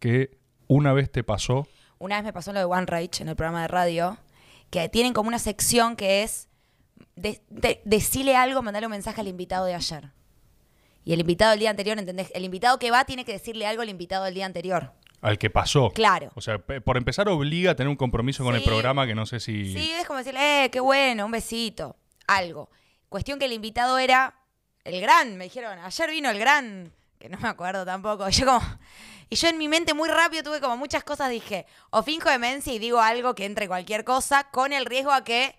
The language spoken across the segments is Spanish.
que una vez te pasó. Una vez me pasó lo de One Rage en el programa de radio, que tienen como una sección que es de, de- decirle algo, mandarle un mensaje al invitado de ayer. Y el invitado del día anterior, ¿entendés? El invitado que va tiene que decirle algo al invitado del día anterior. Al que pasó. Claro. O sea, por empezar obliga a tener un compromiso con el programa que no sé si... Sí, es como decirle, eh, qué bueno, un besito, algo. Cuestión que el invitado era el gran, me dijeron, ayer vino el gran, que no me acuerdo tampoco. Y yo como, y yo en mi mente muy rápido tuve como muchas cosas, dije, o finjo demencia y digo algo que entre cualquier cosa, con el riesgo a que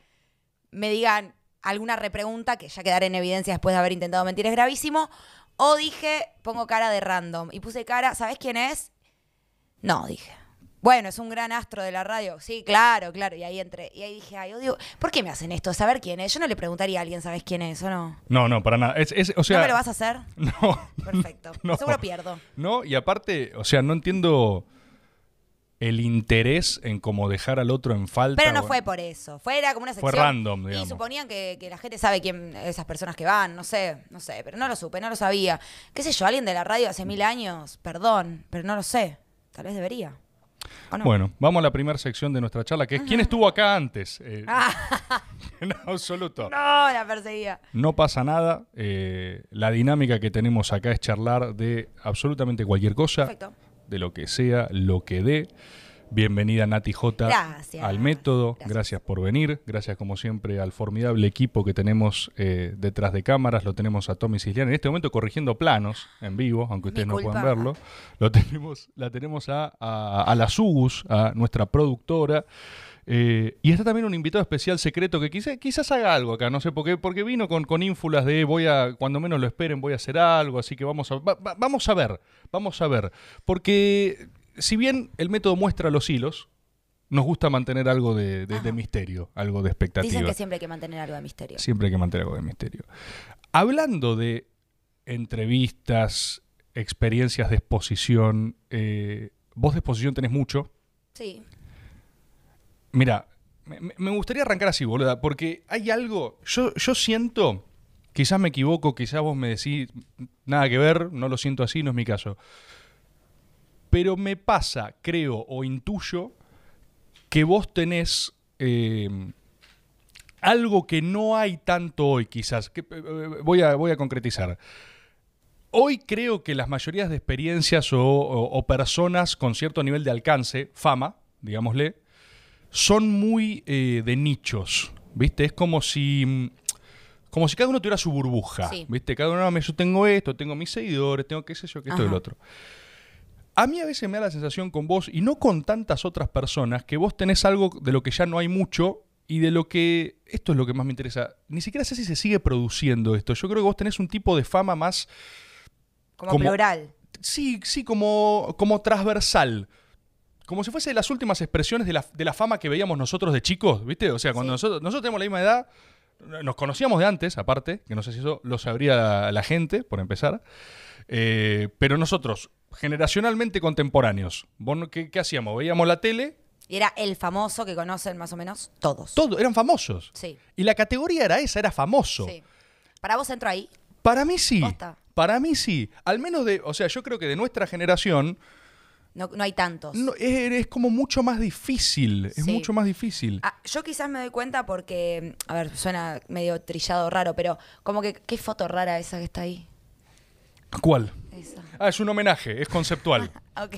me digan alguna repregunta, que ya quedará en evidencia después de haber intentado mentir, es gravísimo. O dije, pongo cara de random. Y puse cara, ¿sabes quién es? No, dije. Bueno, es un gran astro de la radio. Sí, claro, claro. Y ahí entré. Y ahí dije, ay, odio. ¿Por qué me hacen esto? ¿Saber quién es? Yo no le preguntaría a alguien, ¿sabes quién es o no? No, no, para nada. Es, es- o sea, ¿No me lo vas a hacer? No. Perfecto. No. Seguro pierdo. No, y aparte, o sea, no entiendo el interés en como dejar al otro en falta. Pero no fue por eso. Fue era como una Fue sección. random, digamos. Y suponían que, que la gente sabe quién esas personas que van, no sé, no sé, pero no lo supe, no lo sabía. ¿Qué sé yo? Alguien de la radio hace mil años, perdón, pero no lo sé. Tal vez debería. Bueno, vamos a la primera sección de nuestra charla, que es ¿quién estuvo acá antes? Eh, Ah, en absoluto. no, la perseguía. No pasa nada. eh, la dinámica que tenemos acá es charlar de absolutamente cualquier cosa, Perfecto. de lo que sea, lo que dé. Bienvenida Nati J Gracias. al método. Gracias. Gracias. por venir. Gracias como siempre al formidable equipo que tenemos eh, detrás de cámaras. Lo tenemos a Tommy Cislián en este momento corrigiendo planos en vivo, aunque ustedes no puedan verlo. Lo tenemos, la tenemos a, a, a la Sugus, a nuestra productora. Eh, y está también un invitado especial secreto que quizá- quizás haga algo acá, no sé por qué, porque vino con, con ínfulas de voy a, cuando menos lo esperen, voy a hacer algo, así que vamos a, va- va- vamos a ver, vamos a ver. Porque si bien el método muestra los hilos, nos gusta mantener algo de, de- de Ajá. misterio, algo de expectativa. Dicen que siempre hay que mantener algo de misterio. Siempre hay que mantener algo de misterio. Hablando de entrevistas, experiencias de exposición, eh, vos de exposición tenés mucho. Sí. Mira, me, me gustaría arrancar así, boluda, porque hay algo, yo, yo siento, quizás me equivoco, quizás vos me decís, nada que ver, no lo siento así, no es mi caso. Pero me pasa, creo o intuyo, que vos tenés eh, algo que no hay tanto hoy, quizás. Que, eh, voy, a, voy a concretizar. Hoy creo que las mayorías de experiencias o, o- o personas con cierto nivel de alcance, fama, digámosle, son muy eh, de nichos, ¿viste? Es como si... mm, Como si cada uno tuviera su burbuja, Sí. ¿viste? Cada uno, "No, yo tengo esto, tengo mis seguidores, tengo qué sé yo, que esto y lo otro. A mí a veces me da la sensación con vos, y no con tantas otras personas, que vos tenés algo de lo que ya no hay mucho y de lo que, esto es lo que más me interesa, ni siquiera sé si se sigue produciendo esto. Yo creo que vos tenés un tipo de fama más, Como, Como- plural. sí, sí, como, como transversal. Como si fuese las últimas expresiones de la, de la fama que veíamos nosotros de chicos, ¿viste? O sea, cuando Sí. nosotros, nosotros tenemos la misma edad, nos conocíamos de antes, aparte, que no sé si eso lo sabría la, la gente, por empezar. Eh, pero nosotros, generacionalmente contemporáneos, ¿vos no- ¿qué, qué hacíamos? Veíamos la tele, Y era el famoso que conocen más o menos todos. todos eran famosos. Sí. Y la categoría era esa, era famoso. Sí. ¿Para vos entro ahí? Para mí sí. Posta. Para mí sí. Al menos de, o sea, yo creo que de nuestra generación No, no hay tantos. no, es, es como mucho más difícil. Es Sí. mucho más difícil. Ah, yo quizás me doy cuenta porque, a ver, suena medio trillado raro, pero como que, qué foto rara esa que está ahí. ¿Cuál? Esa. Ah, es un homenaje, es conceptual. Ok.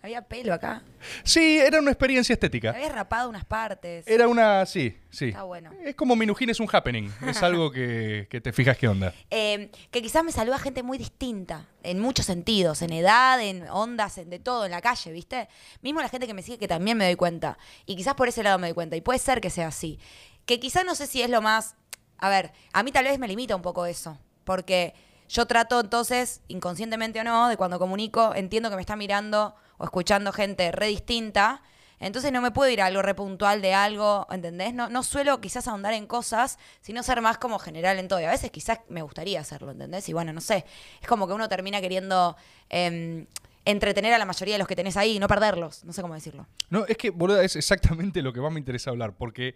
Había pelo acá. Sí, era una experiencia estética. había rapado unas partes. Era una, sí, sí. Está bueno. Es como Minujín es un happening. Es algo que, que te fijas qué onda. Eh, que quizás me saluda gente muy distinta, en muchos sentidos, en edad, en ondas, en de todo, en la calle, ¿viste? Mismo la gente que me sigue, que también me doy cuenta. Y quizás por ese lado me doy cuenta. Y puede ser que sea así. Que quizás no sé si es lo más... A ver, a mí tal vez me limita un poco eso. Porque yo trato entonces, inconscientemente o no, de cuando comunico, entiendo que me está mirando o escuchando gente re distinta. Entonces no me puedo ir a algo repuntual de algo, ¿entendés? No, no suelo quizás ahondar en cosas, sino ser más como general en todo. Y a veces quizás me gustaría hacerlo, ¿entendés? Y bueno, no sé. Es como que uno termina queriendo em, entretener a la mayoría de los que tenés ahí y no perderlos. No sé cómo decirlo. No, es que, boluda, es exactamente lo que más me interesa hablar. Porque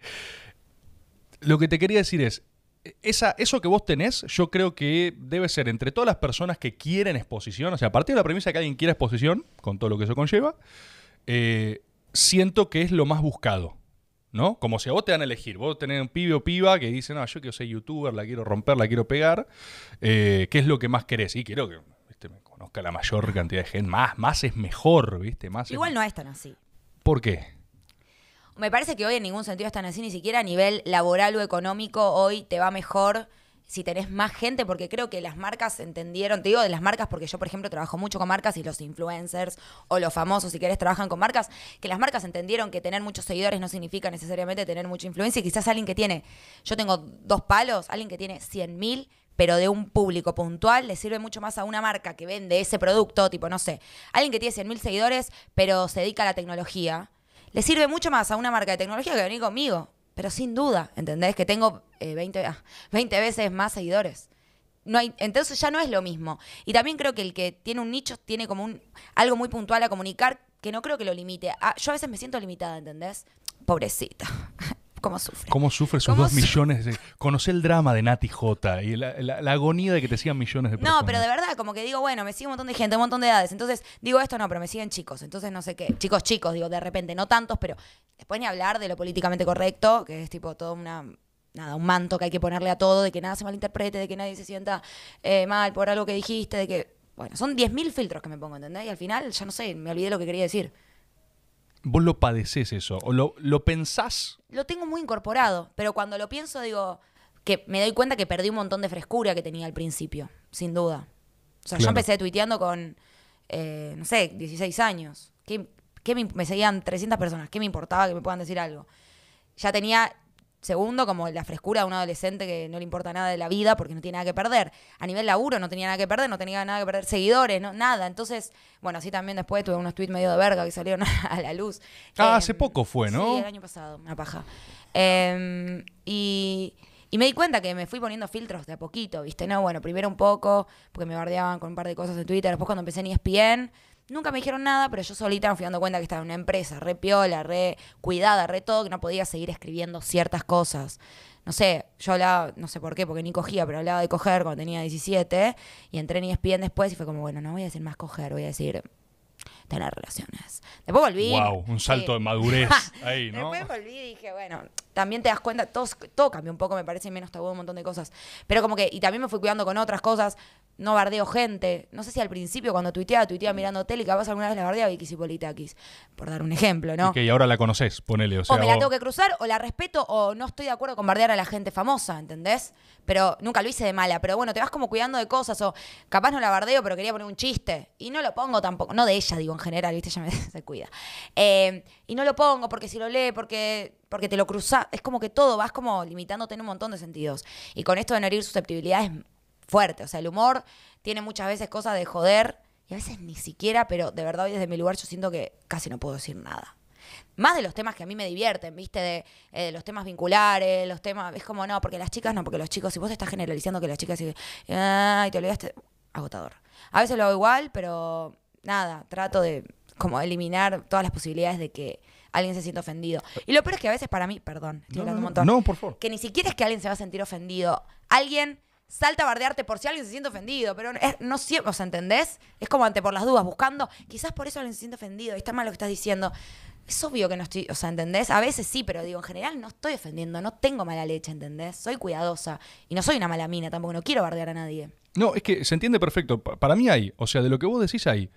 lo que te quería decir es, esa, eso que vos tenés, yo creo que debe ser entre todas las personas que quieren exposición, o sea, a partir de la premisa que alguien quiera exposición, con todo lo que eso conlleva, eh, siento que es lo más buscado. ¿No? Como si a vos te dan a elegir. Vos tenés un pibe o piba que dice, no, yo quiero ser youtuber, la quiero romper, la quiero pegar. eh, ¿Qué es lo que más querés? Y quiero que ¿viste? me conozca la mayor cantidad de gente. Más, más es mejor, ¿viste? Más es- Igual no es tan así. ¿Por qué? Me parece que hoy en ningún sentido es tan así, ni siquiera a nivel laboral o económico, hoy te va mejor si tenés más gente, porque creo que las marcas entendieron, te digo de las marcas porque yo, por ejemplo, trabajo mucho con marcas y los influencers o los famosos, si querés, trabajan con marcas, que las marcas entendieron que tener muchos seguidores no significa necesariamente tener mucha influencia. Y quizás alguien que tiene, yo tengo dos palos, alguien que tiene 100 mil, pero de un público puntual, le sirve mucho más a una marca que vende ese producto, tipo, no sé, alguien que tiene 100 mil seguidores, pero se dedica a la tecnología, le sirve mucho más a una marca de tecnología que venir conmigo. Pero sin duda, ¿entendés? Que tengo eh, 20, ah, 20 veces más seguidores. No hay, entonces ya no es lo mismo. Y también creo que el que tiene un nicho tiene como un algo muy puntual a comunicar que no creo que lo limite. Ah, yo a veces me siento limitada, ¿entendés? Pobrecita. ¿Cómo sufre? ¿Cómo sufre sus ¿Cómo dos su- millones de... Conocí el drama de Nati J y la, la- la agonía de que te sigan millones de personas. No, pero de verdad, como que digo, bueno, me sigue un montón de gente, un montón de edades. Entonces, digo esto, no, pero me siguen chicos. Entonces, no sé qué. Chicos, chicos, digo, de repente, no tantos, pero después ni hablar de lo políticamente correcto, que es tipo todo una. Nada, un manto que hay que ponerle a todo, de que nada se malinterprete, de que nadie se sienta eh, mal por algo que dijiste, de que. Bueno, son 10.000 filtros que me pongo, ¿entendés? Y al final, ya no sé, me olvidé lo que quería decir. Vos lo padeces eso, o lo, lo pensás. Lo tengo muy incorporado, pero cuando lo pienso, digo, que me doy cuenta que perdí un montón de frescura que tenía al principio, sin duda. O sea, yo empecé tuiteando con, eh, no sé, 16 años. ¿Qué, qué me, me seguían 300 personas. ¿Qué me importaba que me puedan decir algo? Ya tenía, segundo, como la frescura de un adolescente que no le importa nada de la vida porque no tiene nada que perder. A nivel laburo no tenía nada que perder, no tenía nada que perder seguidores, no, nada. Entonces, bueno, así también después tuve unos tweets medio de verga que salieron a la luz. Ah, Eh, hace poco fue, ¿no? Sí, el año pasado, una paja. Eh, y, y me di cuenta que me fui poniendo filtros de a poquito, ¿viste? No, bueno, primero un poco, porque me bardeaban con un par de cosas en Twitter. Después cuando empecé en ESPN, nunca me dijeron nada, pero yo solita me fui dando cuenta que estaba en una empresa re piola, re cuidada, re todo, que no podía seguir escribiendo ciertas cosas. No sé, yo hablaba, no sé por qué, porque ni cogía, pero hablaba de coger cuando tenía 17 y entré en ESPN después y fue como, bueno, no voy a decir más coger, voy a decir tener relaciones. Después volví. Wow, un salto de madurez ahí, ¿no? Después volví y dije, bueno, también te das cuenta, todo, todo cambió un poco, me parece menos tabú un montón de cosas. Pero como que, y también me fui cuidando con otras cosas, no bardeo gente. No sé si al principio cuando tuiteaba, tuiteaba mirando tele y capaz alguna vez la bardeaba Vicky Cipolitakis, por dar un ejemplo, ¿no? Y ahora la conoces, ponele. O, sea, o me la tengo que cruzar, o la respeto, o no estoy de acuerdo con bardear a la gente famosa, ¿entendés? Pero nunca lo hice de mala. Pero bueno, te vas como cuidando de cosas, o capaz no la bardeo, pero quería poner un chiste. Y no lo pongo tampoco, no de ella, digo, en general, ¿viste? Ella me, se cuida. Eh, y no lo pongo porque si lo lee, porque, porque te lo cruzas. Es como que todo, vas como limitándote en un montón de sentidos. Y con esto de no herir susceptibilidades fuerte. O sea, el humor tiene muchas veces cosas de joder. Y a veces ni siquiera, pero de verdad hoy desde mi lugar yo siento que casi no puedo decir nada. Más de los temas que a mí me divierten, ¿viste? De, eh, los temas vinculares, los temas. Es como, no, porque las chicas no, porque los chicos. Si vos estás generalizando que las chicas. y- Ay, te olvidaste. Agotador. A veces lo hago igual, pero nada, trato de como eliminar todas las posibilidades de que alguien se sienta ofendido. Y lo peor es que a veces para mí, perdón, estoy No, hablando un montón. No, por favor. Que ni siquiera es que alguien se va a sentir ofendido. Alguien salta a bardearte por si alguien se siente ofendido, pero es- no siempre, o sea, ¿entendés? Es como ante por las dudas, buscando, quizás por eso alguien se siente ofendido, y está mal lo que estás diciendo. Es obvio que no estoy, o sea, ¿entendés? A veces sí, pero digo, en general no estoy ofendiendo, no tengo mala leche, ¿entendés? Soy cuidadosa y no soy una mala mina tampoco, no quiero bardear a nadie. No, es que se entiende perfecto. Pa- Para mí hay, o sea, de lo que vos decís hay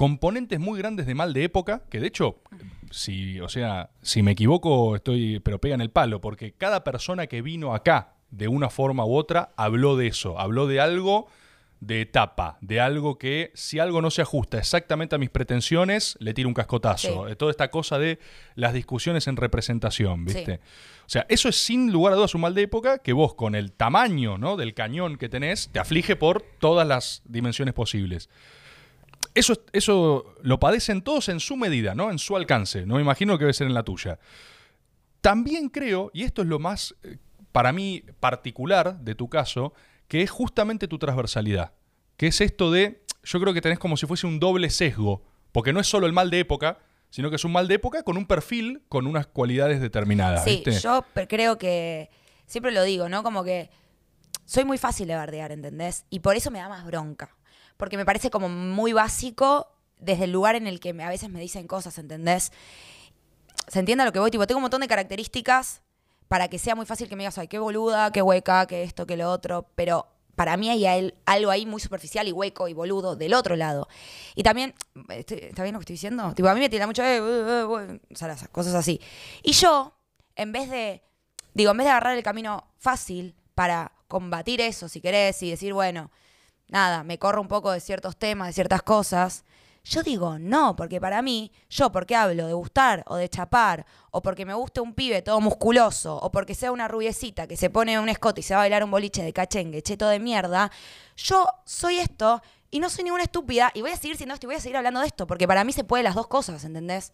componentes muy grandes de mal de época, que de hecho, si, o sea, si me equivoco, estoy, pero pega en el palo, porque cada persona que vino acá, de una forma u otra, habló de eso, habló de algo de etapa, de algo que si algo no se ajusta exactamente a mis pretensiones, le tiro un cascotazo. Sí. Eh, Toda esta cosa de las discusiones en representación, ¿viste? Sí. O sea, eso es sin lugar a dudas un mal de época que vos con el tamaño ¿no? del cañón que tenés te aflige por todas las dimensiones posibles. Eso, eso lo padecen todos en su medida, ¿no? En su alcance. No me imagino que debe ser en la tuya. También creo, y esto es lo más eh, para mí particular de tu caso, que es justamente tu transversalidad. Que es esto de, yo creo que tenés como si fuese un doble sesgo, porque no es solo el mal de época, sino que es un mal de época con un perfil, con unas cualidades determinadas. Sí, ¿viste? yo creo que, siempre lo digo, ¿no? Como que soy muy fácil de bardear, ¿entendés? Y por eso me da más bronca. Porque me parece como muy básico desde el lugar en el que a veces me dicen cosas, ¿entendés? ¿Se entiende lo que voy? Tipo, tengo un montón de características para que sea muy fácil que me digas, ay, qué boluda, qué hueca, qué esto, qué lo otro. Pero para mí hay al- algo ahí muy superficial y hueco y boludo del otro lado. Y también, estoy- ¿está bien lo que estoy diciendo? Tipo, a mí me tira mucho, eh, o sea, las cosas así. Y yo, en vez de, digo, en vez de agarrar el camino fácil para combatir eso, si querés, y decir, bueno, nada, me corro un poco de ciertos temas, de ciertas cosas. Yo digo no, porque para mí, yo porque hablo de gustar o de chapar, o porque me guste un pibe todo musculoso, o porque sea una rubiecita que se pone un escote y se va a bailar un boliche de cachengue, cheto de mierda, yo soy esto y no soy ninguna estúpida y voy a seguir siendo esto y voy a seguir hablando de esto, porque para mí se puede las dos cosas, ¿entendés?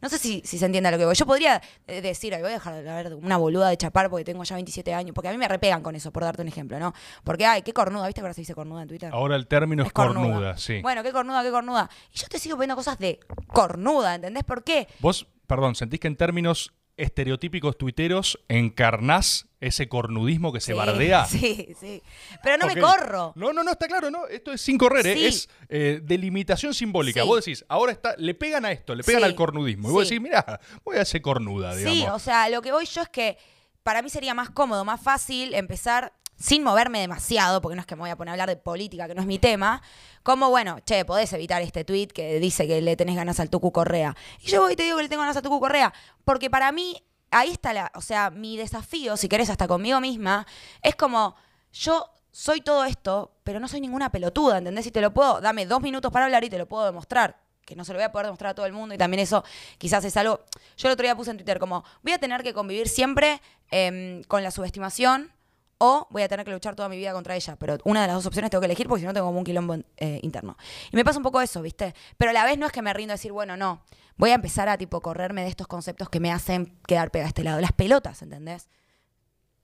No sé si, si se entiende a lo que voy. Yo podría eh, decir, "Ay, voy a dejar de ver una boluda de chapar porque tengo ya 27 años, porque a mí me repegan con eso, por darte un ejemplo, ¿no? Porque, ay, qué cornuda, ¿viste que ahora se dice cornuda en Twitter? Ahora el término es, cornuda. sí. Bueno, qué cornuda, qué cornuda. Y yo te sigo poniendo cosas de cornuda, ¿entendés por qué? Vos, perdón, ¿sentís que en términos estereotípicos tuiteros encarnás ese cornudismo que se Sí, bardea? Sí, sí. Pero no me corro. No, no, no, está claro, no. Esto es sin correr, ¿eh? Es eh, delimitación simbólica. Sí. Vos decís, ahora está, le pegan a esto, le pegan al cornudismo. Y vos decís, mira, voy a ser cornuda, digamos. Sí, o sea, lo que voy yo es que para mí sería más cómodo, más fácil empezar sin moverme demasiado, porque no es que me voy a poner a hablar de política, que no es mi tema, como, bueno, che, podés evitar este tweet que dice que le tenés ganas al Tucu Correa. Y yo voy y te digo que le tengo ganas al Tucu Correa, porque para mí, ahí está la, o sea, mi desafío, si querés, hasta conmigo misma, es como, yo soy todo esto, pero no soy ninguna pelotuda, ¿entendés? Y te lo puedo, dame dos minutos para hablar y te lo puedo demostrar que no se lo voy a poder demostrar a todo el mundo y también eso quizás es algo, yo el otro día puse en Twitter como, voy a tener que convivir siempre em, con la subestimación o voy a tener que luchar toda mi vida contra ella, pero una de las dos opciones tengo que elegir porque si no tengo como un quilombo eh, interno. Y me pasa un poco eso, ¿viste? Pero a la vez no es que me rindo a decir, bueno, no, voy a empezar a tipo correrme de estos conceptos que me hacen quedar pegada a este lado, las pelotas, ¿entendés?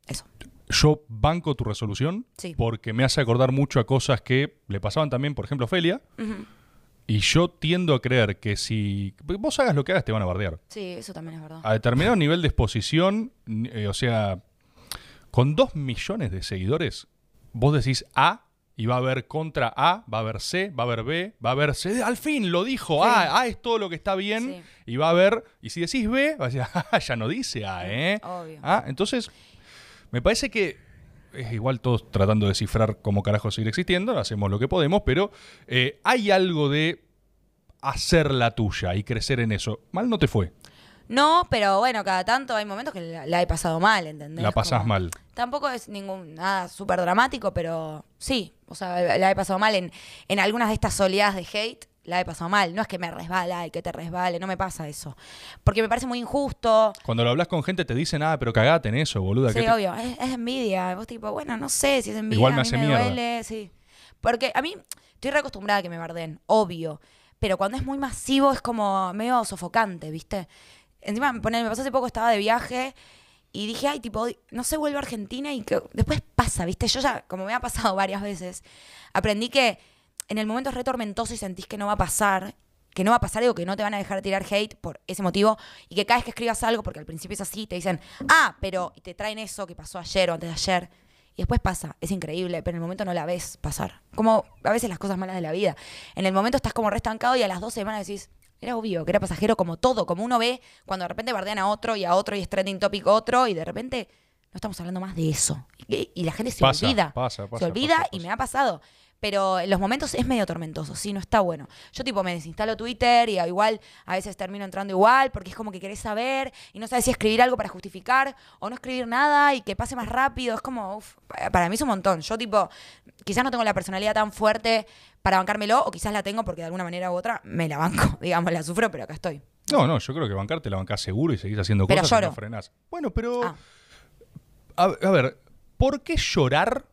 Eso. Yo banco tu resolución Sí. porque me hace acordar mucho a cosas que le pasaban también, por ejemplo, a Felia. Ujú. Y yo tiendo a creer que si vos hagas lo que hagas, te van a bardear. Sí, eso también es verdad. A determinado nivel de exposición, eh, o sea, con dos millones de seguidores, vos decís A y va a haber contra A, va a haber C, va a haber B, va a haber C. Al fin lo dijo Sí. A, A es todo lo que está bien. Sí. Y va a haber, y si decís B, va a decir, "Ah, ya no dice A, ¿eh? Obvio. Ah, entonces, me parece que es igual todos tratando de descifrar cómo carajo seguir existiendo, hacemos lo que podemos, pero eh, hay algo de hacer la tuya y crecer en eso. Mal no te fue, No, pero bueno, cada tanto hay momentos que la, la he pasado mal, ¿entendés? la pasás Como- mal. Tampoco es ningún nada súper dramático, pero sí, o sea, la he pasado mal en, en algunas de estas oleadas de hate, la he pasado mal. No es que me resbala y que te resbale, no me pasa eso. Porque me parece muy injusto. Cuando lo hablas con gente te dicen, ah, pero cagate en eso, boluda. Sí, ¿qué te-". obvio, es, es envidia. Vos tipo, bueno, no sé si es envidia, Igual me a mí hace me mierda. duele, sí. Porque a mí estoy reacostumbrada a que me barden, obvio. Pero cuando es muy masivo es como medio sofocante, ¿viste? Encima, poner, me pasó hace poco, estaba de viaje y dije, ay, tipo, no sé, vuelvo a Argentina y que después pasa, ¿viste? Yo ya, como me ha pasado varias veces, aprendí que en el momento es re tormentoso y sentís que no va a pasar, que no va a pasar algo, que no te van a dejar tirar hate por ese motivo y que cada vez que escribas algo, porque al principio es así, te dicen, ah, pero te traen eso que pasó ayer o antes de ayer. Y después pasa, es increíble, pero en el momento no la ves pasar. Como a veces las cosas malas de la vida. En el momento estás como restancado y a las dos semanas decís, era obvio, que era pasajero como todo, como uno ve cuando de repente bardean a otro y a otro y es trending topic otro y de repente no estamos hablando más de eso. Y, y la gente se Pasa, olvida. pasa, pasa, se olvida y me ha pasado. Pero en los momentos es medio tormentoso, sí, no está bueno. Yo tipo me desinstalo Twitter y igual a veces termino entrando igual porque es como que querés saber y no sabes si escribir algo para justificar o no escribir nada y que pase más rápido. Es como, uf, para mí es un montón. Yo tipo, quizás no tengo la personalidad tan fuerte para bancármelo o quizás la tengo porque de alguna manera u otra me la banco, digamos, la sufro, pero acá estoy. No, no, yo creo que bancarte la bancás seguro y seguís haciendo Pero cosas y lloro. no frenás. Bueno, pero. Ah. A, a ver, ¿por qué llorar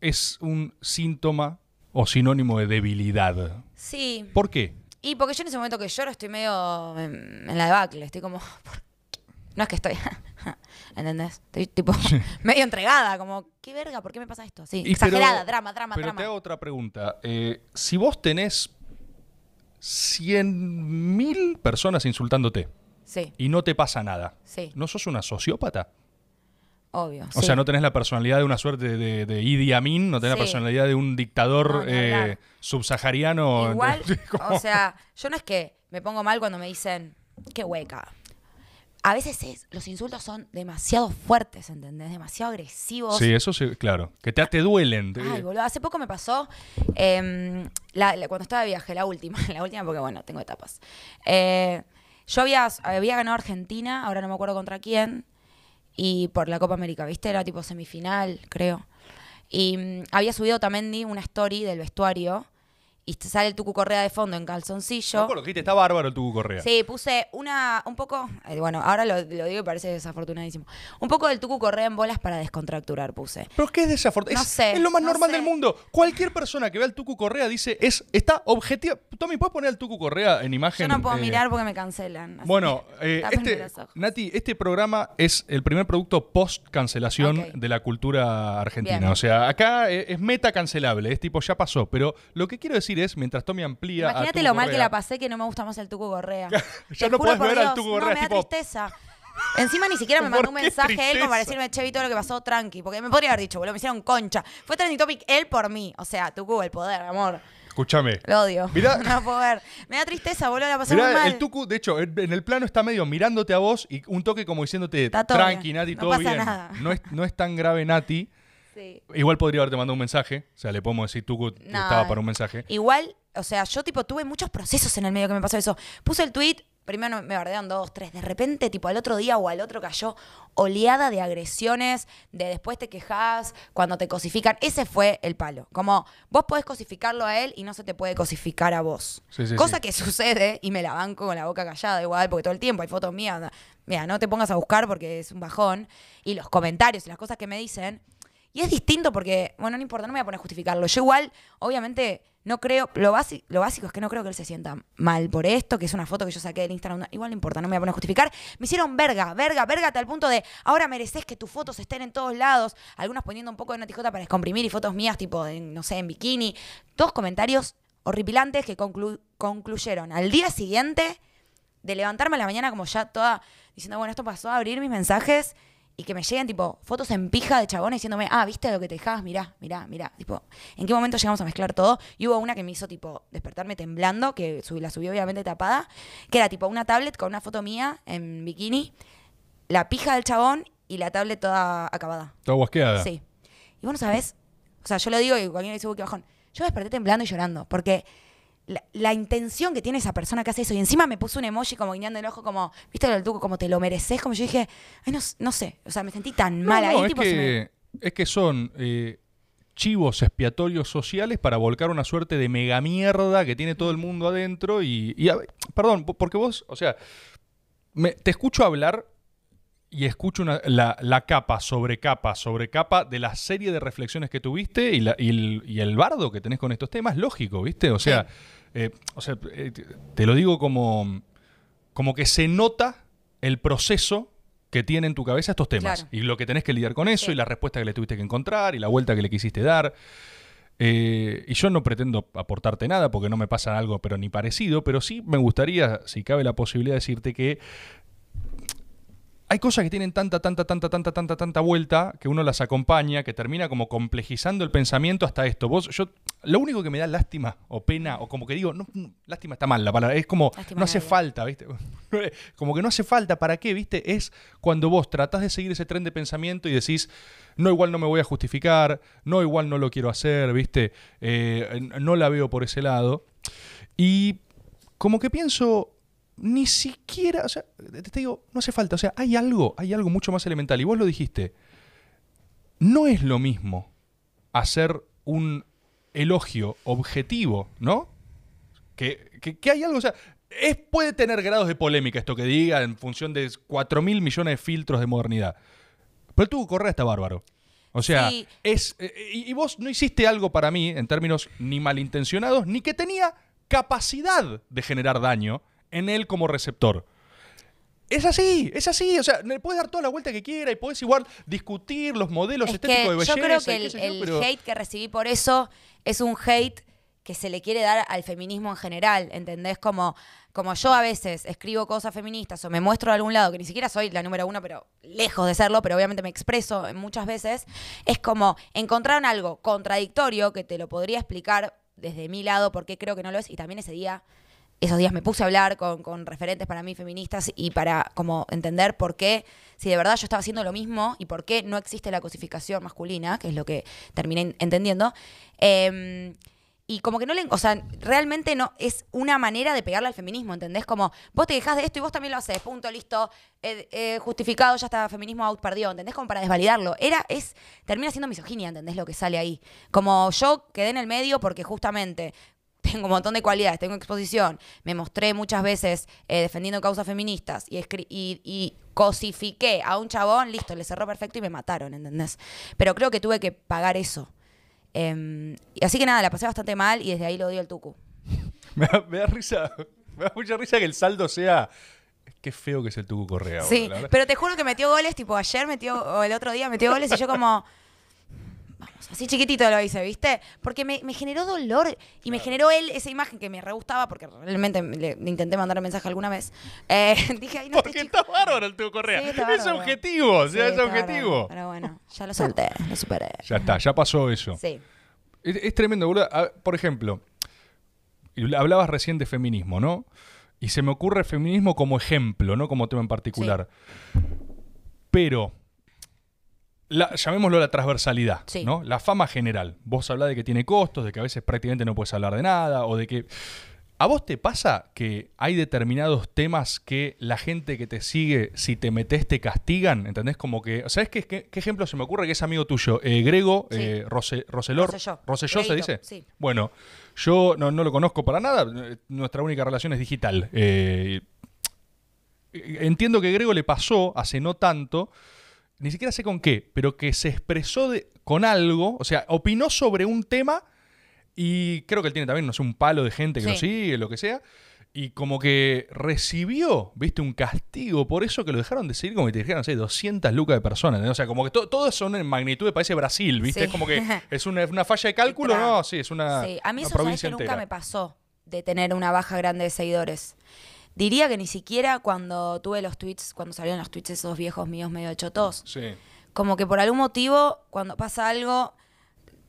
es un síntoma o sinónimo de debilidad? Sí, ¿Por qué? Y porque yo en ese momento que lloro estoy medio en, en la debacle, estoy como... ¿por qué? No es que estoy... ¿Entendés? Estoy tipo medio entregada, como, ¿qué verga? ¿Por qué me pasa esto? Sí, Y exagerada, pero- drama, drama, Pero drama. te hago otra pregunta. Eh, si vos tenés 100.000 personas insultándote Sí, y no te pasa nada, sí. ¿no sos una sociópata? Obvio. O sí. sea, no tenés la personalidad de una suerte de, de Idi Amin, no tenés la personalidad de un dictador No, eh, subsahariano. Igual, o sea, yo no es que me pongo mal cuando me dicen, qué hueca. A veces es- los insultos son demasiado fuertes, ¿entendés? Demasiado agresivos. Sí, eso sí, claro. Que te, te duelen. te- Ay, boludo, hace poco me pasó em, la- la- cuando estaba de viaje, la última, la última porque bueno, tengo etapas. Eh, yo había, había ganado Argentina, ahora no me acuerdo contra quién, y por la Copa América, ¿viste? Era tipo semifinal, creo. Y mm, había subido también una story del vestuario y te sale el Tucu Correa de fondo en Me calzoncillo. acuerdo que dijiste, está bárbaro el Tucu Correa. Sí, puse una, un poco, eh, bueno, ahora lo, lo digo y parece desafortunadísimo. Un poco del Tucu Correa en bolas para descontracturar, puse. Pero ¿qué es desafortunado? No es, sé, es lo más no normal sé. del mundo. Cualquier persona que vea al Tucu Correa dice, es, está objetiva. Tommy, ¿puedes poner al Tucu Correa en imagen? Yo no puedo eh, mirar porque me cancelan. Bueno, que eh, este. Nati, este programa es el primer producto post-cancelación de la cultura argentina. Bien. O sea, acá eh, es meta cancelable, es tipo, ya pasó. Pero lo que quiero decir mientras Tommy amplía. Imagínate lo mal que la pasé que no me gusta más el Tucu Correa. Ya no por ver al Dios, Tucu no, Correa, me da tipo- tristeza. Encima ni siquiera me ¿Por mandó un mensaje él tristeza? como para decirme, che, Vito, lo que pasó, tranqui. Porque me podría haber dicho, boludo, me hicieron concha. Fue trending topic él por mí. O sea, Tucu, el poder, amor. Escúchame. Lo odio. Mirá. no puedo ver. Me da tristeza, boludo, la pasé muy Mirá, mal. el Tucu, de hecho, en el plano está medio mirándote a vos y un toque como todo tranqui, Nati, no todo pasa bien. nada. No es, no es tan grave, Nati. Sí. Igual podría haberte mandado un mensaje. O sea, le podemos decir, Tucu Nah. estaba para un mensaje. Igual, o sea, yo tipo tuve muchos procesos en el medio que me pasó eso. Puse el tweet, primero me bardearon dos, tres, de repente, tipo al otro día o al otro cayó oleada de agresiones, de después te quejas, cuando te cosifican. Ese fue el palo. Como vos podés cosificarlo a él y no se te puede cosificar a vos. Sí, sí, Cosa sí. que sucede y me la banco con la boca callada igual, porque todo el tiempo hay fotos mías. Mira, no te pongas a buscar porque es un bajón. Y los comentarios y las cosas que me dicen. Y es distinto porque, bueno, no importa, no me voy a poner a justificarlo. Yo igual, obviamente, no creo, lo, basi- lo básico es que no creo que él se sienta mal por esto, que es una foto que yo saqué del Instagram. Igual no importa, no me voy a poner a justificar. Me hicieron verga, verga, verga, hasta el punto de, ahora mereces que tus fotos estén en todos lados. Algunas poniendo un poco de natijota para descomprimir y fotos mías, tipo, no sé, en bikini. Todos comentarios horripilantes que conclu- concluyeron al día siguiente de levantarme a la mañana como ya toda diciendo, bueno, esto pasó a abrir mis mensajes y que me lleguen tipo fotos en pija de chabones diciéndome, ah, viste lo que te dejabas, mirá, mirá, mirá. Tipo, ¿en qué momento llegamos a mezclar todo? Y hubo una que me hizo tipo despertarme temblando, que subí, la subí obviamente tapada, que era tipo una tablet con una foto mía en bikini, la pija del chabón y la tablet toda acabada. Toda guasqueada. Sí. Y vos no sabés, o sea, yo lo digo y cualquiera dice, uy, qué bajón. Yo me desperté temblando y llorando, porque la, la intención que tiene esa persona que hace eso, y encima me puso un emoji como guiñando el ojo, como, viste lo del tuco, como te lo mereces, como yo dije, ay, no, no sé, o sea, me sentí tan No, mal no, ahí, es, tipo, se me- que, es que son eh, chivos expiatorios sociales para volcar una suerte de mega mierda que tiene todo el mundo adentro y, y a- perdón, po- porque vos, o sea, me- te escucho hablar y escucho una- la, la capa sobre capa sobre capa de la serie de reflexiones que tuviste y, la- y el, y el bardo que tenés con estos temas, lógico, ¿viste? O sea, eh, o sea eh, te- te lo digo como, como que se nota el proceso que tiene en tu cabeza estos temas Claro. y lo que tenés que lidiar con eso Sí. y la respuesta que le tuviste que encontrar y la vuelta que le quisiste dar. Eh, y yo no pretendo aportarte nada porque no me pasa algo, pero ni parecido, pero sí me gustaría, si cabe la posibilidad, decirte que hay cosas que tienen tanta, tanta, tanta, tanta, tanta, tanta vuelta que uno las acompaña, que termina como complejizando el pensamiento hasta esto. Vos, yo, lo único que me da lástima o pena, o como que digo, no, no, lástima está mal la palabra, es como, Lástima no hace nadie. falta, ¿viste? como que no hace falta, ¿para qué? ¿Viste? Es cuando vos tratás de seguir ese tren de pensamiento y decís, no, igual no me voy a justificar, no, igual no lo quiero hacer, ¿viste? Eh, no la veo por ese lado. Y como que pienso, ni siquiera, o sea, te te digo, no hace falta, o sea, hay algo, hay algo mucho más elemental. Y vos lo dijiste, no es lo mismo hacer un elogio objetivo, ¿no? Que, que- que hay algo, o sea, es, puede tener grados de polémica esto que diga en función de 4 mil millones de filtros de modernidad. Pero el tuvo Correa está bárbaro. O sea, Sí. es. eh, y, y vos no hiciste algo para mí, en términos ni malintencionados, ni que tenía capacidad de generar daño en él como receptor. Es así, es así. O sea, le puedes dar toda la vuelta que quiera y podés igual discutir los modelos Es estéticos que de belleza. yo creo que el, sé yo, el pero- hate que recibí por eso es un hate que se le quiere dar al feminismo en general, ¿entendés? Como, como yo a veces escribo cosas feministas o me muestro de algún lado, que ni siquiera soy la número uno, pero lejos de serlo, pero obviamente me expreso muchas veces, es como encontrar algo contradictorio que te lo podría explicar desde mi lado por qué creo que no lo es. Y también ese día, esos días me puse a hablar con, referentes para mí feministas y para como entender por qué, si de verdad yo estaba haciendo lo mismo y por qué no existe la cosificación masculina, que es lo que terminé entendiendo. Em, y como que no le. O sea, realmente no. Es una manera de pegarle al feminismo, ¿entendés? Como vos te quejas de esto y vos también lo haces. Punto, listo. eh, eh, justificado, ya está. Feminismo out perdió, ¿entendés? Como para desvalidarlo. Era. Es. Termina siendo misoginia, ¿entendés? Lo que sale ahí. Como yo quedé en el medio porque justamente. Tengo un montón de cualidades, tengo exposición, me mostré muchas veces eh, defendiendo causas feministas y, escri- y, y cosifiqué a un chabón, listo, le cerró perfecto y me mataron, ¿entendés? Pero creo que tuve que pagar eso. Em, y así que nada, la pasé bastante mal y desde ahí lo odio al tucu. Me da, me da risa, me da mucha risa que el saldo sea. Qué feo que es el Tucu Correa. Sí, verdad. pero te juro que metió goles, tipo ayer metió, o el otro día metió goles y yo como... Vamos, así chiquitito lo hice, ¿viste? Porque me, me generó dolor y me generó él esa imagen que me re gustaba porque realmente le, le intenté mandar un mensaje alguna vez. Eh, dije, ay, no Porque está bárbaro el Tucu Correa. Sí, está es bárbaro. objetivo, o sea, Sí, es objetivo. bárbaro, Pero bueno, ya lo solté, lo superé. Ya está, ya pasó eso. Sí. Es, es tremendo, boludo. Por ejemplo, hablabas recién de feminismo, ¿no? Y se me ocurre feminismo como ejemplo, no como tema en particular. Pero, la- llamémoslo la transversalidad, Sí. ¿no? La fama general. Vos hablás de que tiene costos, de que a veces prácticamente no puedes hablar de nada, o de que... ¿A vos te pasa que hay determinados temas que la gente que te sigue, si te metes, te castigan? ¿Entendés? Como que. ¿Sabes qué, qué, qué ejemplo se me ocurre que es amigo tuyo? Eh, Grego, Sí. eh, Rose- Roselor. Rosselló. Rosselló se dice. sí. Bueno, yo no, no lo conozco para nada. Nuestra única relación es digital. Eh, entiendo que Grego le pasó hace no tanto, ni siquiera sé con qué, pero que se expresó de- con algo, o sea, opinó sobre un tema y creo que él tiene también, no sé, un palo de gente que Sí. lo sigue, lo que sea. Y como que recibió, viste, un castigo por eso que lo dejaron de seguir como que te dijeron, no sé, 200 lucas de personas. O sea, como que to- todos son en magnitud, parece Brasil, viste. Sí. Es como que es una, una falla de cálculo, no, sí, es una, Sí, a mí una eso sabes provincia que nunca entera. me pasó de tener una baja grande de seguidores. Diría que ni siquiera cuando tuve los tweets, cuando salieron los tweets esos viejos míos medio chotos. Sí. Como que por algún motivo, cuando pasa algo,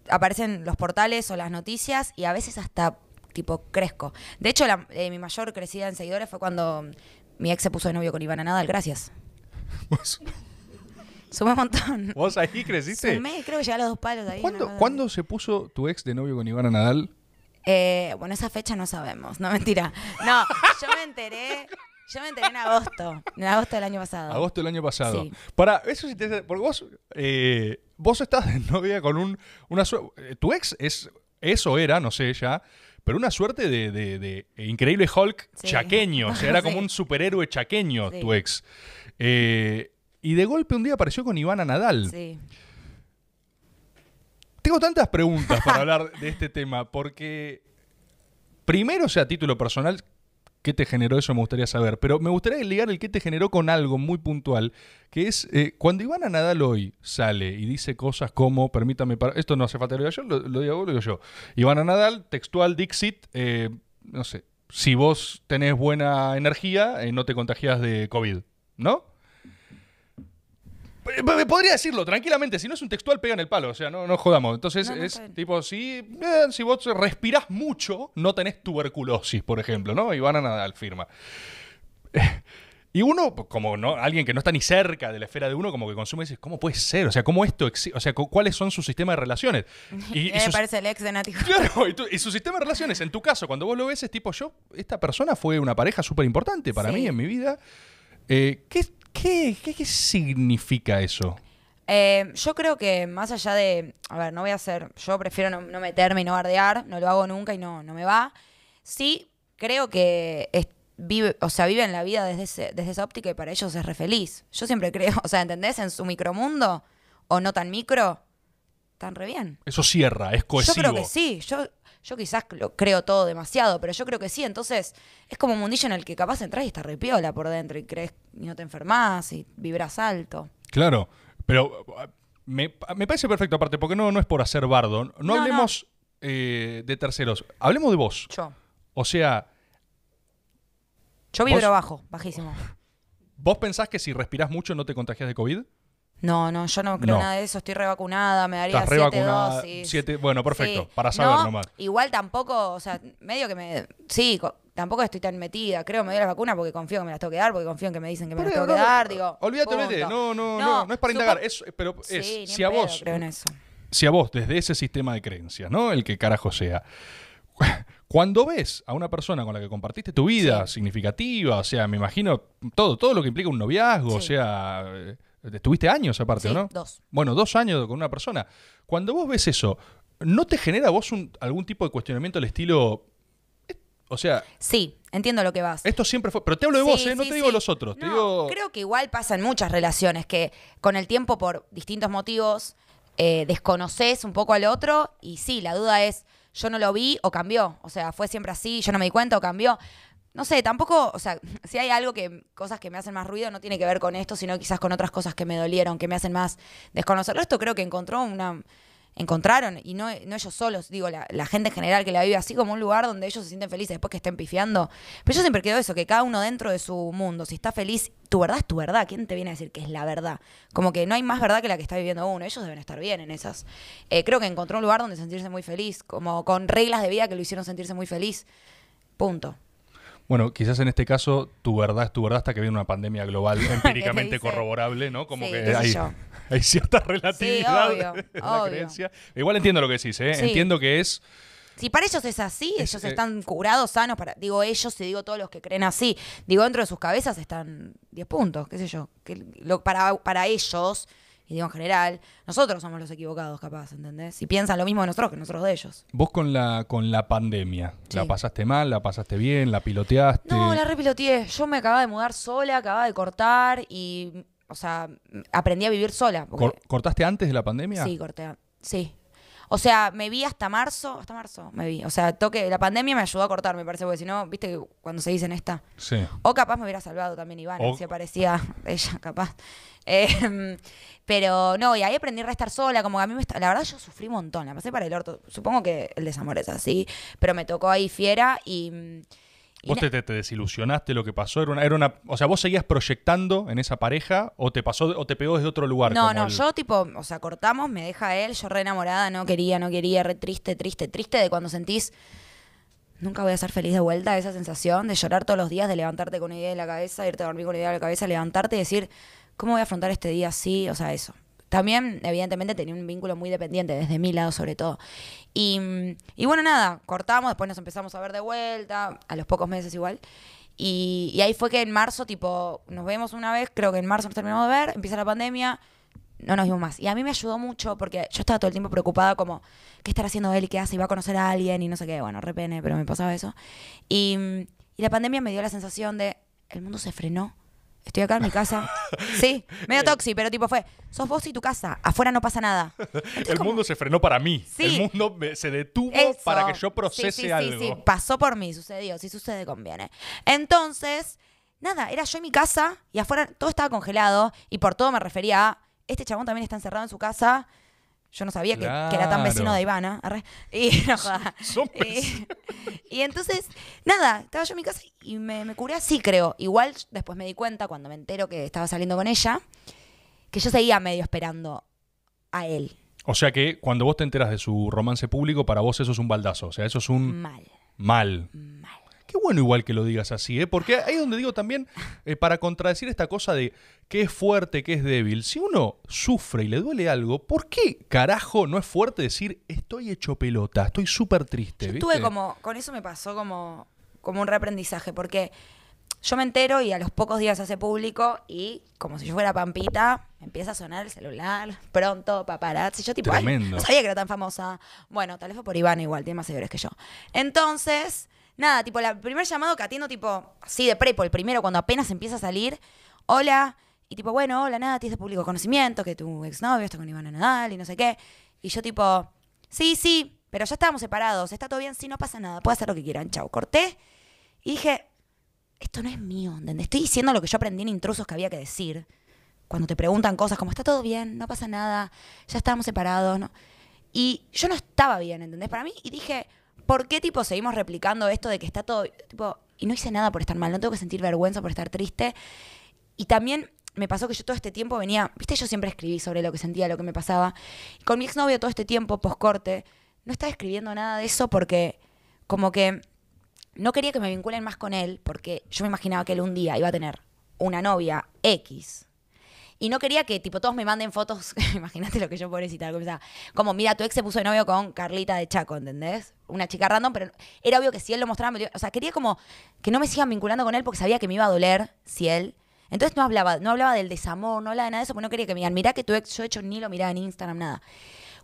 aparecen los portales o las noticias y a veces hasta tipo crezco. De hecho, la- eh, mi mayor crecida en seguidores fue cuando mi ex se puso de novio con Ivana Nadal. Gracias. ¿Vos, Sumé un montón. vos ahí creciste? Sumé, creo que llegué a los dos palos ahí. ¿Cuándo, cuándo se puso tu ex de novio con Ivana Nadal? Eh, bueno, esa fecha no sabemos, no mentira. No, yo me enteré, yo me enteré en agosto, en agosto del año pasado. Agosto del año pasado. Sí. Para, eso sí te porque vos, eh, vos estás de novia con un, una eh, Tu ex es, eso era, no sé ya, pero una suerte de, de- de increíble Hulk Sí. chaqueño. O sea, era como Sí. un superhéroe chaqueño tu ex. Eh, y de golpe un día apareció con Ivana Nadal. Sí. Tengo tantas preguntas para hablar de este tema, porque primero, o sea, a título personal, ¿qué te generó eso? Me gustaría saber. Pero me gustaría ligar el qué te generó con algo muy puntual, que es eh, cuando Ivana Nadal hoy sale y dice cosas como, permítame, esto no hace falta que lo diga yo, lo, lo digo vos, lo digo yo. Ivana Nadal, textual, Dixit, eh, no sé, si vos tenés buena energía, eh, no te contagias de COVID, ¿no? Eh, eh, Podría decirlo tranquilamente, si no es un textual, pega en el palo, o sea, no, no jodamos. Entonces No, no, es tipo, si, eh, si vos respirás mucho, no tenés tuberculosis, por ejemplo, ¿no? Ivana Nadal firma. Eh, Y uno, como no, alguien que no está ni cerca de la esfera de uno, como que consume y dice, ¿cómo puede ser? O sea, ¿cómo esto existe? O sea, cu- ¿cuáles son sus sistemas de relaciones? Y, y me sus- parece el ex de Nati. Claro, y, tu- y su sistema de relaciones, en tu caso, cuando vos lo ves, es tipo, yo, esta persona fue una pareja súper importante para Sí. mí en mi vida. Eh, ¿qué, qué, qué, qué significa eso? Eh, yo creo que más allá de, a ver, no voy a hacer, yo prefiero no, no meterme y no bardear, no lo hago nunca y no, no me va. Sí, creo que es- vive, o sea, viven la vida desde, ese- desde esa óptica y para ellos es re feliz. Yo siempre creo, o sea, ¿entendés? En su micromundo o no tan micro, están re bien. Eso cierra, es cohesivo. Yo creo que sí, yo, yo quizás lo creo todo demasiado, pero yo creo que sí, entonces es como un mundillo en el que capaz entras y está repiola por dentro y crees y no te enfermas y vibras alto. Claro, pero uh, me, me parece perfecto aparte, porque no, no es por hacer bardo. No, No, hablemos eh, de terceros, hablemos de vos. Yo. O sea, Yo vibro ¿Vos? bajo, bajísimo. ¿Vos pensás que si respirás mucho no te contagias de COVID? No, no, yo no creo No. nada de eso. Estoy revacunada, me daría Estás siete revacunada. dosis. Siete, bueno, perfecto, para saber No, nomás. Igual tampoco, o sea, medio que me. Sí, co- tampoco estoy tan metida. Creo que me doy la vacuna porque confío que me las tengo que dar, porque confío en que me dicen que me las Pero tengo que no, dar. Digo. Olvídate, punto. olvídate. No, no, no, No, no, es para supo- indagar. Es, pero es, Sí, ni si en a pedo vos, creo en eso. si a vos, desde ese sistema de creencias, ¿no? El que carajo sea. Cuando ves a una persona con la que compartiste tu vida significativa, o sea, me imagino todo, todo lo que implica un noviazgo, o Sí. sea, eh, estuviste años aparte, Sí, ¿o ¿no? dos. Bueno, dos años con una persona. Cuando vos ves eso, ¿no te genera vos un- algún tipo de cuestionamiento al estilo... eh, O sea, Sí, entiendo lo que vas. esto siempre fue... Pero te hablo de vos, ¿eh? No sí, te digo los otros. Te digo... Creo que igual pasa en muchas relaciones que con el tiempo, por distintos motivos, eh, desconoces un poco al otro y sí, la duda es, yo no lo vi o cambió. O sea, fue siempre así, yo no me di cuenta o cambió. No sé, tampoco, o sea, si hay algo que, cosas que me hacen más ruido, no tiene que ver con esto, sino quizás con otras cosas que me dolieron, que me hacen más desconocerlo. Esto creo que encontró una, encontraron, y no, no ellos solos, digo, la, la gente en general que la vive así como un lugar donde ellos se sienten felices después que estén pifiando. Pero yo siempre creo eso, que cada uno dentro de su mundo, si está feliz, tu verdad es tu verdad. ¿Quién te viene a decir que es la verdad? Como que no hay más verdad que la que está viviendo uno. Ellos deben estar bien en esas. Eh, creo que encontró un lugar donde sentirse muy feliz, como con reglas de vida que lo hicieron sentirse muy feliz. Punto. Bueno, quizás en este caso tu verdad es tu verdad hasta que viene una pandemia global empíricamente corroborable, ¿no? Como Sí, que hay, hay cierta relatividad obvio, en la obvio. creencia. Igual entiendo lo que decís, ¿eh? Sí. Entiendo que es... Si para ellos es así, Es, ellos eh, están curados, sanos, para, digo ellos y digo todos los que creen así, digo dentro de sus cabezas están 10 puntos, qué sé yo. Que lo, para, para ellos, y digo en general, nosotros somos los equivocados capaz, ¿entendés? Si piensan lo mismo de nosotros que nosotros de ellos. Vos con la, con la pandemia, ¿la pasaste mal, la pasaste bien, la piloteaste? No, la repiloteé. Yo me acababa de mudar sola, acababa de cortar y, o sea, aprendí a vivir sola. porque- Cor- ¿Cortaste antes de la pandemia? Sí, corté. Sí. O sea, me vi hasta marzo, hasta marzo me vi. O sea, toque, la pandemia me ayudó a cortar, me parece, porque si no, viste que cuando se dicen esta. Sí. O capaz me hubiera salvado también Ivana, O- si aparecía ella, capaz. Eh, pero no, y ahí aprendí a restar sola, como que a mí me está- la verdad yo sufrí un montón, la pasé para el orto. Supongo que el desamor es así, pero me tocó ahí fiera y... ¿Vos te, te- te desilusionaste lo que pasó? Era una, era una, o sea, ¿vos seguías proyectando en esa pareja o te pasó o te pegó desde otro lugar? No, como no, el- yo tipo, o sea, cortamos, me deja él, yo re enamorada, no quería, no quería, re triste, triste, triste de cuando sentís, nunca voy a ser feliz de vuelta, esa sensación de llorar todos los días, de levantarte con una idea en la cabeza, irte a dormir con una idea en la cabeza, levantarte y decir, ¿cómo voy a afrontar este día así? O sea, eso. También, evidentemente, tenía un vínculo muy dependiente, desde mi lado sobre todo. Y, y bueno, nada, cortamos, después nos empezamos a ver de vuelta, a los pocos meses igual. Y, y ahí fue que en marzo, tipo, nos vemos una vez, creo que en marzo nos terminamos de ver, empieza la pandemia, no nos vimos más. Y a mí me ayudó mucho porque yo estaba todo el tiempo preocupada como, ¿qué estará haciendo él y qué hace? ¿Y va a conocer a alguien? Y no sé qué, bueno, repene, pero me pasaba eso. Y, y la pandemia me dio la sensación de, el mundo se frenó. Estoy acá en mi casa. Sí, medio toxi, pero tipo fue, sos vos y tu casa, afuera no pasa nada. Entonces, El como- mundo se frenó para mí. Sí. El mundo me- se detuvo eso. para que yo Sí, procese sí, sí, algo. Sí, pasó por mí, sucedió. Si sucede, conviene. Entonces, nada, era yo en mi casa y afuera todo estaba congelado y por todo me refería a, este chabón también está encerrado en su casa. Yo no sabía que, que era tan vecino de Ivana. arre. Y, no Y- y entonces, nada, estaba yo en mi casa y me, me curé así, creo. Igual después me di cuenta, cuando me entero que estaba saliendo con ella, que yo seguía medio esperando a él. O sea que cuando vos te enteras de su romance público, para vos eso es un baldazo. O sea, eso es un Mal, mal. mal. Qué bueno igual que lo digas así, ¿eh? Porque ahí es donde digo también, eh, para contradecir esta cosa de qué es fuerte, qué es débil, si uno sufre y le duele algo, ¿por qué carajo no es fuerte decir estoy hecho pelota, estoy súper triste? Yo ¿viste? tuve como, con eso me pasó como, como un reaprendizaje, porque yo me entero y a los pocos días hace público y como si yo fuera Pampita, empieza a sonar el celular, pronto, paparazzi, yo tipo, ay, Tremendo. no sabía que era tan famosa. Bueno, tal vez fue por Iván igual, tiene más seguidores que yo. Entonces, nada, tipo, el primer llamado que atiendo, tipo, así de prepo, el primero, cuando apenas empieza a salir, hola, y tipo, bueno, hola, nada, tienes de público conocimiento, que tu exnovio está con Iván Nadal y no sé qué. Y yo tipo, sí, sí, pero ya estábamos separados, está todo bien, sí, no pasa nada, puede hacer lo que quieran, chau. Corté y dije, esto no es mío, ¿entendés? Estoy diciendo lo que yo aprendí en intrusos que había que decir. Cuando te preguntan cosas como, está todo bien, no pasa nada, ya estábamos separados, ¿no? Y yo no estaba bien, ¿entendés? Para mí, y dije, ¿por qué tipo seguimos replicando esto de que está todo, tipo, y no hice nada por estar mal, no tengo que sentir vergüenza por estar triste. Y también me pasó que yo todo este tiempo venía, viste, yo siempre escribí sobre lo que sentía, lo que me pasaba. Y con mi exnovio todo este tiempo, post corte, no estaba escribiendo nada de eso porque como que no quería que me vinculen más con él, porque yo me imaginaba que él un día iba a tener una novia X. Y no quería que, tipo, todos me manden fotos. Imagínate lo que yo pobrecita. Como, mira, tu ex se puso de novio con Carlita de Chaco, ¿entendés? Una chica random, pero era obvio que si él lo mostraba, o sea, quería como que no me sigan vinculando con él porque sabía que me iba a doler si él. Entonces no hablaba, no hablaba del desamor, no hablaba de nada de eso, porque no quería que me digan, mirá que tu ex, yo de hecho ni lo miraba en Instagram, nada.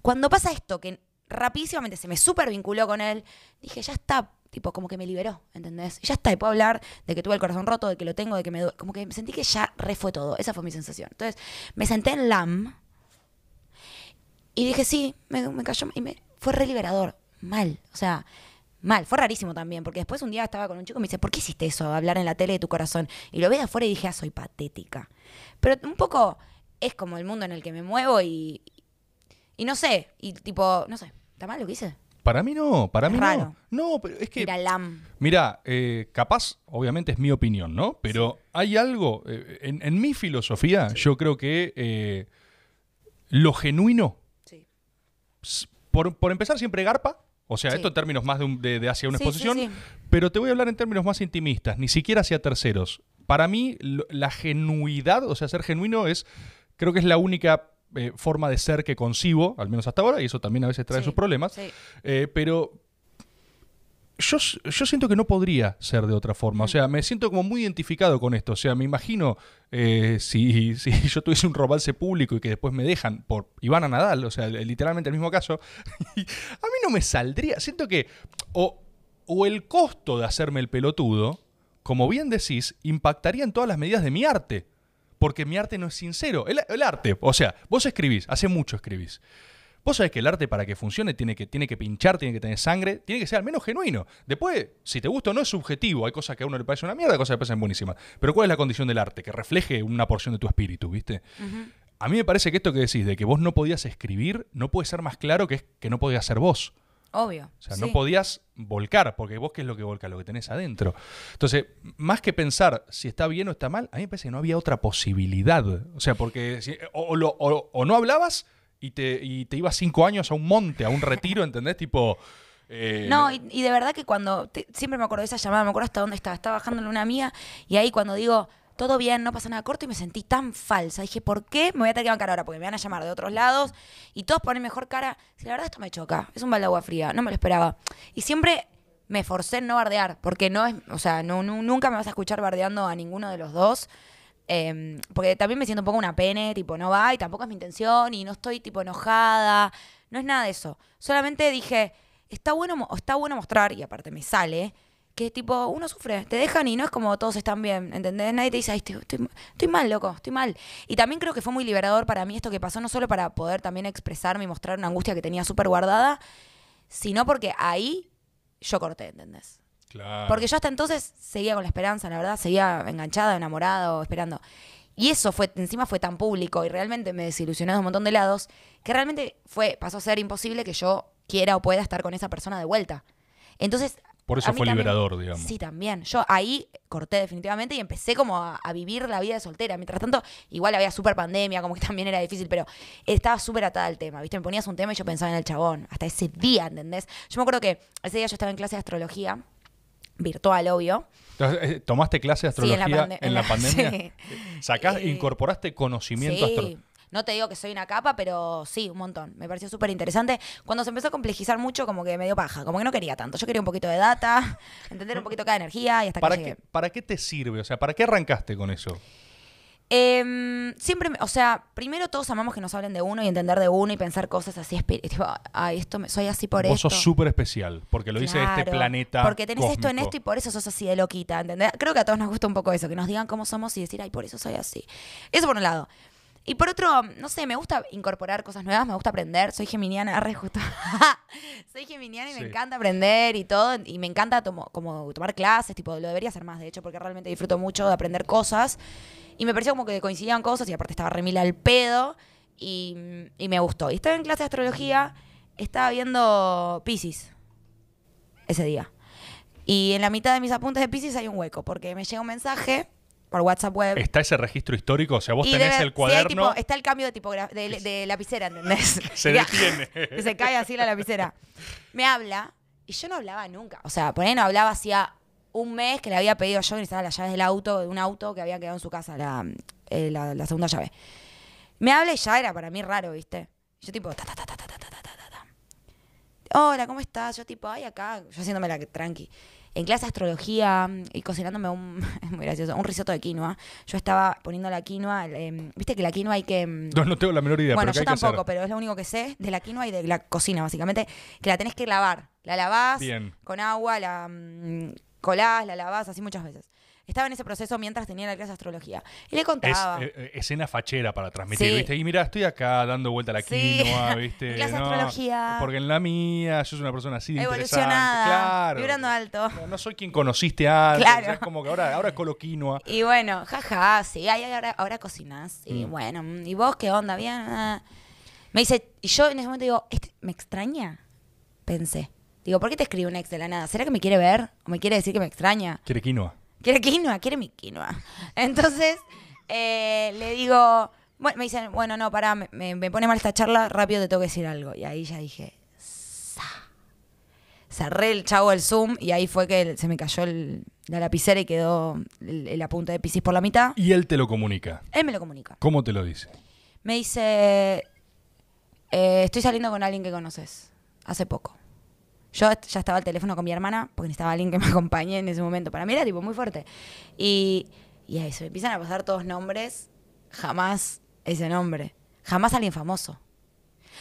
Cuando pasa esto, que rapidísimamente se me súper vinculó con él, dije, ya está, tipo, como que me liberó, ¿entendés? Y ya está, y puedo hablar de que tuve el corazón roto, de que lo tengo, de que me duele. Como que sentí que ya re fue todo. Esa fue mi sensación. Entonces, me senté en LAM y dije, sí, me, me cayó. Y me, fue re liberador. Mal. O sea, mal. Fue rarísimo también, porque después un día estaba con un chico y me dice, ¿por qué hiciste eso? Hablar en la tele de tu corazón. Y lo vi de afuera y dije, ah, soy patética. Pero un poco es como el mundo en el que me muevo y. Y no sé. Y tipo, no sé. ¿Está mal lo que hice? Para mí no, para mí Raro. no. No, pero es que. Mira, LAM. Mira, eh, capaz, obviamente es mi opinión, ¿no? Pero hay algo, eh, en, en mi filosofía, yo creo que eh, lo genuino, Sí. por, por empezar, siempre garpa. O sea, esto en términos más de, un- de- de hacia una exposición. sí. Pero te voy a hablar en términos más intimistas, ni siquiera hacia terceros. Para mí, lo- la genuidad, o sea, ser genuino es, creo que es la única eh, forma de ser que concibo, al menos hasta ahora, y eso también a veces trae Sí, sus problemas. sí. Eh, pero yo, yo siento que no podría ser de otra forma. O sea, me siento como muy identificado con esto. O sea, me imagino eh, si, si yo tuviese un romance público y que después me dejan por Ivana Nadal, o sea, literalmente el mismo caso, a mí no me saldría. Siento que o, o el costo de hacerme el pelotudo, como bien decís, impactaría en todas las medidas de mi arte. Porque mi arte no es sincero. El, el arte, o sea, vos escribís, hace mucho escribís. Vos sabés que el arte para que funcione tiene que, tiene que pinchar, tiene que tener sangre, tiene que ser al menos genuino. Después, si te gusta o no es subjetivo, hay cosas que a uno le parece una mierda, hay cosas que le parecen buenísimas. Pero ¿cuál es la condición del arte? Que refleje una porción de tu espíritu, ¿viste? A mí me parece que esto que decís de que vos no podías escribir no puede ser más claro que es que no podías ser vos. Obvio. O sea, sí. no podías volcar, porque vos qué es lo que volca, lo que tenés adentro. Entonces, más que pensar si está bien o está mal, a mí me parece que no había otra posibilidad. O sea, porque si- o, o lo- o- o no hablabas y te, y te ibas cinco años a un monte, a un retiro, ¿entendés? Tipo... eh, No, y, y de verdad que cuando. te- siempre me acuerdo de esa llamada, me acuerdo hasta dónde estaba. Estaba bajándole una amiga y ahí cuando digo, todo bien, no pasa nada corto, y me sentí tan falsa. Dije, ¿por qué me voy a tener que bancar ahora? Porque me van a llamar de otros lados y todos ponen mejor cara. Si la verdad esto me choca, es un balde de agua fría, no me lo esperaba. Y siempre me forcé en no bardear, porque no es. O sea, no, nu- nunca me vas a escuchar bardeando a ninguno de los dos. Eh, porque también me siento un poco una pene, tipo, no va y tampoco es mi intención y no estoy tipo enojada, no es nada de eso. Solamente dije, está bueno, está bueno mostrar, y aparte me sale, que tipo, uno sufre, te dejan y no es como todos están bien, ¿entendés? Nadie te dice, Ay, estoy, estoy, estoy mal, loco, estoy mal. Y también creo que fue muy liberador para mí esto que pasó, no solo para poder también expresarme y mostrar una angustia que tenía súper guardada, sino porque ahí yo corté, ¿entendés? Claro. Porque yo hasta entonces seguía con la esperanza, la verdad, seguía enganchada, enamorada o esperando. Y eso fue, encima fue tan público y realmente me desilusionó de un montón de lados, que realmente fue, pasó a ser imposible que yo quiera o pueda estar con esa persona de vuelta. Entonces. Por eso fue también- liberador, digamos. Sí, también. Yo ahí corté definitivamente y empecé como a, a vivir la vida de soltera. Mientras tanto, igual había súper pandemia, como que también era difícil, pero estaba súper atada al tema, ¿viste? Me ponías un tema y yo pensaba en el chabón. Hasta ese día, ¿entendés? Yo me acuerdo que ese día yo estaba en clase de astrología, virtual, obvio. Entonces, eh, ¿Tomaste clase de astrología en la, en la- pandemia? sí. Sacás, Eh, incorporaste conocimiento Sí. No te digo que soy una capa, pero sí, un montón. Me pareció súper interesante. Cuando se empezó a complejizar mucho, como que me dio paja. Como que no quería tanto. Yo quería un poquito de data, entender un poquito cada energía y hasta ¿Para que qué. ¿Para qué te sirve? O sea, ¿para qué arrancaste con eso? Em, siempre, o sea, primero todos amamos que nos hablen de uno y entender de uno y pensar cosas así, tipo, ay, esto me, soy así por Vos esto. sos súper especial, porque lo dice este planeta. Porque tenés esto en esto y por eso sos así de loquita, ¿entendés? Creo que a todos nos gusta un poco eso, que nos digan cómo somos y decir, ay, por eso soy así. Eso por un lado. Y por otro, no sé, me gusta incorporar cosas nuevas, me gusta aprender. Soy geminiana, arre justo. soy geminiana y Sí. me encanta aprender y todo. Y me encanta tomo- como tomar clases, tipo, lo debería hacer más, de hecho, porque realmente disfruto mucho de aprender cosas. Y me pareció como que coincidían cosas y aparte estaba remila al pedo. Y, y me gustó. Y estaba en clase de astrología, estaba viendo Pisces ese día. Y en la mitad de mis apuntes de Pisces hay un hueco, porque me llega un mensaje por WhatsApp web. ¿Está ese registro histórico? O sea, vos y tenés debe- el cuaderno. tipo- está el cambio de, tipogra- de, de lapicera, ¿entendés? Se detiene. se cae así la lapicera. Me habla y yo no hablaba nunca. O sea, por ahí no hablaba hacía un mes que le había pedido yo que necesitaba las llaves del auto, de un auto que había quedado en su casa, la, eh, la- la segunda llave. Me habla y ya era para mí raro, ¿viste? Yo tipo, ta, ta, ta, ta, ta, ta, ta, ta, ta, ta. Hola, ¿cómo estás? Yo tipo, ay, acá, yo haciéndome la tranqui. En clase de astrología y cocinándome un, es muy gracioso, un risotto de quinoa. Yo estaba poniendo la quinoa, em, viste que la quinoa hay que... mm, No, no tengo la menor idea, bueno, pero ¿qué yo hay que hacer? tampoco, pero es lo único que sé de la quinoa y de la cocina, básicamente, que la tenés que lavar. La lavás Bien. con agua, la mm, colás, la lavás, así muchas veces. Estaba en ese proceso mientras tenía la clase de astrología. Y le contaba. eh, eh, escena fachera para transmitir, Sí. ¿viste? Y mira, estoy acá dando vuelta a la Sí. quinoa, ¿viste? Clase de No, astrología. Porque en la mía, yo soy una persona así de evolucionada. Claro. vibrando alto. No, no soy quien conociste antes. Claro. o sea, es como que ahora, ahora colo quinoa. Y bueno, jaja, sí, ay, ay, ahora, ahora cocinas. Y Mm. bueno, ¿y vos qué onda? Bien. ah. Me dice, y yo en ese momento digo, ¿este ¿me extraña? Pensé. Digo, ¿por qué te escribe un ex de la nada? ¿Será que me quiere ver? ¿O me quiere decir que me extraña? Quiere quinoa. Quiere quinoa, quiere mi quinoa. Entonces, eh, le digo, bueno, me dicen, bueno, no, pará, me, me- pone mal esta charla, rápido te tengo que decir algo. Y ahí ya dije, sa. Cerré el chavo del Zoom y ahí fue que se me cayó el- la lapicera y quedó el, el apunte de Piscis por la mitad. Y él te lo comunica. Él me lo comunica. ¿Cómo te lo dice? Me dice, eh, estoy saliendo con alguien que conoces, hace poco. Yo ya estaba al teléfono con mi hermana porque necesitaba alguien que me acompañe en ese momento. Para mí era tipo muy fuerte. Y, y ahí se me empiezan a pasar todos nombres, jamás ese nombre, jamás alguien famoso.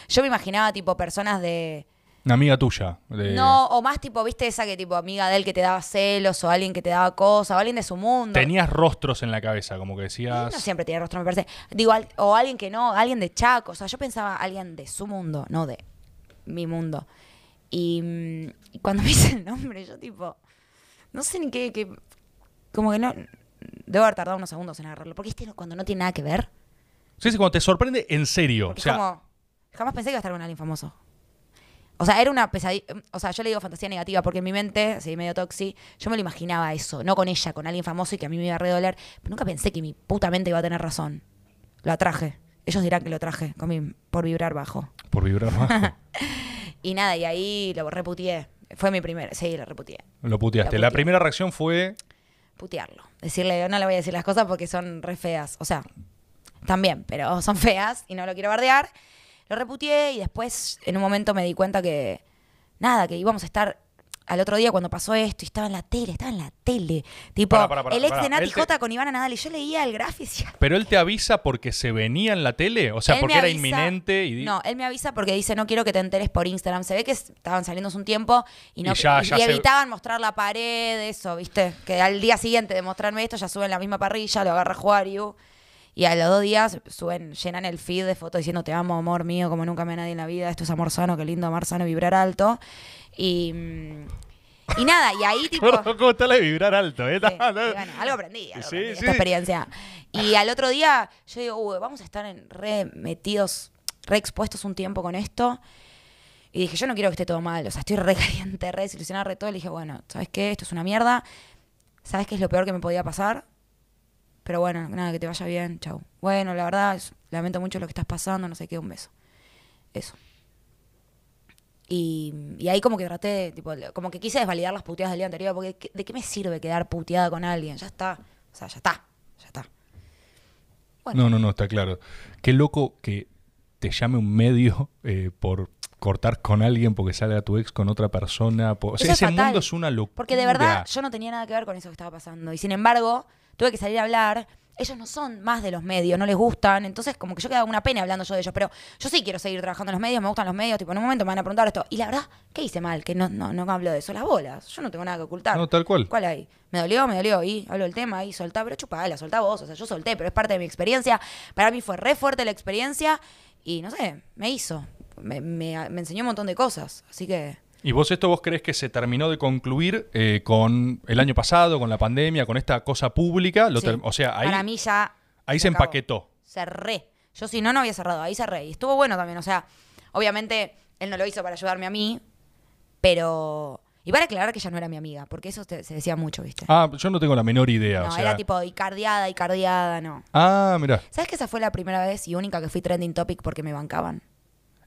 Yo me imaginaba tipo personas de... Una amiga tuya. de- No, o más tipo, viste esa que tipo amiga de él que te daba celos, o alguien que te daba cosas, o alguien de su mundo. Tenías rostros en la cabeza, como que decías. No siempre tiene rostro, me parece. Digo, al- o alguien que no, alguien de Chaco. O sea, yo pensaba alguien de su mundo, no de mi mundo. Y, mm, y cuando me dice el nombre, yo tipo, no sé ni qué, qué- como que no, debo haber tardado unos segundos en agarrarlo. Porque este cuando no tiene nada que ver, Sí, sí, cuando te sorprende en serio. O sea, como, jamás pensé que iba a estar con alguien famoso. O sea, era una pesadilla, o sea, yo le digo fantasía negativa porque en mi mente, así medio toxi, yo me lo imaginaba eso, no con ella, con alguien famoso y que a mí me iba a redoler, pero nunca pensé que mi puta mente iba a tener razón. Lo atraje. Ellos dirán que lo traje con mi- por vibrar bajo. por vibrar bajo. Y nada, y ahí lo reputié. Fue mi primer, sí, lo reputié. lo puteaste. Lo La primera reacción fue. Putearlo. Decirle, no le voy a decir las cosas porque son re feas. O sea, también, pero son feas y no lo quiero bardear. Lo reputié y después en un momento me di cuenta que, nada, que íbamos a estar al otro día cuando pasó esto y estaba en la tele, estaba en la tele. Tipo, Pará, pará, pará, el ex pará. de Nati Él te- J con Ivana Nadal y yo leía el graf y decía, Pero él te avisa porque se venía en la tele. O sea, Él porque me era avisa- inminente. Y di- No, él me avisa porque dice, no quiero que te enteres por Instagram. Se ve que estaban saliendo hace un tiempo y, no, Y ya- y- ya y se- evitaban mostrar la pared, eso, ¿viste? Que al día siguiente de mostrarme esto ya suben la misma parrilla, lo agarra Juario. Y a los dos días suben, llenan el feed de fotos diciendo te amo, amor mío, como nunca me a nadie en la vida, esto es amor sano, qué lindo amar sano, vibrar alto. Y, y nada, y ahí tipo... ¿Cómo está la de vibrar alto? ¿eh? Sí, y bueno, algo aprendí, algo Sí, aprendí de sí. esta experiencia. Y al otro día yo digo, "Uy, vamos a estar en re metidos, re expuestos un tiempo con esto. Y dije, yo no quiero que esté todo mal, o sea, estoy re caliente, re desilusionada, re todo. Y dije, bueno, ¿sabes qué? Esto es una mierda. ¿Sabes qué es lo peor que me podía pasar? Pero bueno, nada, que te vaya bien, chau. Bueno, la verdad, lamento mucho lo que estás pasando, no sé qué, un beso. Eso. Y, y ahí como que traté, tipo, como que quise desvalidar las puteadas del día anterior, porque ¿qué- ¿de qué me sirve quedar puteada con alguien? Ya está. O sea, ya está. Ya está. Bueno. No, no, no, está claro. Qué loco que te llame un medio eh, por cortar con alguien porque sale a tu ex con otra persona. por- O sea, ese fatal, mundo es una locura. Porque de verdad yo no tenía nada que ver con eso que estaba pasando. Y sin embargo, tuve que salir a hablar. Ellos no son más de los medios, no les gustan. Entonces, como que yo quedaba una pena hablando yo de ellos. Pero yo sí quiero seguir trabajando en los medios, me gustan los medios. Tipo, en un momento me van a preguntar esto. Y la verdad, ¿qué hice mal? Que no, no, no hablo de eso. Las bolas. Yo no tengo nada que ocultar. No, tal cual. ¿Cuál hay? Me dolió, me dolió. Y hablo del tema y soltá, pero chupala, soltá vos. O sea, yo solté, pero es parte de mi experiencia. Para mí fue re fuerte la experiencia. Y no sé, me hizo. Me, me- me enseñó un montón de cosas. Así que. ¿Y vos esto vos crees que se terminó de concluir eh, con el año pasado, con la pandemia, con esta cosa pública? Lo sí. ter- o sea, ahí, Para mí ya. ahí se empaquetó. Cerré. Yo si no, no había cerrado. Ahí cerré. Y estuvo bueno también. O sea, obviamente él no lo hizo para ayudarme a mí, pero Y para aclarar que ella no era mi amiga, porque eso te- se decía mucho, ¿viste? Ah, yo no tengo la menor idea. no, o sea... era tipo icardiada, icardiada, no. Ah, mira. ¿Sabes que esa fue la primera vez y única que fui trending topic porque me bancaban?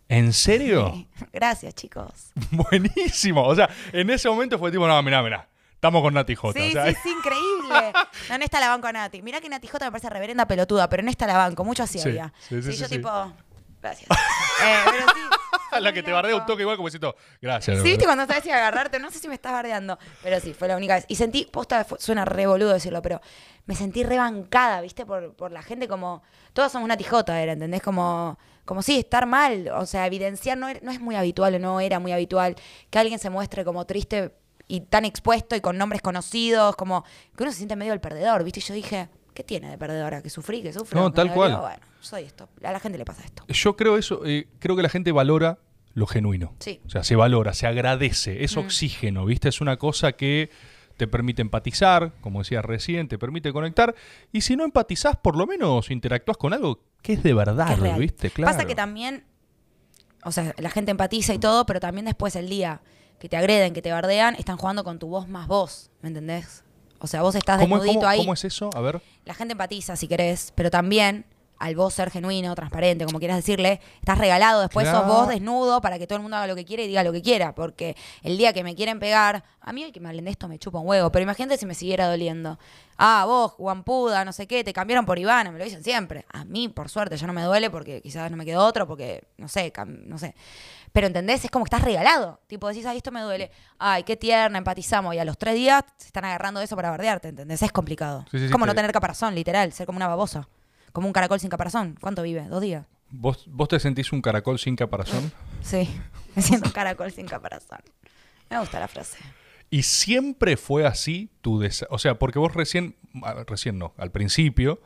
¿En serio? Sí. Gracias, chicos. Buenísimo. O sea, en ese momento fue tipo, no, mirá, mirá. Estamos con Nati J. Sí, o sea, sí, sí, increíble. No, en esta la banco a Nati. Mirá que Nati J me parece reverenda pelotuda, pero en esta la banco. Mucho así Sí, había. sí, sí, yo tipo, gracias. Eh, pero sí. fue la que te bardea un toque igual como diciendo, gracias. Sí, viste cuando sabes si agarrarte, no sé si me estás bardeando, pero sí, fue la única vez. Y sentí, posta, fue- suena re boludo decirlo, pero me sentí rebancada, viste, por, por la gente como, todos somos una tijota, era, ¿entendés? Como, como sí, estar mal, o sea, evidenciar no, era- no es muy habitual o no era muy habitual que alguien se muestre como triste y tan expuesto y con nombres conocidos, como que uno se siente medio el perdedor, viste, y yo dije, ¿qué tiene de perdedora? Que sufrí, que sufro. No, tal cual. Bueno, soy esto, a la gente le pasa esto. Yo creo eso, eh, creo que la gente valora lo genuino. Sí. O sea, se valora, se agradece, es oxígeno, ¿viste? Es una cosa que te permite empatizar, como decías recién, te permite conectar. Y si no empatizás, por lo menos interactúas con algo que es de verdad, es. ¿viste? Claro. Pasa que también, o sea, la gente empatiza y todo, pero también después el día que te agreden, que te bardean, están jugando con tu voz más voz, ¿me entendés? O sea, vos estás ¿Cómo, es- desnudito cómo- ahí. cómo es eso? A ver. La gente empatiza si querés, pero también al vos ser genuino, transparente, como quieras decirle, estás regalado, después sos vos desnudo para que todo el mundo haga lo que quiere y diga lo que quiera, porque el día que me quieren pegar, a mí el que me hablen de esto me chupa un huevo, pero imagínate si me siguiera doliendo. Ah, vos, guampuda, no sé qué, te cambiaron por Ivana, me lo dicen siempre. A mí, por suerte, ya no me duele porque quizás no me quedó otro, porque, no sé, no sé. Pero ¿entendés? Es como que estás regalado. Tipo, decís, ay, esto me duele. Ay, qué tierna, empatizamos. Y a los tres días se están agarrando de eso para bardearte, ¿entendés? Es complicado. Sí, sí, es como no tener caparazón, literal. Ser como una babosa. Como un caracol sin caparazón. ¿Cuánto vive? ¿Dos días? ¿Vos, ¿Vos te sentís un caracol sin caparazón? Sí. Me siento un caracol sin caparazón. Me gusta la frase. Y siempre fue así tu desa- O sea, porque vos recién, ah, recién no, al principio,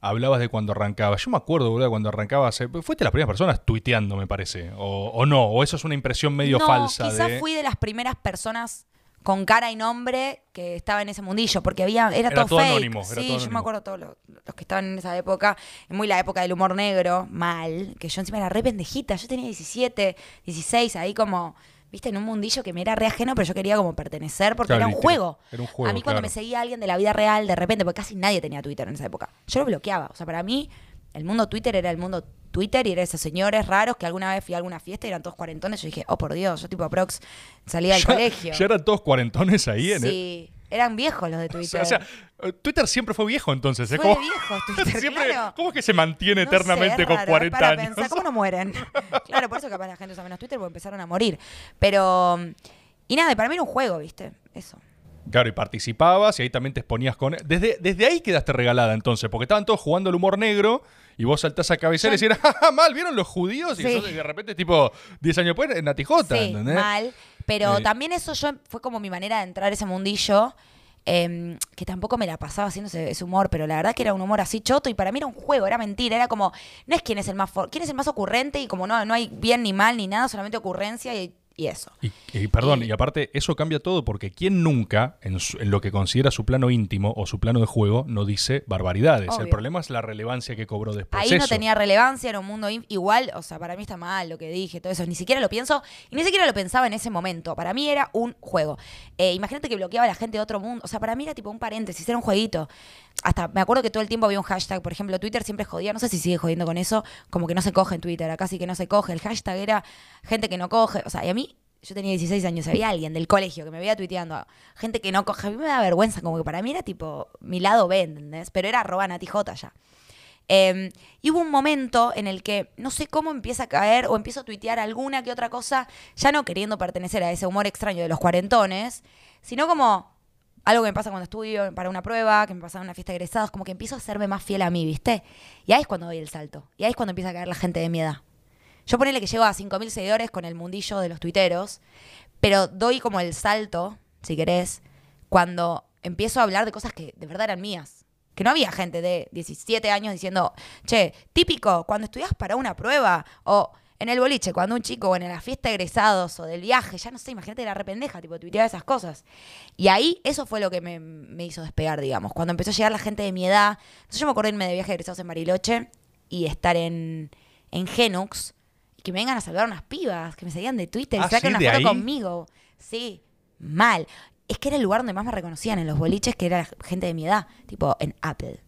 hablabas de cuando arrancabas. Yo me acuerdo, boludo, cuando arrancabas. eh, Fuiste las primeras personas tuiteando, me parece. O, o no, o eso es una impresión medio no, falsa. quizás de... fui de las primeras personas con cara y nombre que estaba en ese mundillo, porque había, era, Era todo, todo fake. anónimo, era sí, todo yo anónimo. me acuerdo todos los, los que estaban en esa época, muy la época del humor negro, mal, que yo encima era re pendejita, yo tenía 17, 16, ahí como, viste, en un mundillo que me era re ajeno, pero yo quería como pertenecer porque Claro, era un juego. era un juego, A mí cuando me seguía alguien de la vida real, de repente, porque casi nadie tenía Twitter en esa época, yo lo bloqueaba. O sea, para mí, el mundo Twitter era el mundo Twitter y eran esos señores raros que alguna vez fui a alguna fiesta y eran todos cuarentones. Yo dije, oh por Dios, yo tipo Prox salía del Ya- colegio. Ya eran todos cuarentones ahí en el- sí, eran viejos los de O Twitter. sea, o sea, Twitter siempre fue viejo entonces. ¿eh? Fue ¿Cómo- de viejos Twitter, siempre, claro. ¿Cómo es que se mantiene No sé, eternamente con raro, es 40 para años? pensar, ¿Cómo no mueren? claro, por eso capaz la gente usa menos Twitter porque empezaron a morir. Pero, y nada, para mí era un juego, ¿viste? Eso. Claro, y participabas y ahí también te exponías con... Desde, desde ahí quedaste regalada entonces, porque estaban todos jugando el humor negro y vos saltás a cabecear y decís, ¡ah, mal! ¿Vieron los judíos? Y Sí. de repente, tipo, 10 años después, en Natijota, Sí, ¿entendés? mal. Pero Eh. también eso yo fue como mi manera de entrar a ese mundillo. em, que tampoco me la pasaba haciendo ese, ese humor, pero la verdad que era un humor así choto y para mí era un juego, era mentira, era como, no es quién es el más for- quién es el más ocurrente y como no, no hay bien ni mal ni nada, solamente ocurrencia y, y eso. Y, y perdón, Y- y aparte, eso cambia todo porque ¿quién nunca, en, su- en lo que considera su plano íntimo o su plano de juego, no dice barbaridades? El problema es la relevancia que cobró después. Ahí no tenía relevancia, era un mundo igual, o sea, para mí está mal lo que dije, todo eso, ni siquiera lo pienso y ni siquiera lo pensaba en ese momento. Para mí era un juego. Eh, imagínate que bloqueaba a la gente de otro mundo, o sea, para mí era tipo un paréntesis, era un jueguito. Hasta me acuerdo que todo el tiempo había un hashtag, por ejemplo, Twitter siempre jodía, no sé si sigue jodiendo con eso, como que no se coge en Twitter, acá sí que no se coge. El hashtag era gente que no coge, o sea, y a mí yo tenía 16 años, había alguien del colegio que me veía tuiteando, gente que no coge, a mí me da vergüenza, como que para mí era tipo mi lado B, ¿entendés? Pero era arroba Nati J ya. Eh, y hubo un momento en el que no sé cómo empieza a caer o empiezo a tuitear alguna que otra cosa, ya no queriendo pertenecer a ese humor extraño de los cuarentones, sino como algo que me pasa cuando estudio para una prueba, que me pasa en una fiesta de egresados, como que empiezo a hacerme más fiel a mí, ¿viste? Y ahí es cuando doy el salto. Y ahí es cuando empieza a caer la gente de mi edad. Yo ponele que llego a 5.000 seguidores con el mundillo de los tuiteros, pero doy como el salto, si querés, cuando empiezo a hablar de cosas que de verdad eran mías. Que no había gente de 17 años diciendo, che, típico, cuando estudias para una prueba, o en el boliche, cuando un chico, o en la fiesta de egresados, o del viaje, ya no sé, imagínate la rependeja, tipo, tuiteaba esas cosas. Y ahí, eso fue lo que me, me hizo despegar, digamos. Cuando empezó a llegar la gente de mi edad, entonces yo me acuerdo de irme de viaje de egresados en Bariloche y estar en, en Genux, y que me vengan a saludar unas pibas, que me seguían de Twitter, Ah, y saquen ¿sí? una ¿De foto conmigo. Sí, mal. Es que era el lugar donde más me reconocían en los boliches, que era gente de mi edad, tipo en Apple.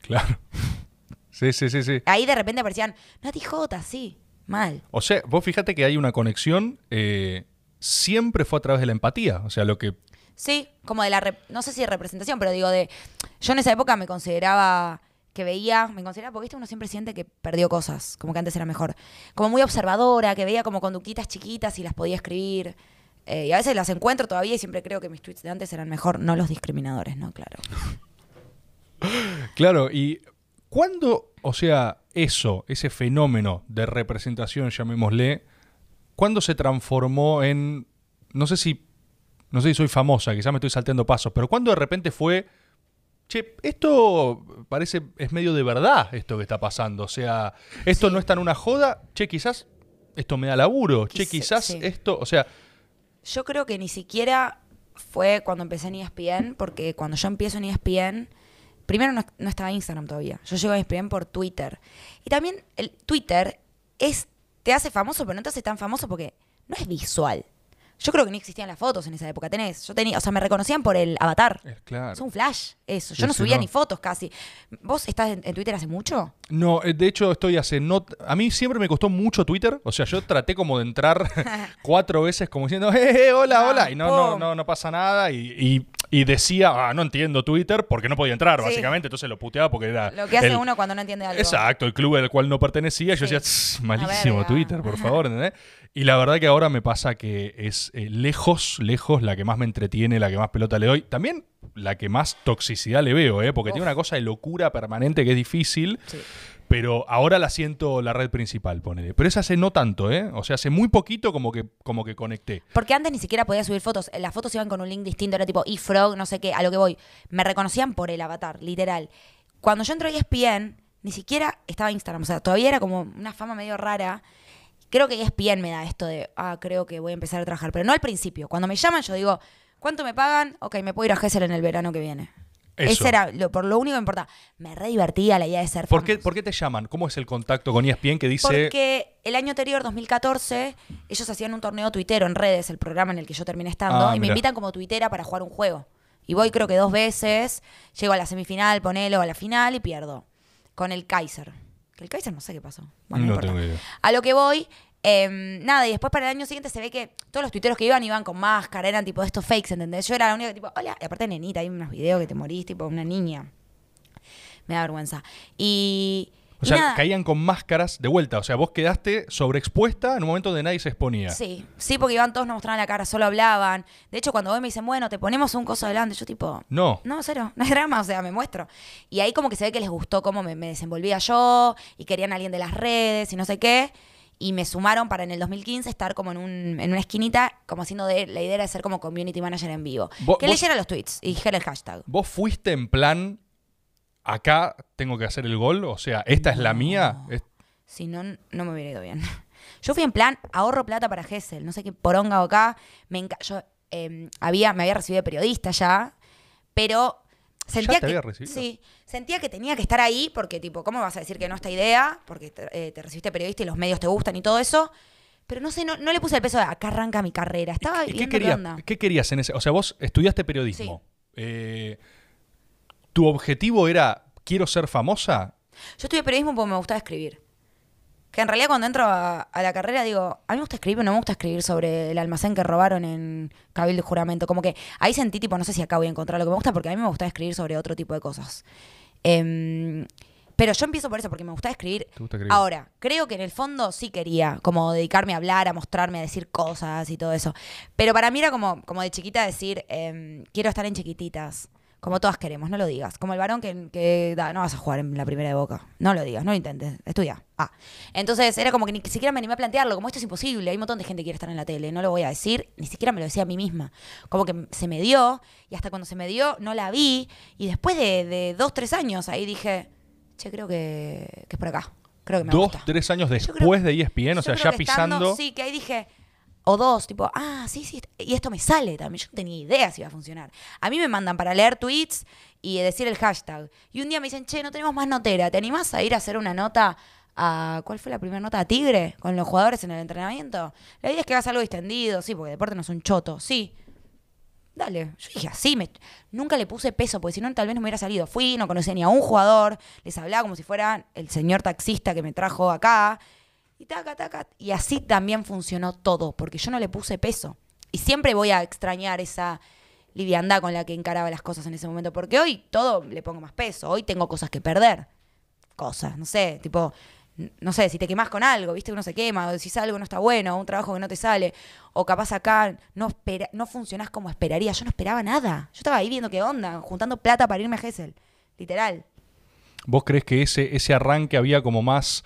Claro. Sí, sí, sí, sí. Ahí de repente aparecían, Nati J, sí, mal. O sea, vos fíjate que hay una conexión, eh, siempre fue a través de la empatía. O sea, lo que Sí, como de la, rep- no sé si de representación, pero digo de, yo en esa época me consideraba que veía, me consideraba, porque ¿viste? uno siempre siente que perdió cosas, como que antes era mejor. Como muy observadora, que veía como conductitas chiquitas y las podía escribir. Eh, y a veces las encuentro todavía y siempre creo que mis tweets de antes eran mejor, no los discriminadores, ¿no? Claro. Claro, y ¿cuándo, o sea, eso, ese fenómeno de representación, llamémosle, ¿cuándo se transformó en, no sé si, no sé si soy famosa, quizás me estoy salteando pasos, pero cuándo de repente fue, che, esto parece, es medio de verdad esto que está pasando, o sea, esto Sí. no está en una joda, che, quizás esto me da laburo, che, Quizá- quizás sí. esto, o sea, Yo creo que ni siquiera fue cuando empecé en ESPN, porque cuando yo empiezo en ESPN, primero no, no estaba Instagram todavía. Yo llego a ESPN por Twitter. Y también el Twitter es, te hace famoso, pero no te hace tan famoso porque no es visual. Yo creo que ni existían las fotos en esa época. Tenés, yo tenía, o sea, me reconocían por el avatar. es claro. Es un flash, eso. Yo no subía no. ni fotos casi. ¿Vos estás en, en Twitter hace mucho? No, eh, de hecho estoy hace no... A mí siempre me costó mucho Twitter. O sea, yo traté como de entrar cuatro veces como diciendo, eh, eh, hola, No, hola. Y no, no, no, no pasa nada. Y, y- y decía, ah, no entiendo Twitter porque no podía entrar, Sí. básicamente. Entonces lo puteaba porque era... Lo que hace el- uno cuando no entiende algo. Exacto, el club al cual no pertenecía. Yo Sí. decía, "Tss, Una malísimo. Twitter, por favor, ¿entendés? Y la verdad que ahora me pasa que es eh, lejos, lejos la que más me entretiene, la que más pelota le doy. También la que más toxicidad le veo, ¿eh? Porque Uf. tiene una cosa de locura permanente que es difícil. Sí. Pero ahora la siento la red principal, ponele. Pero esa hace no tanto, ¿eh? O sea, hace muy poquito como que, como que conecté. Porque antes ni siquiera podía subir fotos. Las fotos iban con un link distinto, era tipo eFrog, no sé qué, a lo que voy. Me reconocían por el avatar, literal. Cuando yo entré a ESPN, ni siquiera estaba Instagram. O sea, todavía era como una fama medio rara. Creo que ESPN me da esto de, ah, creo que voy a empezar a trabajar. Pero no al principio. Cuando me llaman, yo digo, ¿cuánto me pagan? Ok, me puedo ir a Gessel en el verano que viene. Eso. Ese era lo, por lo único que me importa. Me re divertía la idea de ser ¿Por qué. ¿Por qué te llaman? ¿Cómo es el contacto con ESPN que dice... Porque el año anterior, 2014, ellos hacían un torneo tuitero en redes, el programa en el que yo terminé estando, Ah, y me mirá. invitan como tuitera para jugar un juego. Y voy creo que dos veces, llego a la semifinal, ponelo a la final y pierdo. Con el Kaiser. Que el Kaiser no sé qué pasó. Bueno, no, No importa. tengo idea. A lo que voy, em, nada, y después para el año siguiente se ve que todos los tuiteros que iban iban con máscara, eran tipo estos fakes, ¿entendés? Yo era la única que tipo, hola, y aparte nenita, hay unos videos que te morís, tipo una niña. Me da vergüenza. Y. O y sea, nada. caían con máscaras de vuelta. O sea, vos quedaste sobreexpuesta en un momento donde nadie se exponía. Sí, sí, porque iban todos, no mostraban la cara, solo hablaban. De hecho, cuando hoy me dicen, bueno, te ponemos un coso adelante, yo tipo, No. no, cero, no hay drama, o sea, me muestro. Y ahí como que se ve que les gustó cómo me, me desenvolvía yo y querían a alguien de las redes y no sé qué. Y me sumaron para en el 2015 estar como en, un, en una esquinita, como haciendo de, la idea era ser como community manager en vivo. Que leyera los tweets y dijera el hashtag. ¿Vos fuiste en plan, acá tengo que hacer el gol? O sea, esta es la mía. Es- Si no, no me hubiera ido bien. Yo fui en plan, ahorro plata para Gessel. No sé qué poronga o acá. Me yo eh, había, me había recibido de periodista ya, pero sentía te que. había recibido? Sí, sentía que tenía que estar ahí porque, tipo, ¿cómo vas a decir que no esta idea? Porque te, eh, te recibiste periodista y los medios te gustan y todo eso. Pero no sé, no, no le puse el peso de acá arranca mi carrera. Estaba ¿Y qué, viendo qué, querías, onda. qué querías en ese? O sea, vos estudiaste periodismo. Eh, ¿Tu objetivo era, quiero ser famosa? Yo estudié periodismo porque me gustaba escribir. Que en realidad cuando entro a, a la carrera digo, a mí me gusta escribir, pero no me gusta escribir sobre el almacén que robaron en Cabildo y Juramento. Como que ahí sentí, tipo, no sé si acá voy a encontrar lo que me gusta, porque a mí me gusta escribir sobre otro tipo de cosas. Em, pero yo empiezo por eso, porque me gusta escribir. ¿Te gusta escribir? Ahora, creo que en el fondo sí quería, como dedicarme a hablar, a mostrarme, a decir cosas y todo eso. Pero para mí era como, como de chiquita decir, em, quiero estar en chiquititas. Como todas queremos, no lo digas. Como el varón que, que da, no vas a jugar en la primera de boca. No lo digas, no lo intentes, estudia. Ah. Entonces era como que ni siquiera me animé a plantearlo, como esto es imposible, hay un montón de gente que quiere estar en la tele, no lo voy a decir, ni siquiera me lo decía a mí misma. Como que se me dio, y hasta cuando se me dio, no la vi, y después de, de dos, tres años, ahí dije, che, creo que, que es por acá. Creo que me Dos, gusta. tres años después creo- de E ESPN, o sea, ya estando- pisando. sí, que ahí dije, o dos, tipo, ah, sí, sí, y esto me sale también. Yo no tenía idea si iba a funcionar. A mí me mandan para leer tweets y decir el hashtag. Y un día me dicen, che, no tenemos más notera, ¿te animás a ir a hacer una nota a. ¿Cuál fue la primera nota? ¿A Tigre? Con los jugadores en el entrenamiento. La idea es que hagas algo distendido, sí, porque deporte no es un choto, sí. dale. Yo dije, así, me, nunca le puse peso, porque si no, tal vez no me hubiera salido. Fui, no conocía ni a un jugador, les hablaba como si fuera el señor taxista que me trajo acá. Y taca, taca. Y así también funcionó todo, porque yo no le puse peso. Y siempre voy a extrañar esa liviandad con la que encaraba las cosas en ese momento, porque hoy todo le pongo más peso, hoy tengo cosas que perder. Cosas, no sé, tipo, no sé, si te quemas con algo, viste que uno se quema, o si algo no está bueno, o un trabajo que no te sale, o capaz acá no, no funcionás como esperaría. Yo no esperaba nada. Yo estaba ahí viendo qué onda, juntando plata para irme a Gessel. Literal. ¿Vos crees que ese, ese arranque había como más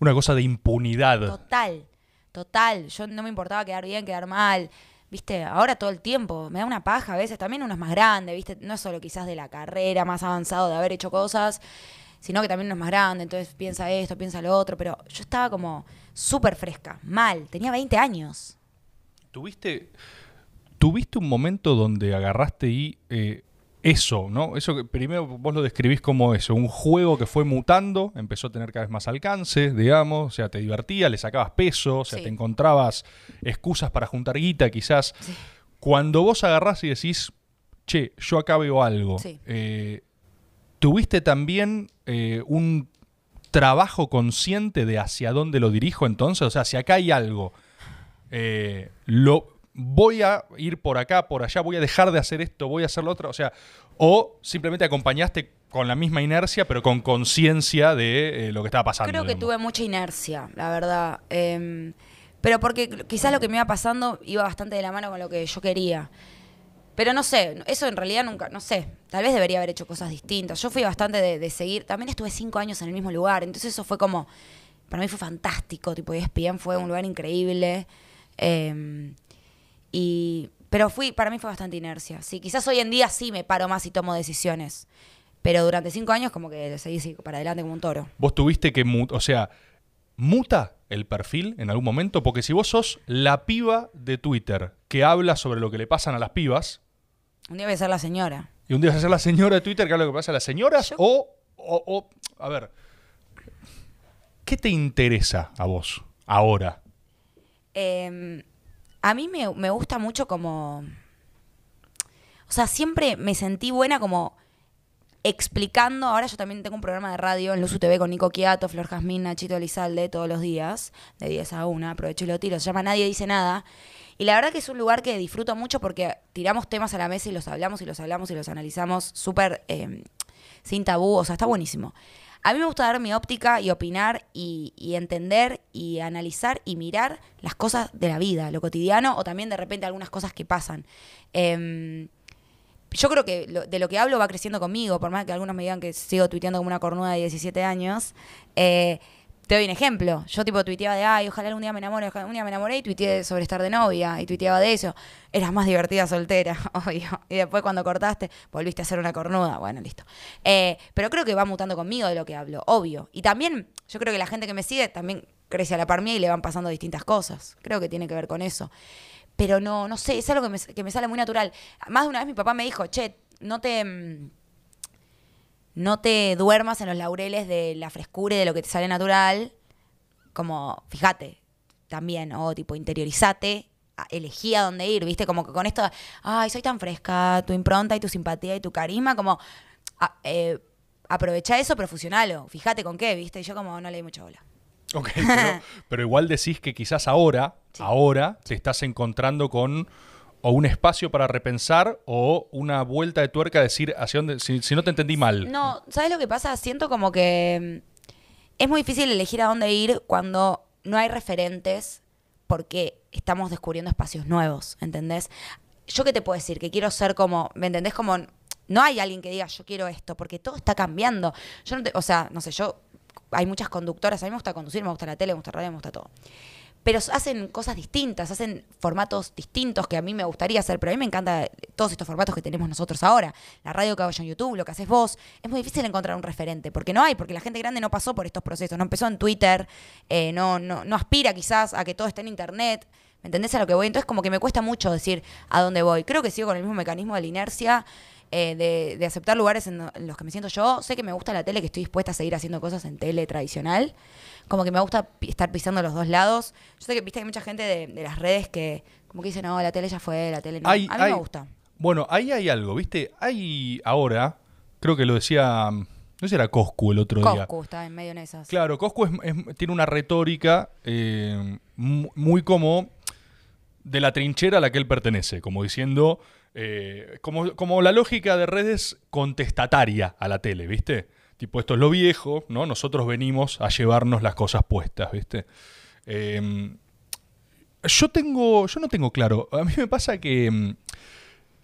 una cosa de impunidad? Total, total. Yo no me importaba quedar bien, quedar mal. Viste, ahora todo el tiempo. Me da una paja a veces. También uno es más grande, viste. No es solo quizás de la carrera, más avanzado, de haber hecho cosas, sino que también uno es más grande. Entonces piensa esto, piensa lo otro. Pero yo estaba como súper fresca, mal. Tenía 20 años. ¿Tuviste, ¿Tuviste un momento donde agarraste y eh, eso, ¿no? Eso que primero vos lo describís como eso, un juego que fue mutando, empezó a tener cada vez más alcance, digamos, o sea, te divertía, le sacabas peso, o sea, Sí. te encontrabas excusas para juntar guita, quizás. Sí. Cuando vos agarrás y decís, che, yo acá veo algo, Sí. eh, ¿tuviste también eh, un trabajo consciente de hacia dónde lo dirijo entonces? O sea, si acá hay algo, eh, lo voy a ir por acá, por allá, voy a dejar de hacer esto, voy a hacer lo otro, o sea, o simplemente acompañaste con la misma inercia, pero con conciencia de eh, lo que estaba pasando. Creo que digamos. tuve mucha inercia, la verdad. Em, pero porque quizás lo que me iba pasando iba bastante de la mano con lo que yo quería. Pero no sé, eso en realidad nunca, no sé. Tal vez debería haber hecho cosas distintas. Yo fui bastante de, de seguir. También estuve cinco años en el mismo lugar. Entonces eso fue como. Para mí fue fantástico. Tipo, ESPN fue un lugar increíble. Em, y. Pero fui, para mí fue bastante inercia. Sí, quizás hoy en día sí me paro más y tomo decisiones. Pero durante cinco años, como que seguí sí, para adelante como un toro. Vos tuviste que, o sea, muta el perfil en algún momento, porque si vos sos la piba de Twitter que habla sobre lo que le pasan a las pibas, Un día voy a ser la señora. y un día vas a ser la señora de Twitter que habla lo que pasa a las señoras, Yo- o, o, o- a ver, ¿qué te interesa a vos ahora? Eh, a mí me, me gusta mucho como... O sea, siempre me sentí buena como explicando. Ahora yo también tengo un programa de radio en Luzu TV con Nico Quiato, Flor Jazmín, Nachito Elizalde, todos los días, de 10 a 1. Aprovecho y lo tiro. Se llama Nadie Dice Nada. Y la verdad que es un lugar que disfruto mucho porque tiramos temas a la mesa y los hablamos y los hablamos y los analizamos súper eh, sin tabú. O sea, está buenísimo. A mí me gusta dar mi óptica y opinar y, entender y analizar y mirar las cosas de la vida, lo cotidiano o también de repente algunas cosas que pasan. Em, yo creo que lo- de lo que hablo va creciendo conmigo, por más que algunos me digan que sigo tuiteando como una cornuda de 17 años. Eh, te doy un ejemplo. Yo tipo tuiteaba de, ay, ojalá algún día me enamore, ojalá algún día me enamoré y tuiteé sobre estar de novia y tuiteaba de eso. Eras más divertida soltera, obvio. Y después cuando cortaste, volviste a ser una cornuda. Bueno, listo. Eh, pero creo que va mutando conmigo de lo que hablo, obvio. Y también, yo creo que la gente que me sigue también crece a la par y le van pasando distintas cosas. Creo que tiene que ver con eso. Pero no, no sé, es algo que me, que me sale muy natural. Más de una vez mi papá me dijo, che, no te... no te duermas en los laureles de la frescura y de lo que te sale natural. Como, fíjate, también, o tipo, interiorizate, elegí a dónde ir, ¿viste? Como que con esto, ay, soy tan fresca, tu impronta y tu simpatía y tu carisma, como, a- eh, aprovecha eso, pero fusionalo, fíjate con qué, ¿viste? Y yo como no le di mucha bola. Ok, pero, pero igual decís que quizás ahora, Sí. ahora te estás encontrando con o un espacio para repensar o una vuelta de tuerca a decir hacia dónde, si, no te entendí mal. No, ¿sabes lo que pasa? Siento como que mm, es muy difícil elegir a dónde ir cuando no hay referentes porque estamos descubriendo espacios nuevos, ¿entendés? Yo qué te puedo decir, que quiero ser como, ¿me entendés? Como no hay alguien que diga yo quiero esto, porque todo está cambiando. Yo no te- o sea, no sé, yo hay muchas conductoras, a mí me gusta conducir, me gusta la tele, me gusta la radio, me gusta todo. Pero hacen cosas distintas, hacen formatos distintos que a mí me gustaría hacer, pero a mí me encanta todos estos formatos que tenemos nosotros ahora. La radio que hago yo en YouTube, lo que haces vos. Es muy difícil encontrar un referente, porque no hay, porque la gente grande no pasó por estos procesos, no empezó en Twitter, eh, no, no, no aspira quizás a que todo esté en Internet. ¿Me entendés a lo que voy? Entonces como que me cuesta mucho decir a dónde voy. Creo que sigo con el mismo mecanismo de la inercia. eh, de, de aceptar lugares en, los que me siento yo. Sé que me gusta la tele, que estoy dispuesta a seguir haciendo cosas en tele tradicional. Como que me gusta estar pisando los dos lados. Yo sé que viste hay mucha gente de, de las redes que como que dice, no, la tele ya fue, la tele no. Hay- a mí hay- me gusta. Bueno, ahí hay algo, ¿viste? Hay ahora, creo que lo decía, no sé si era Coscu el otro día. Coscu está en medio en esas. Claro, Coscu es- es- tiene una retórica eh, mu- muy como de la trinchera a la que él pertenece, como diciendo, eh, como, como la lógica de redes contestataria a la tele, ¿viste? Tipo, esto es lo viejo, ¿no? Nosotros venimos a llevarnos las cosas puestas, ¿viste? Eh, yo tengo, yo no tengo claro, a mí me pasa que, mm,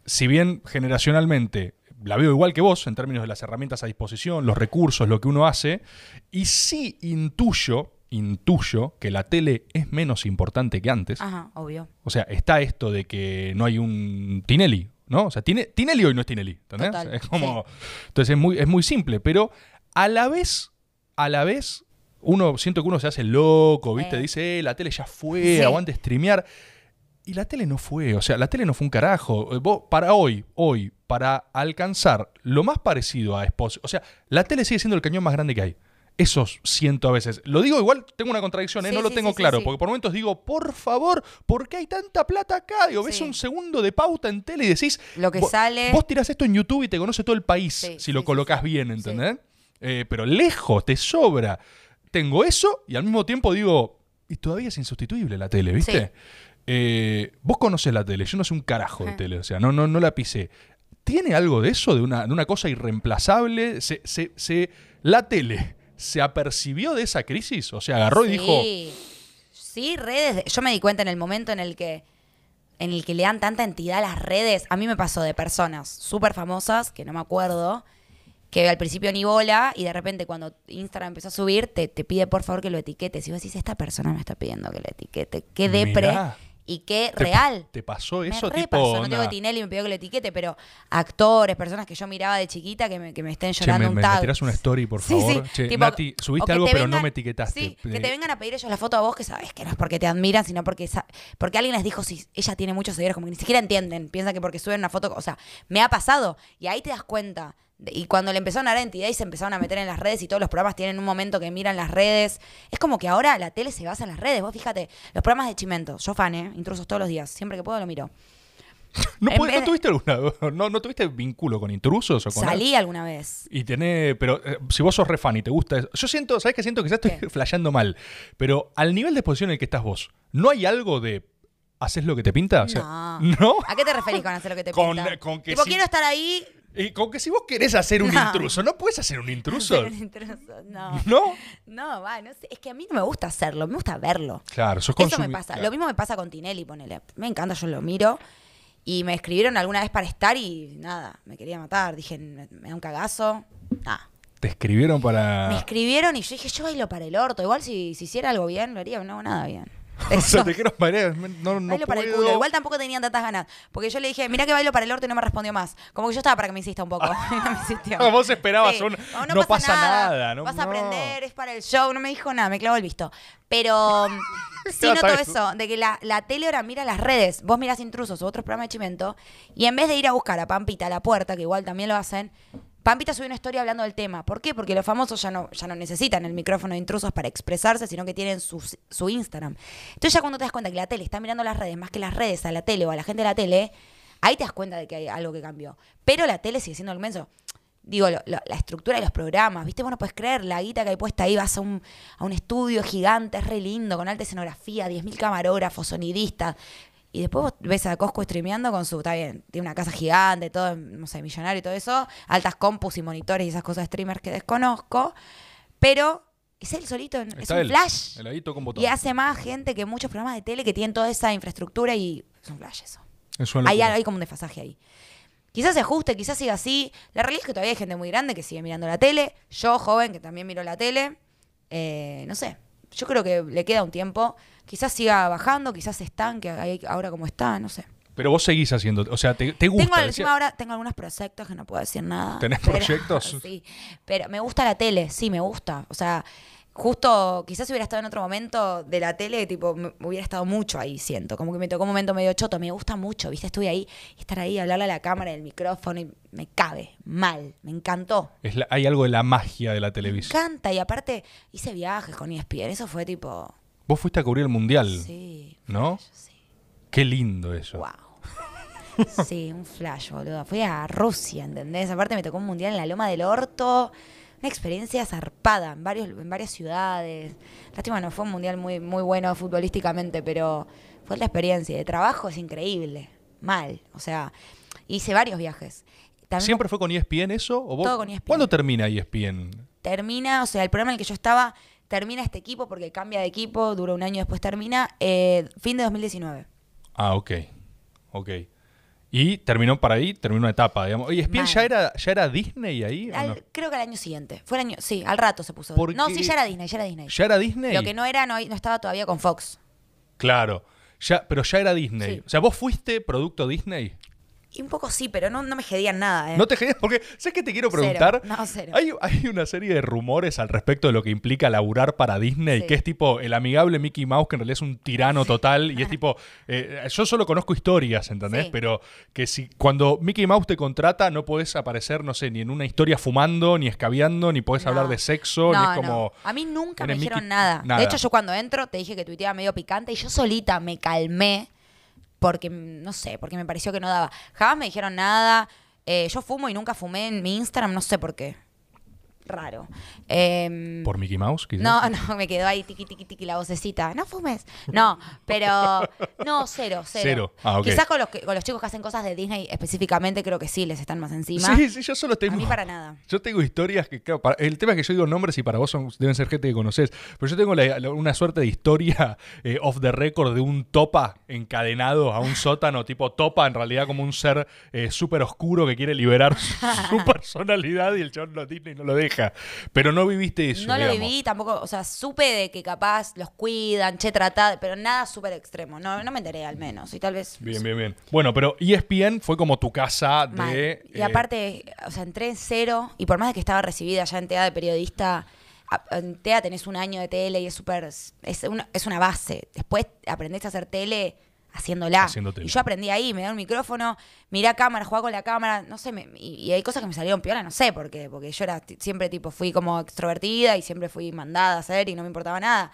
si bien generacionalmente la veo igual que vos en términos de las herramientas a disposición, los recursos, lo que uno hace, y sí intuyo, intuyo que la tele es menos importante que antes. Ajá, obvio. O sea, está esto de que no hay un Tinelli, ¿no? O sea, Tinelli hoy no es. Total, es como, entonces es muy, es muy simple, pero a la vez, a la vez, uno siento que uno se hace loco, ¿viste? Eh. Dice, eh, la tele ya fue, Sí. aguante streamear. Y la tele no fue, o sea, la tele no fue un carajo. Eh, Vos, para hoy, hoy, para alcanzar lo más parecido a Exposición, o sea, la tele sigue siendo el cañón más grande que hay. Eso siento a veces. Lo digo igual, tengo una contradicción, ¿eh? Sí, no lo sí, tengo sí, claro, porque por momentos digo, por favor, ¿por qué hay tanta plata acá? Digo, ves un segundo de pauta en tele y decís, Lo que vos, sale- Vos tirás esto en YouTube y te conoce todo el país si lo colocas bien, ¿entendés? Eh, pero lejos, te sobra. Tengo eso y al mismo tiempo digo, y todavía es insustituible la tele, ¿viste? Eh, vos conocés la tele, yo no sé un carajo de tele, o sea, no, no, no la pisé. ¿Tiene algo de eso, de una, de una cosa irreemplazable? ¿Se, se, se- la tele se apercibió de esa crisis? O sea, agarró y dijo, Sí, redes. de- Yo me di cuenta en el momento en el que en el que le dan tanta entidad a las redes. A mí me pasó de personas súper famosas, que no me acuerdo, que al principio ni bola, y de repente cuando Instagram empezó a subir, te, te pide por favor que lo etiquetes. Y vos decís, esta persona me está pidiendo que lo etiquete. Qué depre Mirá. Y qué ¿te, real. ¿Te pasó Me eso? re tipo, pasó. No tengo Tinelli me pidió que lo etiquete, pero actores, personas que yo miraba de chiquita que me, que me estén Che, llorando me, un me- tag. me tirás una story, por Sí, favor. sí, Che, tipo, Nati, o subiste algo, pero no me etiquetaste. Sí, que Eh, te vengan a pedir ellos la foto a vos, que sabes que no es porque te admiran, sino porque, porque alguien les dijo si ella tiene muchos seguidores, como que ni siquiera entienden. Piensan que porque suben una foto, o sea, me ha pasado. Y ahí te das cuenta. Y cuando le empezaron a dar entidad y se empezaron a meter en las redes y todos los programas tienen un momento que miran las redes, es como que ahora la tele se basa en las redes. Vos fíjate, los programas de Chimento, yo fan, ¿eh? Intrusos todos los días, siempre que puedo lo miro. ¿No, en puede- vez ¿no de- tuviste alguna, no, no tuviste vínculo con intrusos o con Salí alguna vez. Y tenés, pero eh, si vos sos re fan y te gusta eso, yo siento, ¿sabes qué siento? Que ya estoy ¿Qué? flasheando mal, pero al nivel de exposición en el que estás vos, ¿no hay algo de haces lo que te pinta? O sea, No. ¿No? ¿A qué te referís con hacer lo que te pinta? con que Tipo, quiero estar ahí. Y con que si vos querés hacer un No. intruso, ¿no puedes hacer un intruso? Ser un intruso. No. ¿No? No, va, no sé. Es que a mí no me gusta hacerlo, me gusta verlo. Claro, sos Eso me pasa. claro. Lo mismo me pasa con Tinelli, ponele. Me encanta, yo lo miro. Y me escribieron alguna vez para estar y nada, me quería matar. Dije, me me da un cagazo. Nada. Te escribieron para... Me escribieron y yo dije, yo bailo para el orto. Igual si, si hiciera algo bien, lo haría, no hago nada bien. o sea, te quiero parar, no, no bailo para el culo. Igual tampoco tenían tantas ganas. Porque yo le dije, mira que bailo para el orto y no me respondió más. Como que yo estaba para que me insista un poco. no me insistió. Vos esperabas Sí. un- No, no pasa nada, no- Vas a aprender, es para el show. No me dijo nada, me clavó el visto. Pero mm, sí noto eso, de que la, la tele ahora mira las redes. Vos mirás intrusos o otros programas de chimento. Y en vez de ir a buscar a Pampita a la puerta, que igual también lo hacen. Pampita sube una historia hablando del tema. ¿Por qué? Porque los famosos ya no, ya no necesitan el micrófono de intrusos para expresarse, sino que tienen su, su Instagram. Entonces ya cuando te das cuenta que la tele está mirando las redes, más que las redes a la tele o a la gente de la tele, ahí te das cuenta de que hay algo que cambió. Pero la tele sigue siendo el menso. Digo, lo- la estructura de los programas, ¿viste? Vos no puedes creer la guita que hay puesta ahí, vas a un, a un estudio gigante, es re lindo, con alta escenografía, 10.000 camarógrafos, sonidistas. Y después vos ves a Cosco streameando con su, está bien, tiene una casa gigante, todo, no sé, millonario y todo eso, altas compus y monitores y esas cosas de streamers que desconozco, pero es él solito, es Está un él, flash. heladito con botón. Y hace más gente que muchos programas de tele que tienen toda esa infraestructura y es un flash eso. Es Hay, hay como un desfasaje ahí. Quizás se ajuste, quizás siga así. La realidad es que todavía hay gente muy grande que sigue mirando la tele. Yo, joven, que también miro la tele. Eh, no sé. Yo creo que le queda un tiempo. Quizás siga bajando, quizás se estanque ahora como está, no sé. Pero vos seguís haciendo, o sea, te, te gusta. Tengo, encima ahora tengo algunos proyectos que no puedo decir nada. ¿Tenés pero- proyectos? sí. Pero me gusta la tele, sí, me gusta. O sea, justo, quizás hubiera estado en otro momento de la tele, tipo, me hubiera estado mucho ahí, siento. Como que me tocó un momento medio choto. Me gusta mucho, ¿viste? Estuve ahí, estar ahí, hablarle a la cámara, el micrófono, y me cabe, mal. Me encantó. Es la- hay algo de la magia de la Me televisión. encanta. Y aparte, hice viajes con ESPN. Eso fue tipo. Vos fuiste a cubrir el mundial, Sí. ¿no? flash, Sí. Qué lindo eso. Wow. Sí, un flash, boludo. Fui a Rusia, ¿entendés? Aparte me tocó un mundial en la Loma del Orto. Una experiencia zarpada en, varios, en varias ciudades. Lástima, no fue un mundial muy, muy bueno futbolísticamente, pero fue la experiencia. De trabajo es increíble. Mal. O sea, hice varios viajes. También ¿Siempre fue con ESPN eso? ¿O vos- Todo con ESPN. ¿Cuándo termina ESPN? termina, o sea, el programa en el que yo estaba, termina este equipo porque cambia de equipo, dura un año después termina, eh, fin de 2019. Ah, ok. Ok. Y terminó para ahí, terminó una etapa, digamos. ¿Y Mal. ya era, ya era Disney ahí? o Al- no? Creo que al año siguiente. Fue el año, sí, al rato se puso. Porque- No, sí, ya era Disney, ya era Disney. ¿Ya era Disney? Lo que no era, no, no estaba todavía con Fox. Claro. Ya, pero ya era Disney. Sí. O sea, ¿vos fuiste producto Disney? Y un poco sí, pero no, no me gedían nada, ¿eh? No te querías, porque sé que te quiero Cero. preguntar. No, cero. Hay, hay una serie de rumores al respecto de lo que implica laburar para Disney, Sí. que es tipo el amigable Mickey Mouse, que en realidad es un tirano total, y es tipo, eh, yo solo conozco historias, ¿entendés? Sí. Pero que si cuando Mickey Mouse te contrata, no podés aparecer, no sé, ni en una historia fumando, ni escabeando, ni podés No. hablar de sexo, no, ni es como... no. A mí nunca me dijeron Mickey- nada. nada. De hecho, yo cuando entro te dije que tuiteaba medio picante y yo solita me calmé porque, no sé, porque me pareció que no daba. Jamás me dijeron nada. Eh, yo fumo y nunca fumé en mi Instagram, no sé por qué. Raro. Em, ¿Por Mickey Mouse? quizás? No, no, me quedó ahí tiqui, tiqui, tiqui la vocecita. No fumes. No, pero. No, cero, cero. Cero. Ah. Quizás con los, que- con los chicos que hacen cosas de Disney específicamente, creo que sí, les están más encima. Sí, sí, yo solo tengo... A mí para nada. Yo tengo historias que, claro, para- el tema es que yo digo nombres y para vos son- deben ser gente que conoces, pero yo tengo la- la- una suerte de historia eh, off the record de un topa encadenado a un sótano, tipo topa en realidad como un ser eh, súper oscuro que quiere liberar su, su personalidad y el chabón no Disney no lo deja. Pero no viviste eso. No lo viví tampoco, o sea, supe de que capaz los cuidan, che, tratad, pero nada súper extremo. No, no me enteré al menos. Y tal vez. Bien, bien, bien. Bueno, pero ESPN fue como tu casa mal. de... Y eh, aparte, o sea, entré en cero y por más de que estaba recibida ya en TEA de periodista, en TEA tenés un año de tele y es súper, es una, es una base. Después aprendés a hacer tele haciéndola. Haciendo tele. Y yo aprendí ahí, me da un micrófono, mirá cámara, jugá con la cámara, no sé, me- y, y hay cosas que me salieron piola, no sé por qué, porque yo era siempre tipo, fui como extrovertida y siempre fui mandada a hacer y no me importaba nada.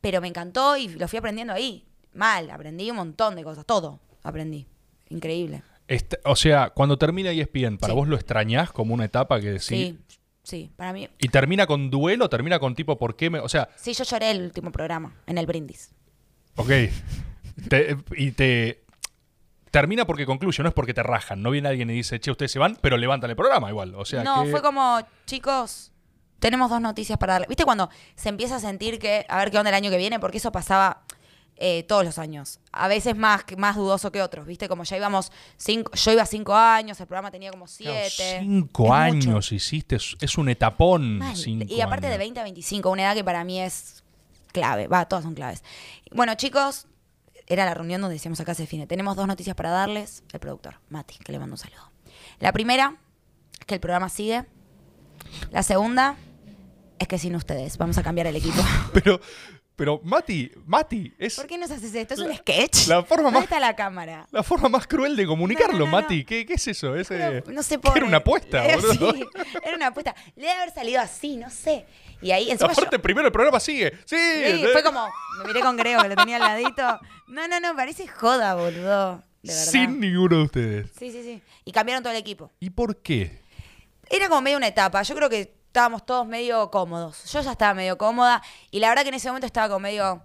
Pero me encantó y lo fui aprendiendo ahí. Mal, aprendí un montón de cosas, todo aprendí. Increíble. esta- o sea, cuando termina ESPN, ¿para Sí. vos lo extrañás como una etapa que decís... Sí, sí, para mí. ¿Y termina con duelo? ¿Termina con tipo por qué me.? O sea, Sí, yo lloré el último programa, en el brindis. ok. Te- y te. Termina porque concluye, no es porque te rajan. No viene alguien y dice, che, ustedes se van, pero levantan el programa igual. O sea, no, que- fue como, chicos, tenemos dos noticias para darle. ¿Viste cuando se empieza a sentir que, a ver qué onda el año que viene? Porque eso pasaba eh, todos los años. A veces más, más dudoso que otros, ¿viste? Como ya íbamos cinco, yo iba cinco años, el programa tenía como Claro, siete. cinco Es años mucho. hiciste, es, un etapón. Mal. cinco y aparte de años. 20 a 25, una edad que para mí es clave. Va, todas son claves. Bueno, chicos, era la reunión donde decíamos acá se define. Tenemos dos noticias para darles. El productor, Mati, que le mando un saludo. La primera es que el programa sigue. La segunda es que sin ustedes vamos a cambiar el equipo. Pero, pero, Mati, Mati, es ¿Por qué nos haces esto? ¿Es un sketch? la forma ¿Dónde más- está la cámara? la forma más cruel de comunicarlo, No, no, no, no. Mati. ¿Qué, qué es eso? Es, eh, no sé ¿qué por Era una apuesta, Eh, boludo. sí, era una apuesta. Le debe haber salido así, no sé. Y ahí encima yo- Aparte, primero el programa sigue. Sí, Sí, fue como, me miré con Grego que lo tenía al ladito. No, no, no, parece joda, boludo. De verdad. sin ninguno de ustedes. Sí, sí, sí. Y cambiaron todo el equipo. ¿Y por qué? Era como medio una etapa. Yo creo que estábamos todos medio cómodos. Yo ya estaba medio cómoda. Y la verdad que en ese momento estaba como medio.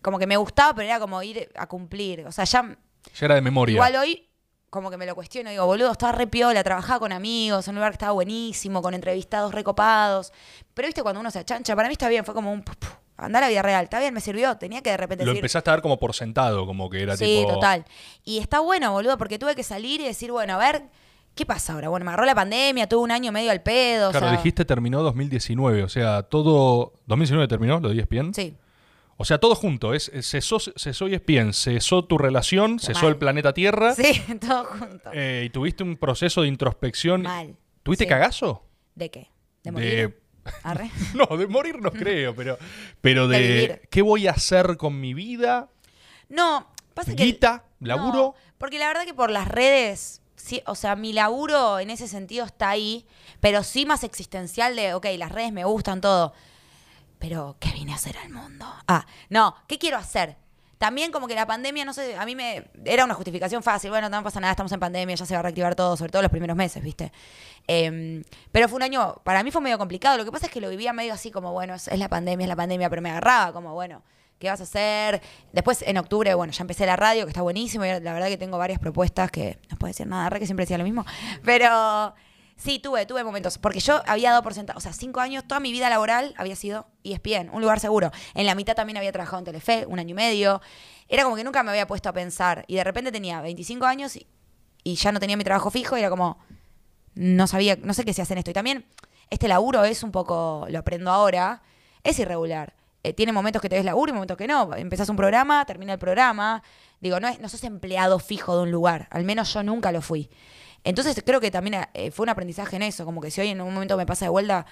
Como que me gustaba, pero era como ir a cumplir. O sea, ya. Ya era de memoria. Igual hoy, como que me lo cuestiono. Digo, boludo, estaba re piola, trabajaba con amigos, en un lugar que estaba buenísimo, con entrevistados recopados. Pero viste, cuando uno se achancha, para mí está bien. Fue como un. Andá a la vida real. Está bien, me sirvió. Tenía que de repente Lo decir. empezaste a dar como por sentado, como que era Sí, tipo. total. Y está bueno, boludo, porque tuve que salir y decir, bueno, a ver, ¿qué pasa ahora? Bueno, me agarró la pandemia, tuve un año medio al pedo. o Claro, sea, dijiste terminó 2019, o sea, todo. ¿2019 terminó lo E ESPN? Sí, O sea, todo junto. Es, es- cesó, cesó ESPN, cesó tu relación, cesó Mal. el planeta Tierra. sí, todo junto. eh, y tuviste un proceso de introspección. Mal. ¿Tuviste Sí. cagazo? ¿De qué? ¿De morir? Arre. No, de morir no creo, pero, pero De de, qué voy a hacer con mi vida, No, pasa que. guita, No, laburo. porque la verdad que por las redes, sí, o sea, mi laburo en ese sentido está ahí, pero sí más existencial de, ok, las redes me gustan todo. Pero, ¿qué vine a hacer al mundo? Ah, no, ¿qué quiero hacer? También como que la pandemia, no sé, a mí me era una justificación fácil. Bueno, no pasa nada, estamos en pandemia, ya se va a reactivar todo, sobre todo los primeros meses, ¿viste? Em, pero fue un año, para mí fue medio complicado. Lo que pasa es que lo vivía medio así como, bueno, es, es la pandemia, es la pandemia, pero me agarraba como, bueno, ¿qué vas a hacer? Después en octubre, bueno, ya empecé la radio, que está buenísimo, y la verdad que tengo varias propuestas que no puedo decir nada, re que siempre decía lo mismo, pero sí, tuve, tuve momentos, porque yo había dado por sentado, o sea, cinco años, toda mi vida laboral había sido ESPN, un lugar seguro. En la mitad también había trabajado en Telefe, un año y medio. Era como que nunca me había puesto a pensar, y de repente tenía 25 años y, y ya no tenía mi trabajo fijo, y era como, no sabía, no sé qué se hace en esto. Y también este laburo es un poco, lo aprendo ahora, es irregular. Eh, tiene momentos que te ves laburo y momentos que no. Empezás un programa, termina el programa. Digo, no, es, no sos empleado fijo de un lugar. Al menos yo nunca lo fui. Entonces creo que también eh, fue un aprendizaje en eso. Como que si hoy en un momento me pasa de vuelta,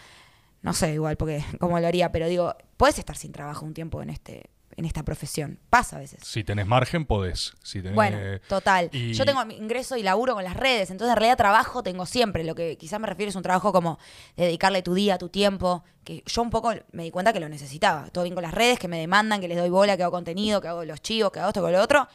no sé igual porque cómo lo haría, pero digo, puedes estar sin trabajo un tiempo en este en esta profesión. Pasa a veces. Si tenés margen, podés. Si tenés, Bueno, total. y- Yo tengo mi ingreso y laburo con las redes, entonces en realidad trabajo tengo siempre. Lo que quizás me refiero es un trabajo como de dedicarle tu día, tu tiempo, que yo un poco me di cuenta que lo necesitaba. Todo bien con las redes, que me demandan, que les doy bola, que hago contenido, que hago los chivos, que hago esto, con lo otro.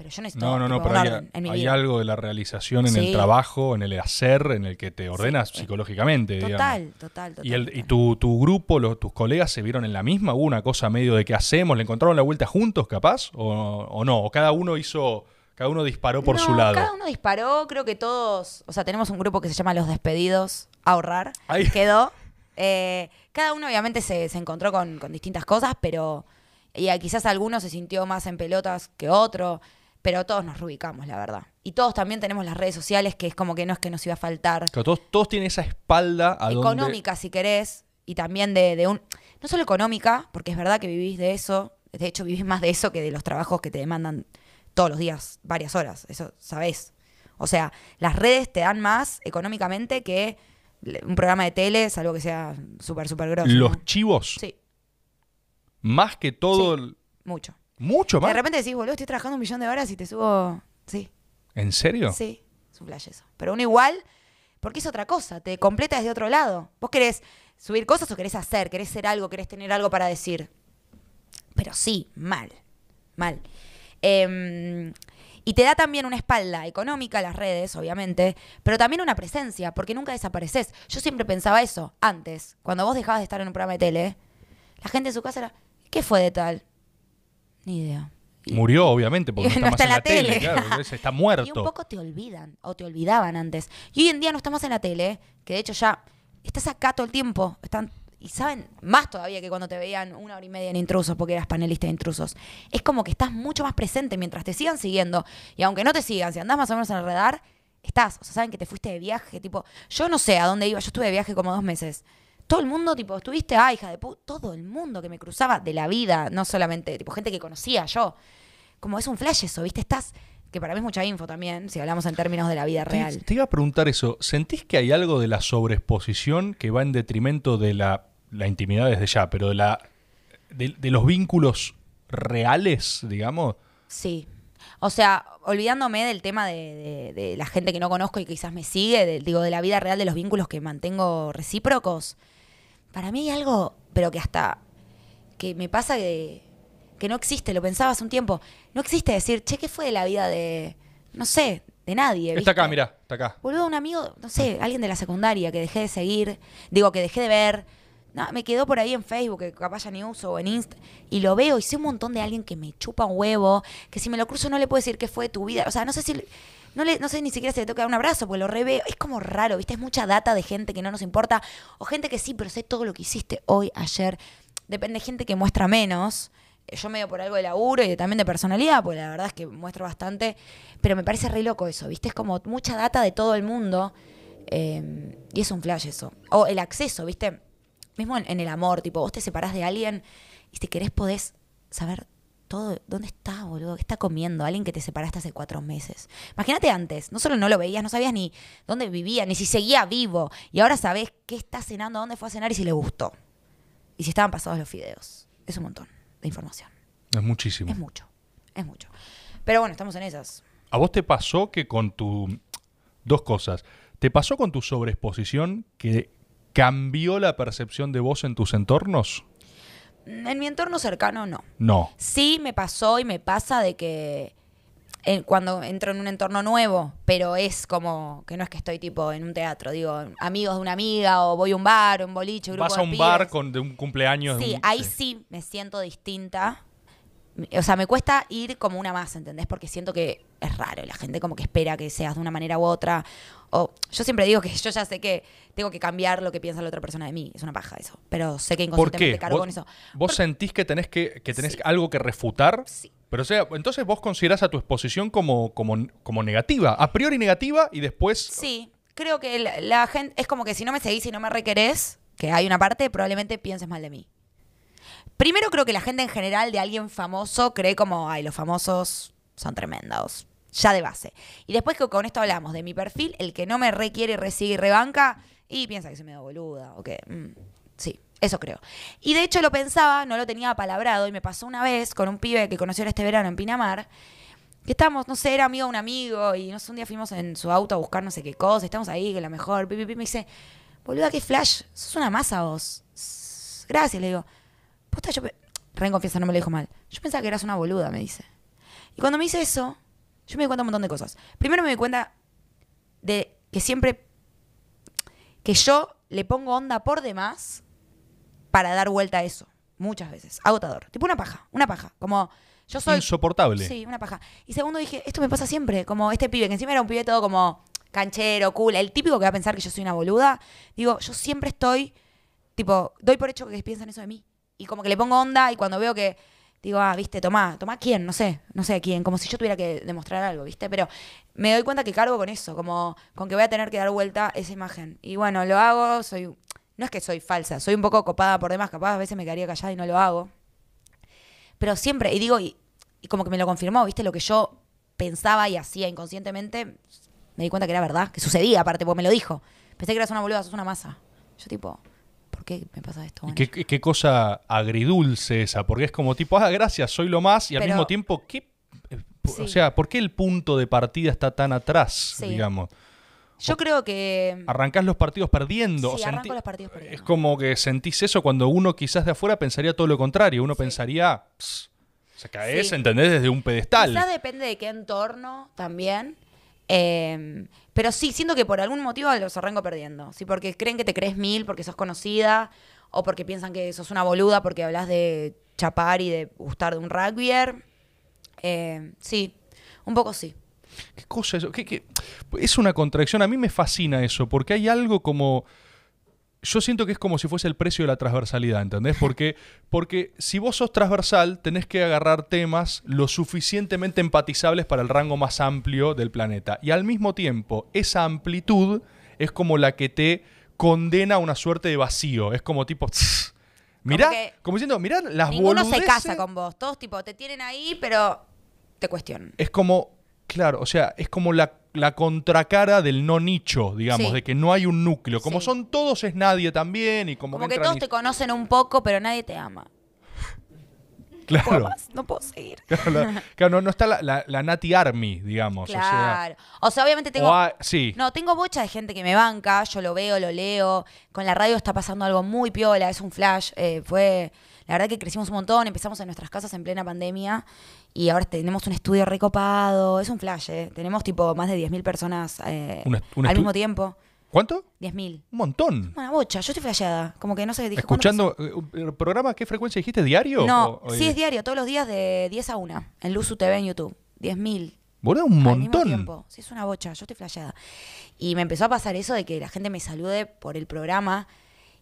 Pero yo necesito No, no, no, pero hay, en mi hay vida. algo de la realización en el trabajo, en el hacer, en el que te ordenas Sí. psicológicamente. digamos. Total, total, total. ¿Y, el, y total. tu, tu grupo, los, tus colegas se vieron en la misma? ¿Hubo una cosa medio de qué hacemos? ¿Le encontraron la vuelta juntos, capaz? ¿O, o no? ¿O cada uno hizo, cada uno disparó por No, su lado? Cada uno disparó, creo que todos, o sea, tenemos un grupo que se llama Los Despedidos, ahorrar, Ahí. quedó. Eh, cada uno obviamente se, se encontró con, con distintas cosas, pero y quizás alguno se sintió más en pelotas que otro, pero todos nos reubicamos, la verdad. Y todos también tenemos las redes sociales, que es como que no es que nos iba a faltar Claro, todos, todos tienen esa espalda a donde- económica, si querés, y también de, de un... No solo económica, porque es verdad que vivís de eso, de hecho vivís más de eso que de los trabajos que te demandan todos los días, varias horas, eso sabés. O sea, las redes te dan más económicamente que un programa de tele, salvo que sea súper, súper grosso. Los ¿no? chivos, Sí, más que todo... Sí. el- mucho. ¿Mucho más? De repente decís, boludo, estoy trabajando un millón de horas y te subo... Sí, ¿En serio? Sí, es un flash eso. Pero uno igual, porque es otra cosa, te completa desde otro lado. Vos querés subir cosas o querés hacer, querés ser algo, querés tener algo para decir. Pero sí, mal, mal. Em, y te da también una espalda económica las redes, obviamente, pero también una presencia, porque nunca desapareces. Yo siempre pensaba eso antes, cuando vos dejabas de estar en un programa de tele, la gente en su casa era, ¿qué fue de tal? Ni idea. Y- Murió, obviamente, porque no No está, está más en la tele. tele. claro, está Y un muerto. poco te olvidan, o te olvidaban antes. Y hoy en día no estamos en la tele, que de hecho ya estás acá todo el tiempo. Están, y saben más todavía que cuando te veían una hora y media en intrusos, porque eras panelista de intrusos. Es como que estás mucho más presente mientras te sigan siguiendo. Y aunque no te sigan, si andás más o menos en el radar, estás. O sea, saben que te fuiste de viaje. Tipo, yo no sé a dónde iba, yo estuve de viaje como dos meses. Todo el mundo, tipo, estuviste, ah, hija de puta, todo el mundo que me cruzaba de la vida, no solamente, tipo, gente que conocía yo como es un flash eso, ¿viste? Estás, que para mí es mucha info también, si hablamos en términos de la vida Te, real. te iba a preguntar eso. ¿Sentís que hay algo de la sobreexposición que va en detrimento de la, la intimidad desde ya, pero de, la, de, de los vínculos reales, digamos? Sí. O sea, olvidándome del tema de, de- de la gente que no conozco y que quizás me sigue, de- digo, de la vida real de los vínculos que mantengo recíprocos, para mí hay algo, pero que hasta, que me pasa que, que no existe, lo pensaba hace un tiempo, no existe decir, che, ¿qué fue de la vida de, no sé, de nadie? Está acá, ¿viste? mirá, está acá. Boludo, un amigo, no sé, alguien de la secundaria que dejé de seguir, digo, que dejé de ver. No, me quedó por ahí en Facebook, que capaz ya ni uso, o en Insta, y lo veo y sé un montón de alguien que me chupa un huevo, que si me lo cruzo no le puedo decir qué fue de tu vida. O sea, no sé si. No, le, no sé ni siquiera si le toca dar un abrazo, porque lo reveo. Es como raro, ¿viste? Es mucha data de gente que no nos importa, o gente que sí, pero sé todo lo que hiciste hoy, ayer. Depende de gente que muestra menos. Eh, Yo medio por algo de laburo y también de personalidad, porque la verdad es que muestro bastante. Pero me parece re loco eso, ¿viste? Es como mucha data de todo el mundo. eh, y es un flash eso. O el acceso, ¿viste? Mismo en, en el amor, tipo, vos te separás de alguien y si querés podés saber todo, ¿dónde está, boludo? ¿Qué está comiendo? Alguien que te separaste hace cuatro meses. Imagínate antes, no solo no lo veías, no sabías ni dónde vivía, ni si seguía vivo. Y ahora sabes qué está cenando, dónde fue a cenar y si le gustó. Y si estaban pasados los fideos. Es un montón de información. Es muchísimo. Es mucho, es mucho. Pero bueno, estamos en esas. ¿A vos te pasó que con tu... Dos cosas. ¿Te pasó con tu sobreexposición que cambió la percepción de vos en tus entornos? En mi entorno cercano, no. No. Sí me pasó y me pasa de que eh, cuando entro en un entorno nuevo, pero es como que no es que estoy tipo en un teatro, digo, amigos de una amiga o voy a un bar, un boliche, un grupo Vas a de un pibes. bar con, de un cumpleaños. de Sí, un- ahí sí me siento distinta. O sea, me cuesta ir como una más, ¿entendés? Porque siento que es raro. La gente como que espera que seas de una manera u otra. O yo siempre digo que yo ya sé que tengo que cambiar lo que piensa la otra persona de mí. Es una paja eso. Pero sé que ¿Por inconscientemente cargo ¿Vos, con eso. vos Por- sentís que tenés, que, que tenés Sí. algo que refutar? Sí. Pero o sea, entonces vos considerás a tu exposición como, como, como negativa, a priori negativa y después... Sí, creo que la, la gente es como que si no me seguís y no me requerés, que hay una parte, probablemente pienses mal de mí. Primero creo que la gente en general de alguien famoso cree como, ay, los famosos son tremendos, ya de base. Y después que con esto hablamos de mi perfil, el que no me requiere, resigue y rebanca, y piensa que soy medio boluda, o que, mm, sí, eso creo. Y de hecho lo pensaba, no lo tenía palabrado, y me pasó una vez con un pibe que conoció este verano en Pinamar, que estábamos, no sé, era amigo de un amigo, y un día fuimos en su auto a buscar no sé qué cosa, estamos ahí, que la mejor, pi, pi, pi, me dice, boluda, qué flash, sos una masa vos. "S- Gracias, le digo. Posta, yo, re en confianza, no me lo dijo mal. Yo pensaba que eras una boluda, me dice. Y cuando me dice eso, yo me di cuenta de un montón de cosas. Primero me di cuenta de que siempre, que yo le pongo onda por demás para dar vuelta a eso. Muchas veces. Agotador. Tipo una paja, una paja. Como yo soy... Insoportable. Sí, una paja. Y segundo dije, esto me pasa siempre, como este pibe, que encima era un pibe todo como canchero, cool, el típico que va a pensar que yo soy una boluda. Digo, yo siempre estoy, tipo, doy por hecho que piensan eso de mí. Y como que le pongo onda y cuando veo que, digo, ah, viste, tomá, tomá quién, no sé, no sé quién, como si yo tuviera que demostrar algo, viste. Pero me doy cuenta que cargo con eso, como con que voy a tener que dar vuelta esa imagen. Y bueno, lo hago, soy, no es que soy falsa, soy un poco copada por demás, capaz a veces me quedaría callada y no lo hago. Pero siempre, y digo, y, y como que me lo confirmó, ¿viste? Lo que yo pensaba y hacía inconscientemente, me di cuenta que era verdad, que sucedía aparte, porque me lo dijo. Pensé que eras una boluda, sos una masa. Yo tipo, ¿por qué me pasa esto? Bueno, qué, qué- qué cosa agridulce esa, porque es como tipo, ah, gracias, soy lo más, y al Pero- mismo tiempo, ¿qué? eh, O sea, ¿por qué el punto de partida está tan atrás, Sí. digamos? Yo creo que... Arrancás los partidos perdiendo. Sí, arranco los partidos perdiendo. Es como que sentís eso cuando uno quizás de afuera pensaría todo lo contrario. Uno pensaría, "Ps, se caes, Sí. ¿entendés? Desde un pedestal. Quizás depende de qué entorno también. Eh, pero sí, siento que por algún motivo los arranco perdiendo. Sí, porque creen que te crees mil porque sos conocida, o porque piensan que sos una boluda porque hablas de chapar y de gustar de un rugbyer. Eh, sí, un poco sí. ¿Qué cosa es eso? ¿Qué- qué? Es una contradicción. A mí me fascina eso, porque hay algo como. Yo siento que es como si fuese el precio de la transversalidad, ¿entendés? Porque, porque si vos sos transversal, tenés que agarrar temas lo suficientemente empatizables para el rango más amplio del planeta. Y al mismo tiempo, esa amplitud es como la que te condena a una suerte de vacío. Es como tipo. "Tss". Mirá, como, que diciendo, mirá las Ninguno se boludeces- casa con vos. Todos tipo te tienen ahí, pero te cuestionan. es como, claro, o sea, es como la, la contracara del no nicho, digamos, Sí. de que no hay un núcleo. Como Sí. son todos es nadie también y como, Como que todos y- te conocen un poco, pero nadie te ama. ¿Puedo Claro, más? No puedo seguir. claro, la- claro, no, no está la, la, la Nati Army, digamos. Claro. O sea, obviamente O tengo. a- sí, No, tengo bocha de gente que me banca, yo lo veo, lo leo. Con la radio está pasando algo muy piola, es un flash. eh, fue, la verdad que crecimos un montón, empezamos en nuestras casas en plena pandemia y ahora tenemos un estudio recopado, es un flash, eh. Tenemos tipo más de 10.000 personas eh, Un est- un al mismo tiempo. ¿Cuánto? 10.000. Un montón. Una bocha, yo estoy flasheada. Como que no sé, dije, ¿cuándo Escuchando, eh, ¿el programa qué frecuencia dijiste? ¿Diario? No, O- sí es diario, todos los días de 10 a 1, en Luzu TV en YouTube. 10.000. Boludo, un montón. Sí, es una bocha, yo estoy flasheada. Y me empezó a pasar eso de que la gente me salude por el programa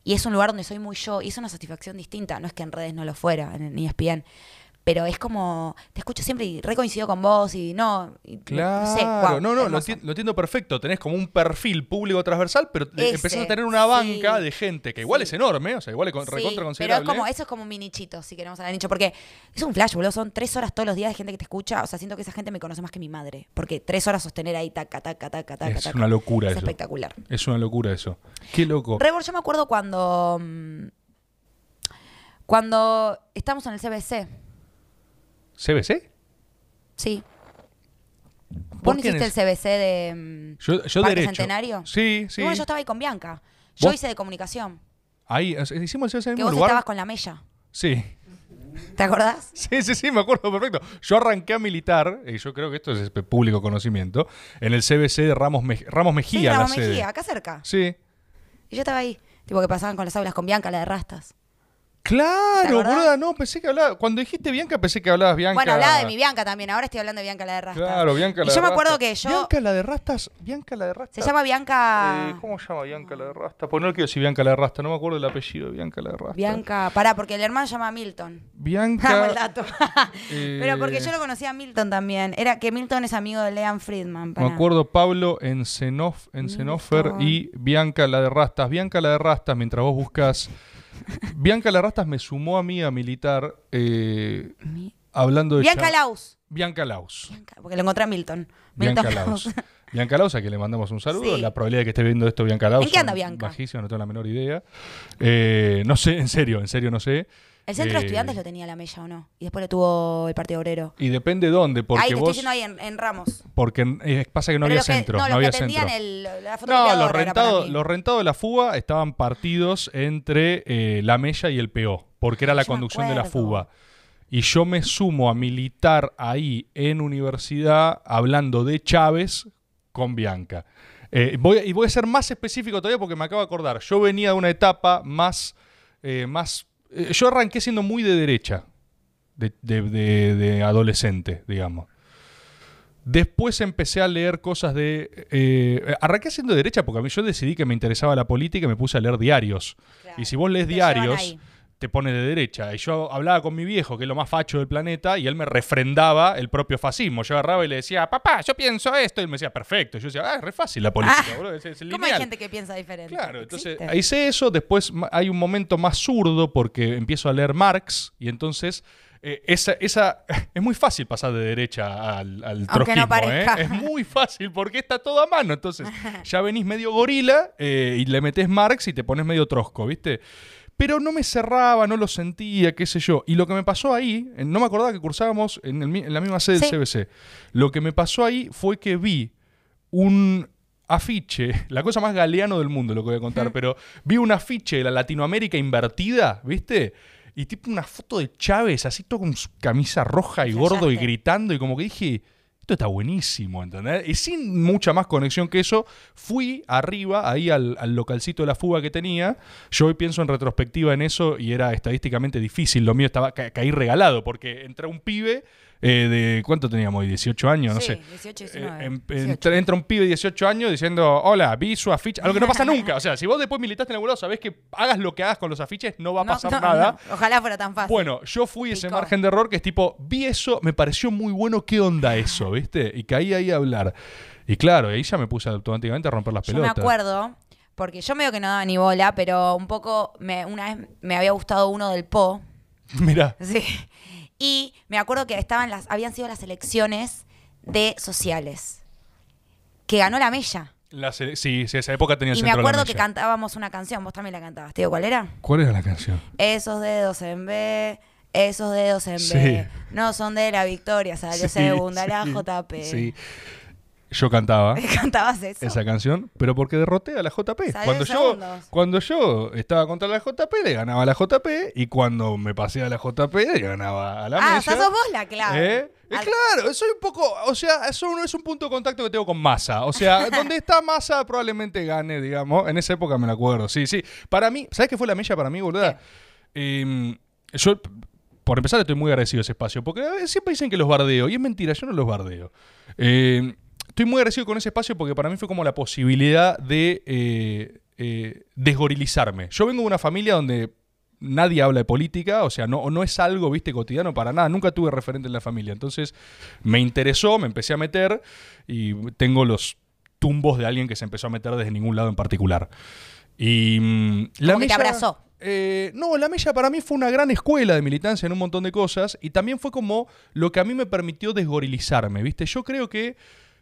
y es un lugar donde soy muy yo y es una satisfacción distinta. No es que en redes no lo fuera, en, ESPN. Pero es como, te escucho siempre y recoincido con vos y no, y- Claro, no sé, guau, no, no, lo, entiendo perfecto. Tenés como un perfil público transversal, pero Ese, empezás a tener una banca sí. de gente que igual Sí. es enorme, o sea, igual es Sí, recontra pero considerable. es como, eso es como un minichito, si queremos hablar de nicho, porque es un flash, boludo, son tres horas todos los días de gente que te escucha, o sea, siento que esa gente me conoce más que mi madre, porque tres horas sostener ahí, taca, taca, taca, taca, Es taca, una locura es eso. espectacular. Es una locura eso. Qué loco. Rebor, yo me acuerdo cuando, mm, cuando estamos en el CBC, ¿CBC? sí. ¿Vos ¿Por no hiciste el CBC de mm, Yo, yo Parque derecho. Centenario? Sí, sí. Bueno, yo estaba ahí con Bianca. Yo ¿Vos? hice de comunicación. Ahí, hicimos el CBC en el Que mismo vos lugar. estabas con la Mella. Sí. ¿Te acordás? Sí, sí, sí, me acuerdo perfecto. Yo arranqué a militar, y yo creo que esto es público conocimiento, en el CBC de Ramos, Mej- Ramos Mejía, sí, la Ramos sede. Mejía, acá cerca. Sí. Y yo estaba ahí. Tipo que pasaban con las aulas con Bianca, la de rastas. ¿Te Claro, boluda, no, pensé que hablabas. Cuando dijiste Bianca, pensé que hablabas Bianca. Bueno, hablaba de mi Bianca también. Ahora estoy hablando de Bianca, la de rastas. Claro, Bianca Y la yo de me acuerdo que yo. Bianca la de Rastas. Bianca la de Rastas. Se llama Bianca. Eh, ¿Cómo se llama Bianca la de Rastas? Pues no quiero decir Bianca la de Rastas, no me acuerdo el apellido de Bianca la de Rastas. Bianca. Pará, porque el hermano se llama Milton. Bianca. el dato. eh, Pero porque yo lo conocía a Milton también. Era que Milton es amigo de Leon Friedman. Me acuerdo Pablo en, Milton. y Bianca la de Rastas. Bianca la de Rastas, mientras vos buscas. Bianca la de Rastas me sumó a mí a militar eh, hablando de. Bianca Laus. Bianca Laus. Bianca, porque lo encontré a Milton. Bianca Milton Laus. Bianca Laus, a quien le mandamos un saludo. Sí. La probabilidad de que esté viendo esto Bianca Laus. ¿En qué anda Bianca? Bajísima, no tengo la menor idea. Eh, no sé, en serio, en serio no sé. El centro de Eh, estudiantes lo tenía la Mella o no. Y después lo tuvo el Partido Obrero. Y depende dónde, porque ahí te estoy vos. diciendo ahí en, en Ramos. Porque eh, pasa que no Pero había los que- centro. no, había centro. atendían el, la No, fotocopiadora los era para rentados, mí. los rentados de la fuga estaban partidos entre eh, la Mella y el PO, porque era la Yo me conducción de la acuerdo. fuga. Y yo me sumo a militar ahí en universidad hablando de Chávez con Bianca. Eh, voy, y voy a ser más específico todavía porque me acabo de acordar. Yo venía de una etapa más. eh, más yo arranqué siendo muy de derecha, de, de- de- de adolescente, digamos. Después empecé a leer cosas de... eh, arranqué siendo de derecha porque a mí yo decidí que me interesaba la política y me puse a leer diarios. Claro. Y si vos lees diarios. Te pone de derecha. Y yo hablaba con mi viejo, que es lo más facho del planeta, y él me refrendaba el propio fascismo. Yo agarraba y le decía, papá, yo pienso esto. Y él me decía, perfecto. Y yo decía, ah, es re fácil la política, Ah, boludo, es- es ¿Cómo hay lineal". gente que piensa diferente? Claro, entonces Existe. hice eso, después hay un momento más zurdo porque empiezo a leer Marx y entonces eh, esa, esa es muy fácil pasar de derecha al, al Aunque no trotskismo, ¿eh? Es muy fácil porque está todo a mano. Entonces ya venís medio gorila eh, y le metes Marx y te pones medio trosco, ¿viste? Pero no me cerraba, no lo sentía, qué sé yo. Y lo que me pasó ahí, no me acordaba que cursábamos en, el mi- en la misma sede Sí. del CBC. Lo que me pasó ahí fue que vi un afiche, la cosa más galeano del mundo lo que voy a contar, pero vi un afiche de la Latinoamérica invertida, ¿viste? Y tipo una foto de Chávez, así todo con su camisa roja y gordo y gritando, y como que dije, esto está buenísimo, ¿entendés? Y sin mucha más conexión que eso, fui arriba, ahí al, al localcito de la fuga que tenía. Yo hoy pienso en retrospectiva en eso y era estadísticamente difícil. Lo mío estaba ca- caí regalado, porque entra un pibe eh, de. ¿Cuánto teníamos hoy? 18 años, no Sí, sé. 18, Eh, 19. em- 18. entra, un pibe de 18 años diciendo, hola, vi su afiche. Algo que no pasa nunca. O sea, si vos después militaste en el lado, sabés que hagas lo que hagas con los afiches, no va a No, pasar no, nada. no. Ojalá fuera tan fácil. Bueno, yo fui ese margen de error que es tipo, vi eso, me pareció muy bueno, ¿qué onda eso? ¿Viste? Y caí ahí a hablar. Y claro, ahí ya me puse automáticamente a romper las Yo pelotas. me acuerdo, porque yo medio que no daba ni bola, pero un poco, me, una vez me había gustado uno del Po. Mirá. Sí. Y me acuerdo que estaban las, habían sido las elecciones de sociales. Que ganó la Mella. la sí, sí, esa época tenía el Y me acuerdo que cantábamos una canción. Vos también la cantabas. ¿Te digo cuál era? ¿Cuál era la canción? Esos dedos en B, esos dedos en Sí. B. No son de la victoria, salió Sí, segunda la JP. Sí. Yo cantaba. ¿Cantabas eso? esa canción, pero porque derroté a la JP. Salió Cuando yo, segundos. cuando yo estaba contra la JP, le ganaba a la JP, y cuando me pasé a la JP, le ganaba a la ah, o sea, sos vos la clave. ¿Eh? Eh, Al- claro, soy un poco, o sea, eso no es un punto de contacto que tengo con Massa. O sea, donde está Massa probablemente gane, digamos. En esa época me la acuerdo, sí, sí. Para mí, ¿sabes qué fue la mella para mí, boluda? Eh, yo, por empezar, estoy muy agradecido a ese espacio, porque eh, siempre dicen que los bardeo, y es mentira, yo no los bardeo. Eh, estoy muy agradecido con ese espacio porque para mí fue como la posibilidad de eh, eh, desgorilizarme. Yo vengo de una familia donde nadie habla de política, o sea, no, no es algo, viste, cotidiano para nada. Nunca tuve referente en la familia. Entonces me interesó, me empecé a meter y tengo los tumbos de alguien que se empezó a meter desde ningún lado en particular. Y mm, la Como que te abrazó. eh, no, la mella para mí fue una gran escuela de militancia en un montón de cosas y también fue como lo que a mí me permitió desgorilizarme, ¿viste? Yo creo que,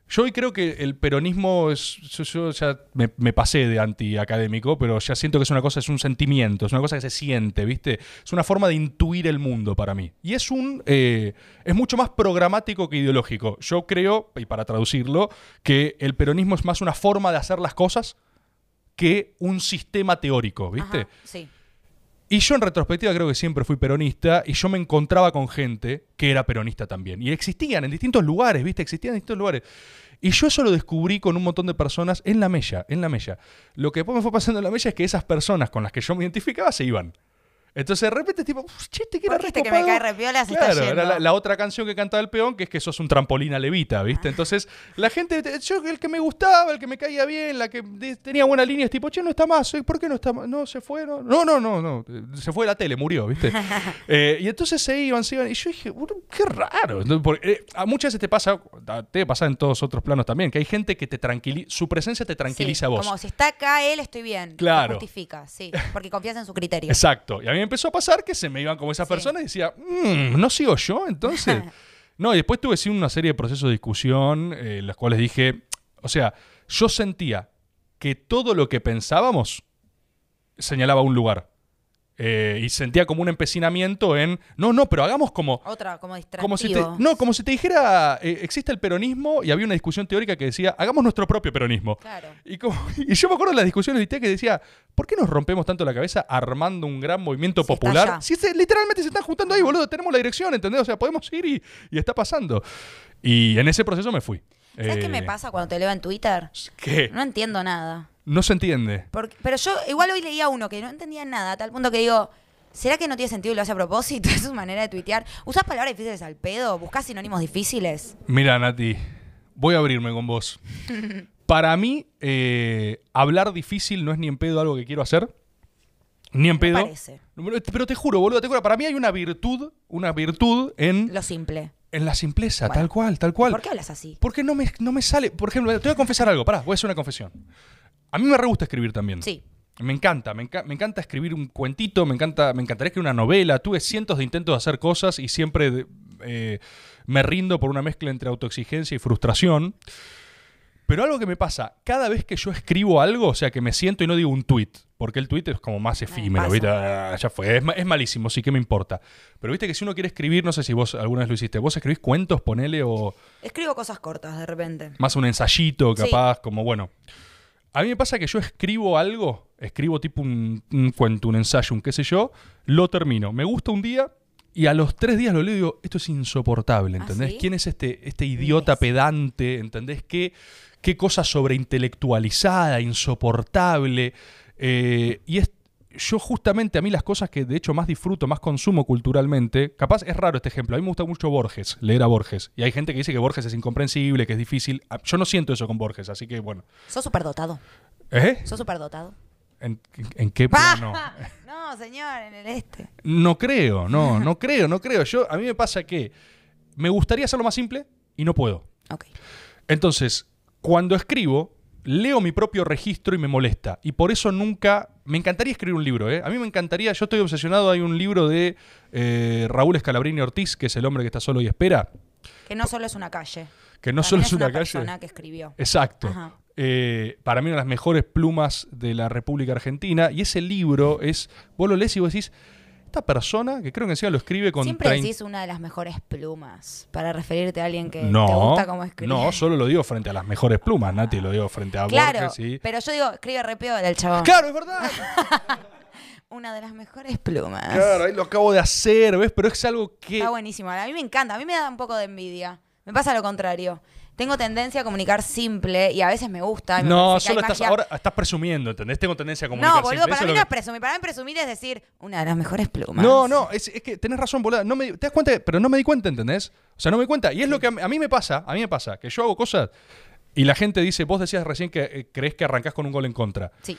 yo hoy creo que el peronismo es, yo, ya me, pasé de antiacadémico, pero ya siento que es una cosa, es un sentimiento, es una cosa que se siente, ¿viste? Es una forma de intuir el mundo para mí. Y es un, eh, es mucho más programático que ideológico. Yo creo, y para traducirlo, que el peronismo es más una forma de hacer las cosas que un sistema teórico, ¿viste? Sí. Y yo en retrospectiva creo que siempre fui peronista y yo me encontraba con gente que era peronista también. Y existían en distintos lugares, ¿viste? Existían en distintos lugares. Y yo eso lo descubrí con un montón de personas en la mella, en la mella. Lo que después me fue pasando en la mella es que esas personas con las que yo me identificaba se iban. Entonces de repente tipo, "Uf, che, te quiero Porque este que me cae re piola se está Claro, yendo. era la, la otra canción que cantaba el peón, que es que sos un trampolín a levita, ¿viste? Entonces, la gente, yo el que me gustaba, el que me caía bien, la que tenía buena línea, es tipo, che, no está más, ¿eh? ¿por qué no está más? No, se fue, no, no, no, no, no, se fue de la tele, murió, ¿viste? Eh, y entonces se iban, se iban, y yo dije, "Bueno, qué raro. Entonces, porque, eh, a muchas veces te pasa, te pasar en todos otros planos también, que hay gente que te tranquiliza, su presencia te tranquiliza Sí, a vos. Como si está acá él, estoy bien. Lo Claro. justifica, sí. Porque confías en su criterio. Exacto. Y a mí me empezó a pasar que se me iban como esas Sí. personas y decía, "Mm, ¿no sigo yo entonces? no, y después tuve sí una serie de procesos de discusión, eh, en los cuales dije, o sea, yo sentía que todo lo que pensábamos señalaba un lugar. Eh, y sentía como un empecinamiento en, no, no, pero hagamos como... Otra, como distractivo. Como si te, no, como si te dijera, eh, existe el peronismo y había una discusión teórica que decía, hagamos nuestro propio peronismo. Claro. Y, como- y yo me acuerdo de las discusiones de que decía, ¿por qué nos rompemos tanto la cabeza armando un gran movimiento Si popular? Si se- literalmente se están juntando ahí, boludo, tenemos la dirección, ¿entendés? O sea, podemos ir y, y está pasando. Y en ese proceso me fui. ¿Sabes qué Eh, me pasa cuando te leo en Twitter? ¿Qué? No entiendo nada. No se entiende. Porque- pero yo igual hoy leía uno que no entendía nada, a tal punto que digo, ¿será que no tiene sentido y lo hace a propósito? Es su manera de tuitear. ¿Usás palabras difíciles al pedo? ¿Buscás sinónimos difíciles? Mira, Nati, voy a abrirme con vos. Para mí, eh, hablar difícil no es ni en pedo algo que quiero hacer. Ni en Me pedo. parece. Pero te juro, boludo, te juro. Para mí hay una virtud, una virtud en, Lo simple. en la simpleza, Bueno. tal cual, tal cual. ¿Por qué hablas así? Porque no me, no me sale. Por ejemplo, te voy a confesar algo. Pará, voy a hacer una confesión. A mí me re gusta escribir también. Sí. Me encanta, me, enca- me encanta escribir un cuentito, me encanta, me encantaría escribir una novela. Tuve cientos de intentos de hacer cosas y siempre de- eh, me rindo por una mezcla entre autoexigencia y frustración. Pero algo que me pasa, cada vez que yo escribo algo, o sea, que me siento y no digo un tweet, porque el tweet es como más efímero. Ah, ya fue, es, ma- es malísimo, sí que me importa. Pero viste que si uno quiere escribir, no sé si vos alguna vez lo hiciste, vos escribís cuentos, ponele, o Escribo cosas cortas de repente. más un ensayito, Sí. capaz, como bueno. A mí me pasa que yo escribo algo, escribo tipo un, un cuento, un ensayo, un qué sé yo, lo termino. Me gusta un día y a los tres días lo leo y digo, esto es insoportable, ¿Ah, ¿entendés? sí? ¿Quién es este, este idiota es. pedante? ¿Entendés? ¿Qué, qué cosa sobreintelectualizada, insoportable? Eh, y es, yo justamente a mí las cosas que de hecho más disfruto, más consumo culturalmente, capaz es raro este ejemplo, a mí me gusta mucho Borges, leer a Borges, y hay gente que dice que Borges es incomprensible, que es difícil, Ah, yo no siento eso con Borges, así que bueno. Sos superdotado. ¿Eh? Sos superdotado. ¿En, en qué plano? no, señor, en el este. No creo, no, no creo, no creo. Yo, a mí me pasa que me gustaría hacerlo más simple y no puedo. Ok. Entonces, cuando escribo, leo mi propio registro y me molesta. Y por eso nunca... Me encantaría escribir un libro, ¿eh? A mí me encantaría, yo estoy obsesionado, hay un libro de eh, Raúl Escalabrini Ortiz, que es el hombre que está solo y espera, Que no solo es una calle. que no También solo es una, calle. persona que escribió. Exacto. Ajá. Eh, para mí una de las mejores plumas de la República Argentina. Y ese libro es, vos lo lees y vos decís, esta persona, que creo que encima lo escribe con Siempre 30 decís una de las mejores plumas para referirte a alguien que no, te gusta cómo escribe. no, solo lo digo frente a las mejores plumas, Nati, lo digo frente a Claro, Borges y... pero yo digo, escribe re peor el chabón. Claro, es verdad. Una de las mejores plumas. Claro, ahí lo acabo de hacer, ¿ves? Pero es algo que... Está buenísimo. A mí me encanta. A mí me da un poco de envidia. Me pasa lo contrario. Tengo tendencia a comunicar simple y a veces me gusta. y me No, solo estás, magia. ahora estás presumiendo, ¿entendés? Tengo tendencia a comunicar No, boludo, simple, para eso mí es no es presumir. Para mí presumir es decir una de las mejores plumas. No, no, es, es que tenés razón, boludo. No me, ¿Te das cuenta? Pero no me di cuenta, ¿entendés? O sea, no me di cuenta. Y es lo que a mí, a mí me pasa, a mí me pasa, que yo hago cosas y la gente dice, vos decías recién que eh, crees que arrancás con un gol en contra. Sí.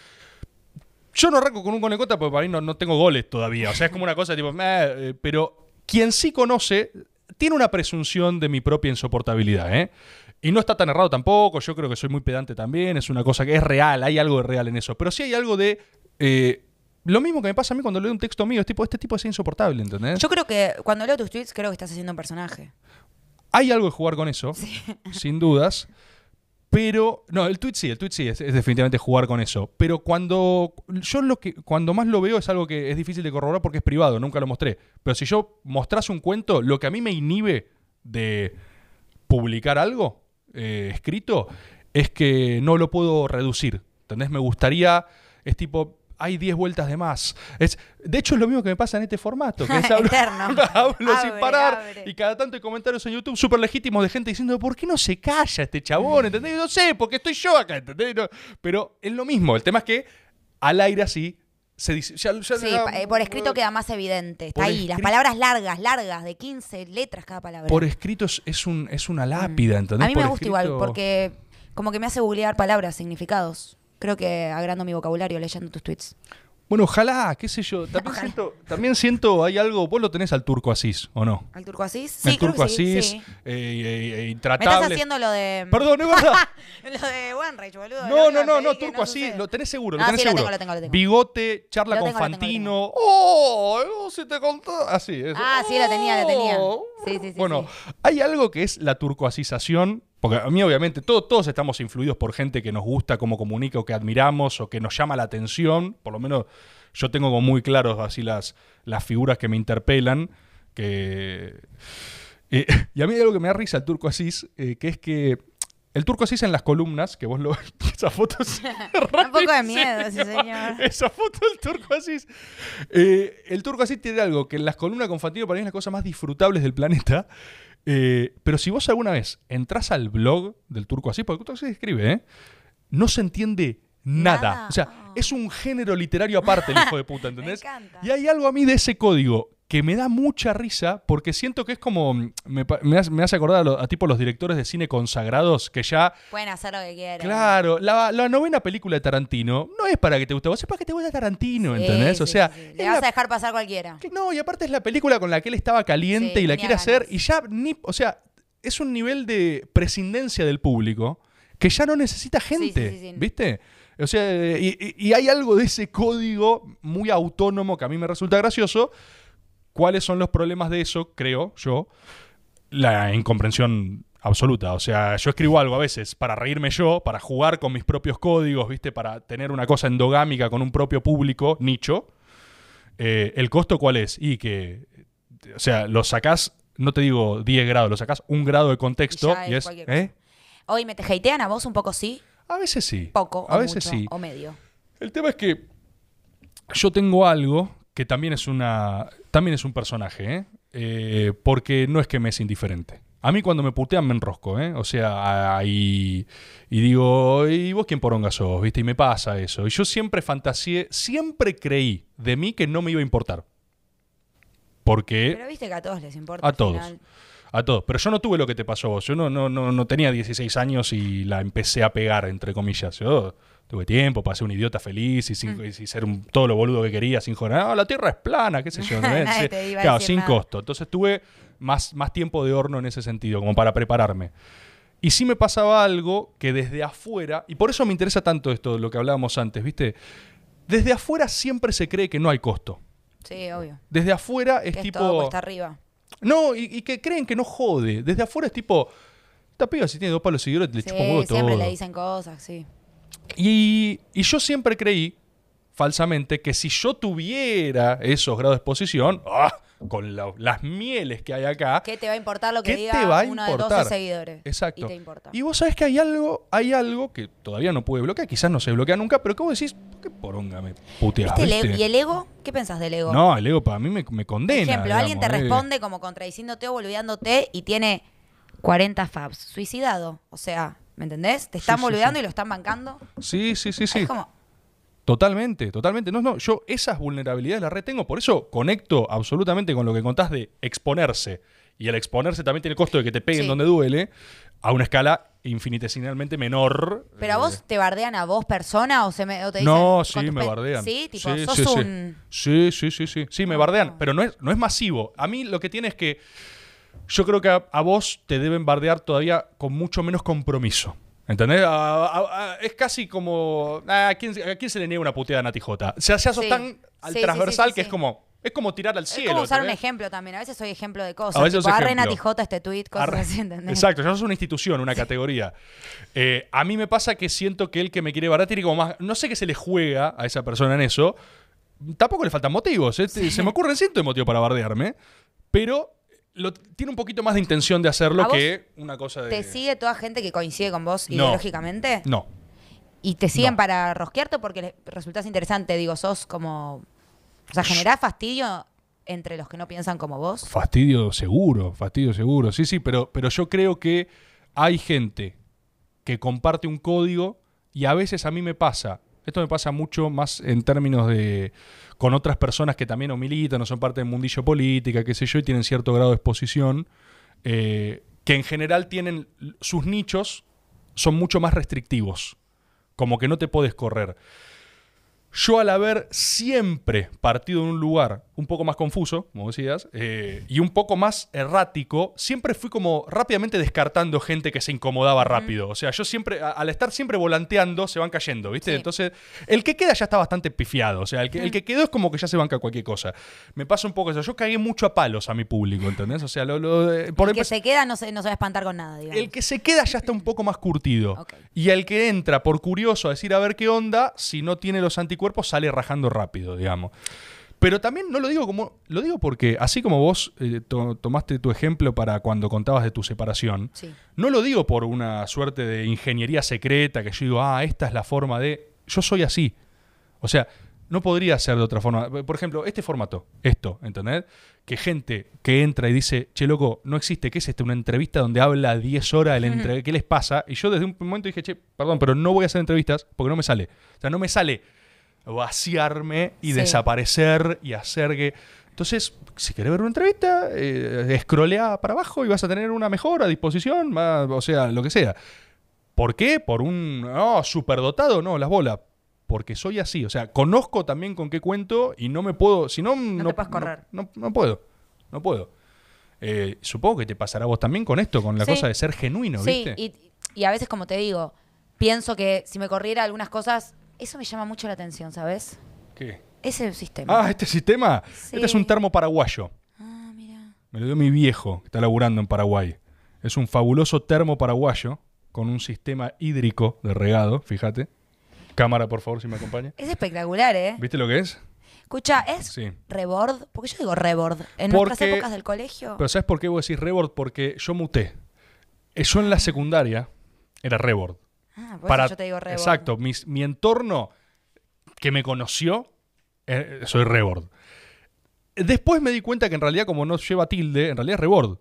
Yo no arranco con un conecota porque para mí no, no tengo goles todavía. O sea, es como una cosa tipo, eh, pero quien sí conoce tiene una presunción de mi propia insoportabilidad, ¿eh? Y no está tan errado tampoco, yo creo que soy muy pedante también, es una cosa que es real, hay algo de real en eso. Pero sí hay algo de... eh, lo mismo que me pasa a mí cuando leo un texto mío, es tipo, este tipo es insoportable, ¿entendés? Yo creo que cuando leo tus tweets, creo que estás haciendo un personaje. Hay algo de jugar con eso, sin dudas. Pero, no, el tweet sí, el tweet sí, es, es definitivamente jugar con eso. Pero cuando, yo lo que, cuando más lo veo es algo que es difícil de corroborar porque es privado, nunca lo mostré. Pero si yo mostrase un cuento, lo que a mí me inhibe de publicar algo eh, escrito es que no lo puedo reducir. ¿Entendés? Me gustaría, es tipo, hay 10 vueltas de más. Es, de hecho, es lo mismo que me pasa en este formato. Que es hablo, sin parar abre. y cada tanto hay comentarios en YouTube súper legítimos de gente diciendo, ¿por qué no se calla este chabón? ¿Entendés? No sé, porque estoy yo acá, ¿entendés? No, pero es lo mismo. El tema es que al aire así se dice... ya- ya- Sí, pa- eh, por escrito queda más evidente. Está ahí. Las palabras largas, largas, de 15 letras cada palabra. Por escrito es, es un, es una lápida, ¿entendés? A mí me Por gusta igual, escrito- porque como que me hace googlear palabras, significados. Creo que agrando mi vocabulario leyendo tus tweets. Bueno, ojalá, qué sé yo. También Ojalá. siento, también siento, hay algo, vos lo tenés al turco Asís, ¿o no? ¿Al turco asís? Sí, el creo turco que sí, Asís, sí. eh, eh, eh, Me intratable. estás haciendo lo de... Perdón, es verdad. lo de One boludo. No, no, que no, no, que turco sucede. lo tenés seguro, lo Ah, tenés sí, lo seguro. tengo, lo tengo, lo tengo. Bigote, charla Lo con tengo, Fantino. ¡Oh! no se te contó. Así es. Ah, sí, lo tenía, lo tenía. Oh. Sí, sí, sí, Bueno, hay algo que es la turcoasización. Porque a mí, obviamente, todo- todos estamos influidos por gente que nos gusta, cómo comunica o que admiramos o que nos llama la atención. Por lo menos yo tengo como muy claros así las, las figuras que me interpelan. Que. Eh, y a mí hay algo que me da risa el turco Asís, eh, que es que el turco Asís en las columnas, que vos lo esa foto es Un poco de miedo, rarísima. señor. Esa foto del turco Asís. Eh, el turco Asís tiene algo que en las columnas con Fantino para mí es las cosas más disfrutables del planeta. Eh, pero si vos alguna vez entras al blog del turco Asís, porque el turco Asís escribe, ¿eh? no se entiende nada. Nada. O sea, Ah. es un género literario aparte el hijo de puta, ¿entendés? encanta. Y hay algo a mí de ese código que me da mucha risa porque siento que es como. Me, pa- me hace, me hace acordar a, lo- a tipo los directores de cine consagrados que ya. Pueden hacer lo que quieran. Claro, la, la novena película de Tarantino no es para que te guste vos, es para que te guste Tarantino, Sí, ¿entendés? sí, o sea, sí, Le la- vas a dejar pasar cualquiera. No, y aparte es la película con la que él estaba caliente y la quiere hacer y ya ni, o sea, es un nivel de prescindencia del público que ya no necesita gente. ¿viste? O sea, y, y- y hay algo de ese código muy autónomo que a mí me resulta gracioso. ¿Cuáles son los problemas de eso? Creo yo. La incomprensión absoluta. O sea, yo escribo algo a veces para reírme yo, para jugar con mis propios códigos, ¿viste? Para tener una cosa endogámica con un propio público, nicho. Eh, ¿El costo cuál es? Y que, o sea, lo sacás, no te digo 10 grados, lo sacás un grado de contexto Y es ¿eh? Hoy me te hatean a vos un poco sí, A veces sí. poco A o veces mucho, sí. o medio. El tema es que yo tengo algo que también es una también es un personaje, ¿eh? Eh, porque no es que me es indiferente. A mí cuando me putean me enrosco, ¿eh? O sea, y, y digo, ¿y vos quién poronga sos? ¿Viste? Y me pasa eso. Y yo siempre fantaseé, siempre creí de mí que no me iba a importar. Porque... Pero viste que a todos les importa. A todos. final. A todos. Pero yo no tuve lo que te pasó a vos. Yo no, no, no, no tenía 16 años y la empecé a pegar, entre comillas. Yo tuve tiempo para ser un idiota feliz y, sin, Mm. y ser un- todo lo boludo que quería, sin joder. Ah, la tierra es plana, qué sé yo. ¿no? A claro, sin nada. costo. Entonces tuve más, más tiempo de horno en ese sentido, como para prepararme. Y sí me pasaba algo que desde afuera, y por eso me interesa tanto esto lo que hablábamos antes, ¿viste? Desde afuera siempre se cree que no hay costo. Sí, obvio. Desde afuera es que es tipo. todo cuesta arriba. No, y, y que creen que no jode. Desde afuera es tipo, esta piba si tiene dos palos de seguidores le Sí, chupa un huevo siempre todo. le dicen cosas, sí. Y, y yo siempre creí, falsamente, que si yo tuviera esos grados de exposición, ¡ah! Con la- las mieles que hay acá, ¿Qué te va a importar lo que ¿qué diga te va a uno de importar? 12 seguidores? Exacto. Y te importa. Y vos sabés que hay algo, hay algo que todavía no puede bloquear, quizás no se bloquea nunca, pero que vos decís, ¿qué poronga me puteás? ¿Viste el ego- ¿Y el ego? ¿Qué pensás del ego? No, el ego para mí me, me Por condena. ejemplo, alguien te eh. responde como contradiciéndote o boludeándote y tiene 40 fabs. Suicidado. O sea, ¿me entendés? Te están sí, boludeando sí. y lo están bancando. Sí, sí, sí, sí. Es como, Totalmente, totalmente. No, no, yo esas vulnerabilidades las retengo, por eso conecto absolutamente con lo que contás de exponerse. Y el exponerse también tiene el costo de que te peguen Sí. donde duele, a una escala infinitesimalmente menor. ¿Pero a eh, vos te bardean a vos persona o, se me, o te dicen... no, sí, me bardean. Sí, tipo, sí, sos sí, un... Sí, sí, sí, sí. Sí, me Ah. bardean, pero no es, no es masivo. A mí lo que tiene es que yo creo que a, a vos te deben bardear todavía con mucho menos compromiso. ¿Entendés? Es casi como. ah, ¿A quién, a quién se le niega una puteada a Nati J? O sea, ya sos Sí. tan al Sí, sí, transversal sí, sí, que es como. Es como tirar al Es cielo. como usar un ¿entendés? ejemplo también. A veces soy ejemplo de cosas. A veces tipo, sos arre ejemplo. Nati J este tweet, cosas Arre- así, ¿entendés? Exacto, ya sos una institución, una categoría. Eh, a mí me pasa que siento que el que me quiere bardear tiene como más. No sé qué se le juega a esa persona en eso. Tampoco le faltan motivos. ¿eh? Se me ocurren cientos de motivos para bardearme. Pero lo- tiene un poquito más de intención de hacerlo ¿A vos que una cosa de. ¿Te sigue toda gente que coincide con vos No. ideológicamente? No. ¿Y te siguen No. para rosquearte porque les resultás interesante? Digo, sos como... O sea, ¿generás fastidio entre los que no piensan como vos? Fastidio seguro, fastidio seguro. Sí, sí, pero, pero yo creo que hay gente que comparte un código y a veces a mí me pasa. Esto me pasa mucho más en términos de con otras personas que también o militan o son parte del mundillo política, qué sé yo, y tienen cierto grado de exposición, eh, que en general tienen sus nichos son mucho más restrictivos, como que no te puedes correr. Yo al haber siempre partido en un lugar un poco más confuso, como decías, eh, y un poco más errático, siempre fui como rápidamente descartando gente que se incomodaba rápido. O sea, yo siempre, a- al estar siempre volanteando, se van cayendo, ¿viste? Sí. Entonces, el que queda ya está bastante pifiado. O sea, el que, el que quedó es como que ya se banca cualquier cosa. Me pasa un poco eso. Yo cagué mucho a palos a mi público, ¿entendés? O sea, lo, lo- eh, por el que se queda no se, no se va a espantar con nada, digamos. el que se queda ya está un poco más curtido. Y el que entra por curioso a decir a ver qué onda, si no tiene los anticuerpos, sale rajando rápido, digamos. Pero también no lo digo como. Lo digo porque, así como vos eh, to- tomaste tu ejemplo para cuando contabas de tu separación, Sí. no lo digo por una suerte de ingeniería secreta que yo digo, ah, esta es la forma de. Yo soy así. O sea, no podría ser de otra forma. Por ejemplo, este formato, esto, ¿entendés? Que gente que entra y dice, che, loco, no existe, ¿qué es esto? Una entrevista donde habla 10 horas, el entre... ¿qué les pasa? Y yo desde un momento dije, che, perdón, pero no voy a hacer entrevistas porque no me sale. O sea, no me sale vaciarme y Sí. desaparecer y hacer que... Entonces, si querés ver una entrevista, eh, escrolea para abajo y vas a tener una mejor a disposición, más, o sea, lo que sea. ¿Por qué? ¿Por un oh, superdotado? No, las bolas. Porque soy así. O sea, conozco también con qué cuento y no me puedo. Si no, no, te puedes correr. No, no puedo. No puedo. Eh, supongo que te pasará a vos también con esto, con la Sí. cosa de ser genuino, Sí, ¿viste? y, y a veces, como te digo, pienso que si me corriera algunas cosas, eso me llama mucho la atención, ¿sabes? ¿Qué? Ese sistema. Ah, este sistema. Sí. Este es un termo paraguayo. Ah, mira. Me lo dio mi viejo, que está laburando en Paraguay. Es un fabuloso termo paraguayo con un sistema hídrico de regado, fíjate. Cámara, por favor, si me acompaña. Es espectacular, ¿eh? ¿Viste lo que es? Escucha, ¿es Sí. rebord? Porque yo digo rebord. En Porque- nuestras épocas del colegio. Pero ¿sabes por qué vos decís rebord? Porque yo muté. Yo en la secundaria era rebord. Ah, por eso yo te digo rebord. Exacto. mis- mi entorno que me conoció, eh, soy rebord. Después me di cuenta que en realidad, como no lleva tilde, en realidad es rebord.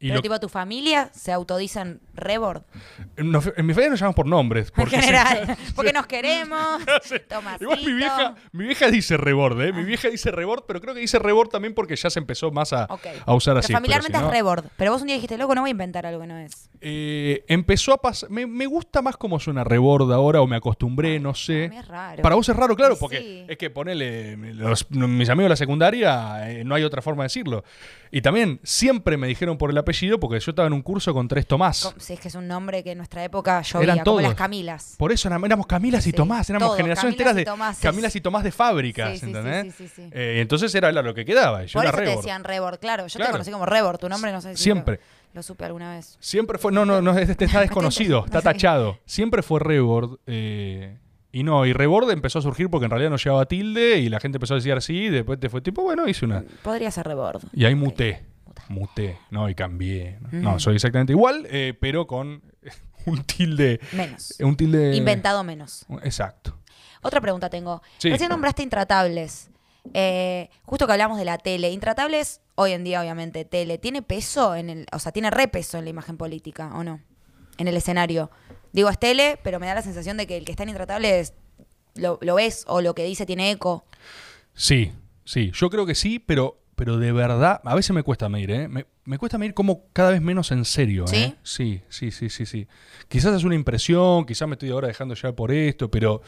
Y Pero lo- tipo, tu familia se autodicen rebord. en mi familia nos llamamos por nombres. En porque se- general. porque nos queremos. Tomasito. Igual mi vieja, mi vieja dice rebord, ¿eh? Mi vieja dice rebord, pero creo que dice rebord también porque ya se empezó más a, a usar Pero así. familiarmente pero si no- es rebord. Pero vos un día dijiste, loco, no voy a inventar algo que no es. Eh, empezó a pasar. Me, me gusta más cómo suena rebord ahora o me acostumbré, no sé. es raro. Para vos es raro, claro, porque sí. es que ponele. los- mis amigos de la secundaria, eh, no hay otra forma de decirlo. Y también siempre me dijeron por el apellido porque yo estaba en un curso con tres Tomás. Si es que es un nombre que en nuestra época llovía, Eran como todos. las Camilas. Por eso éramos Camilas y Sí, Tomás, éramos todo, Camilas enteras de Tomases. Camilas y Tomás de fábricas, Sí, ¿entendés? sí. Eh, entonces era lo que quedaba. Yo Por era eso te rebord. decían rebord, claro. Yo Claro. te conocí como rebord. Tu nombre no sé si Siempre. Lo, lo supe alguna vez. Siempre fue. No, no, no, este está desconocido, No está tachado. Siempre fue Rebord. eh, y no, y Rebord empezó a surgir porque en realidad no llevaba tilde y la gente empezó a decir así. Y después te fue tipo, bueno, hice una. Podría ser rebord. Y ahí Ok. Muté. Muté, ¿no? Y cambié. No, No, soy exactamente igual, eh, pero con un tilde. Menos. Un tilde. Inventado menos. Exacto. Otra pregunta tengo. Sí. Recién nombraste Intratables. Eh, justo que hablamos de la tele. Intratables, hoy en día, obviamente, tele, ¿tiene peso en el. O sea, tiene repeso en la imagen política, ¿o no? En el escenario. Digo, es tele, pero me da la sensación de que el que está en Intratables lo, lo ves o lo que dice tiene eco. Sí, sí. Yo creo que sí, pero pero de verdad, a veces me cuesta medir, ¿eh? Me, me cuesta medir como cada vez menos en serio, ¿eh? ¿Sí? Sí, sí, sí, sí, sí. Quizás es una impresión, quizás me estoy ahora dejando ya por esto, pero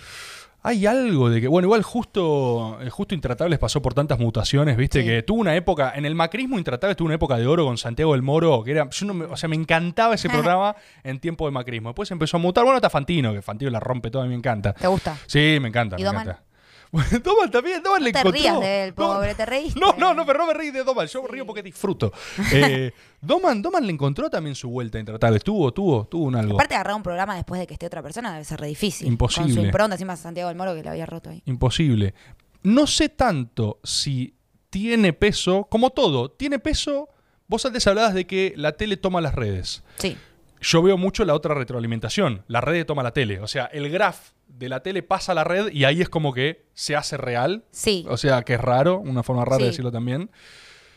hay algo de que, bueno, igual justo, eh, justo Intratables pasó por tantas mutaciones, viste, Sí. que tuvo una época, en el macrismo Intratables tuvo una época de oro con Santiago del Moro, que era, yo no me- o sea, me encantaba ese programa en tiempo de macrismo. Después empezó a mutar, bueno, está Fantino, que Fantino la rompe toda, me encanta. ¿Te gusta? Sí, me encanta, ¿Y me Doman? encanta. Bueno, Doman también, Doman le te encontró. rías de él, No, pobre, te reíste. No, no, no, pero no me reí de Doman, yo río porque disfruto. Eh, Doman, Doman le encontró también su vuelta a Intratables, tuvo, tuvo, tuvo un algo. Aparte de agarrar un programa después de que esté otra persona debe ser re difícil. Con Imposible. su impronta, encima Santiago del Moro que lo había roto ahí. Imposible. No sé tanto si tiene peso, como todo, tiene peso. Vos antes hablabas de que la tele toma las redes. Sí. Yo veo mucho la otra retroalimentación. La red toma la tele. O sea, el graph de la tele pasa a la red y ahí es como que se hace real. Sí. O sea, que es raro, una forma rara de decirlo también.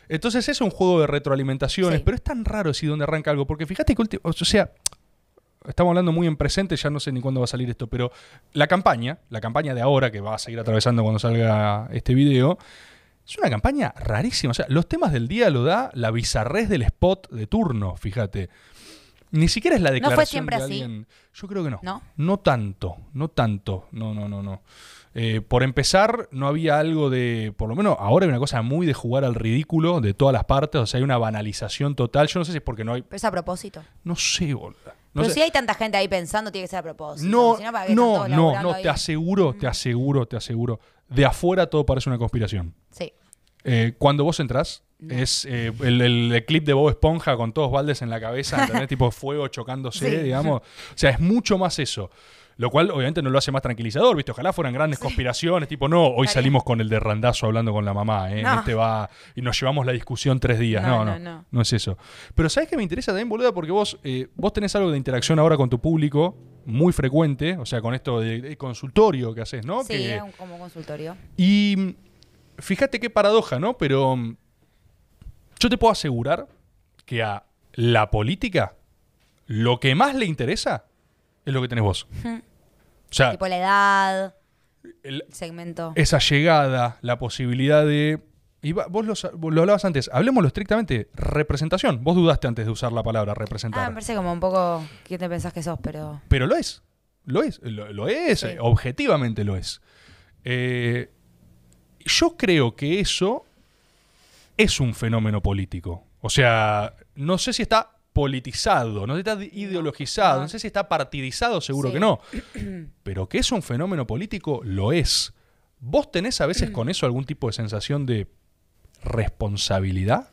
Entonces es un juego de retroalimentaciones, Sí. pero es tan raro si dónde arranca algo. Porque fíjate que, o sea, estamos hablando muy en presente, ya no sé ni cuándo va a salir esto, pero la campaña, la campaña de ahora que va a seguir atravesando cuando salga este video, es una campaña rarísima. O sea, los temas del día lo da la bizarrez del spot de turno, fíjate. Ni siquiera es la fue declaración siempre de así? alguien. Yo creo que no. ¿No? No tanto, no tanto. No, no, no, no. Eh, por empezar, no había algo de, por lo menos ahora hay una cosa muy de jugar al ridículo de todas las partes, o sea, hay una banalización total. Yo no sé si es porque no hay, Pero es a propósito. no sé, boludo. No Pero sé. si hay tanta gente ahí pensando, tiene que ser a propósito. No, Si ¿para qué están no, no, no, ahí? te aseguro, te aseguro, te aseguro. De afuera todo parece una conspiración. Sí. Eh, cuando vos entrás, No. es eh, el, el clip de Bob Esponja con todos baldes en la cabeza, ¿entendés? tipo fuego chocándose, Sí. digamos. O sea, es mucho más eso. Lo cual obviamente no lo hace más tranquilizador, ¿viste? Ojalá fueran grandes conspiraciones, tipo, no, hoy salimos con el de randazo hablando con la mamá, ¿eh? No. Este va y nos llevamos la discusión tres días. No, No, no, no, es eso. Pero ¿sabes qué me interesa también, boluda? Porque vos, eh, vos tenés algo de interacción ahora con tu público muy frecuente, o sea, con esto de, de consultorio que haces, ¿no? Sí, Que- como consultorio. y mm, fíjate qué paradoja, ¿no? Pero mm, yo te puedo asegurar que a la política lo que más le interesa es lo que tenés vos. O sea, Tipo la edad, el- segmento. esa llegada, la posibilidad de... Y va- vos, lo, vos lo hablabas antes, hablemoslo estrictamente, representación. Vos dudaste antes de usar la palabra Ah, representar. me parece como un poco. ¿Quién te pensás que sos? Pero. Pero lo es. Lo es. Lo, lo es. Sí. Objetivamente lo es. Eh, yo creo que eso es un fenómeno político. O sea, no sé si está politizado, no sé si está ideologizado, no, no. sé si está partidizado, seguro Sí. que no. Pero que es un fenómeno político, lo es. ¿Vos tenés a veces con eso algún tipo de sensación de responsabilidad?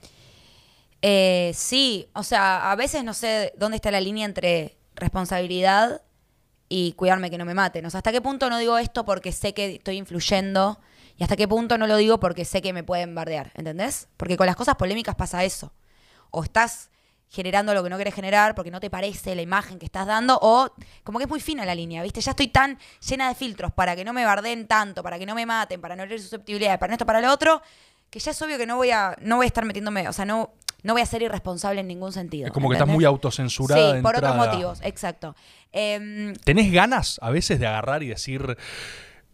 Eh, sí, o sea, a veces no sé dónde está la línea entre responsabilidad y cuidarme que no me maten. O sea, hasta qué punto no digo esto porque sé que estoy influyendo y hasta qué punto no lo digo porque sé que me pueden bardear, ¿entendés? Porque con las cosas polémicas pasa eso. O estás generando lo que no querés generar porque no te parece la imagen que estás dando o como que es muy fina la línea, ¿viste? Ya estoy tan llena de filtros para que no me bardeen tanto, para que no me maten, para no herir susceptibilidades, para esto, para lo otro, que ya es obvio que no voy a no voy a estar metiéndome, o sea, no no voy a ser irresponsable en ningún sentido. Es como que estás muy autocensurada. Sí, de por otros motivos, exacto. Em, ¿Tenés ganas a veces de agarrar y decir,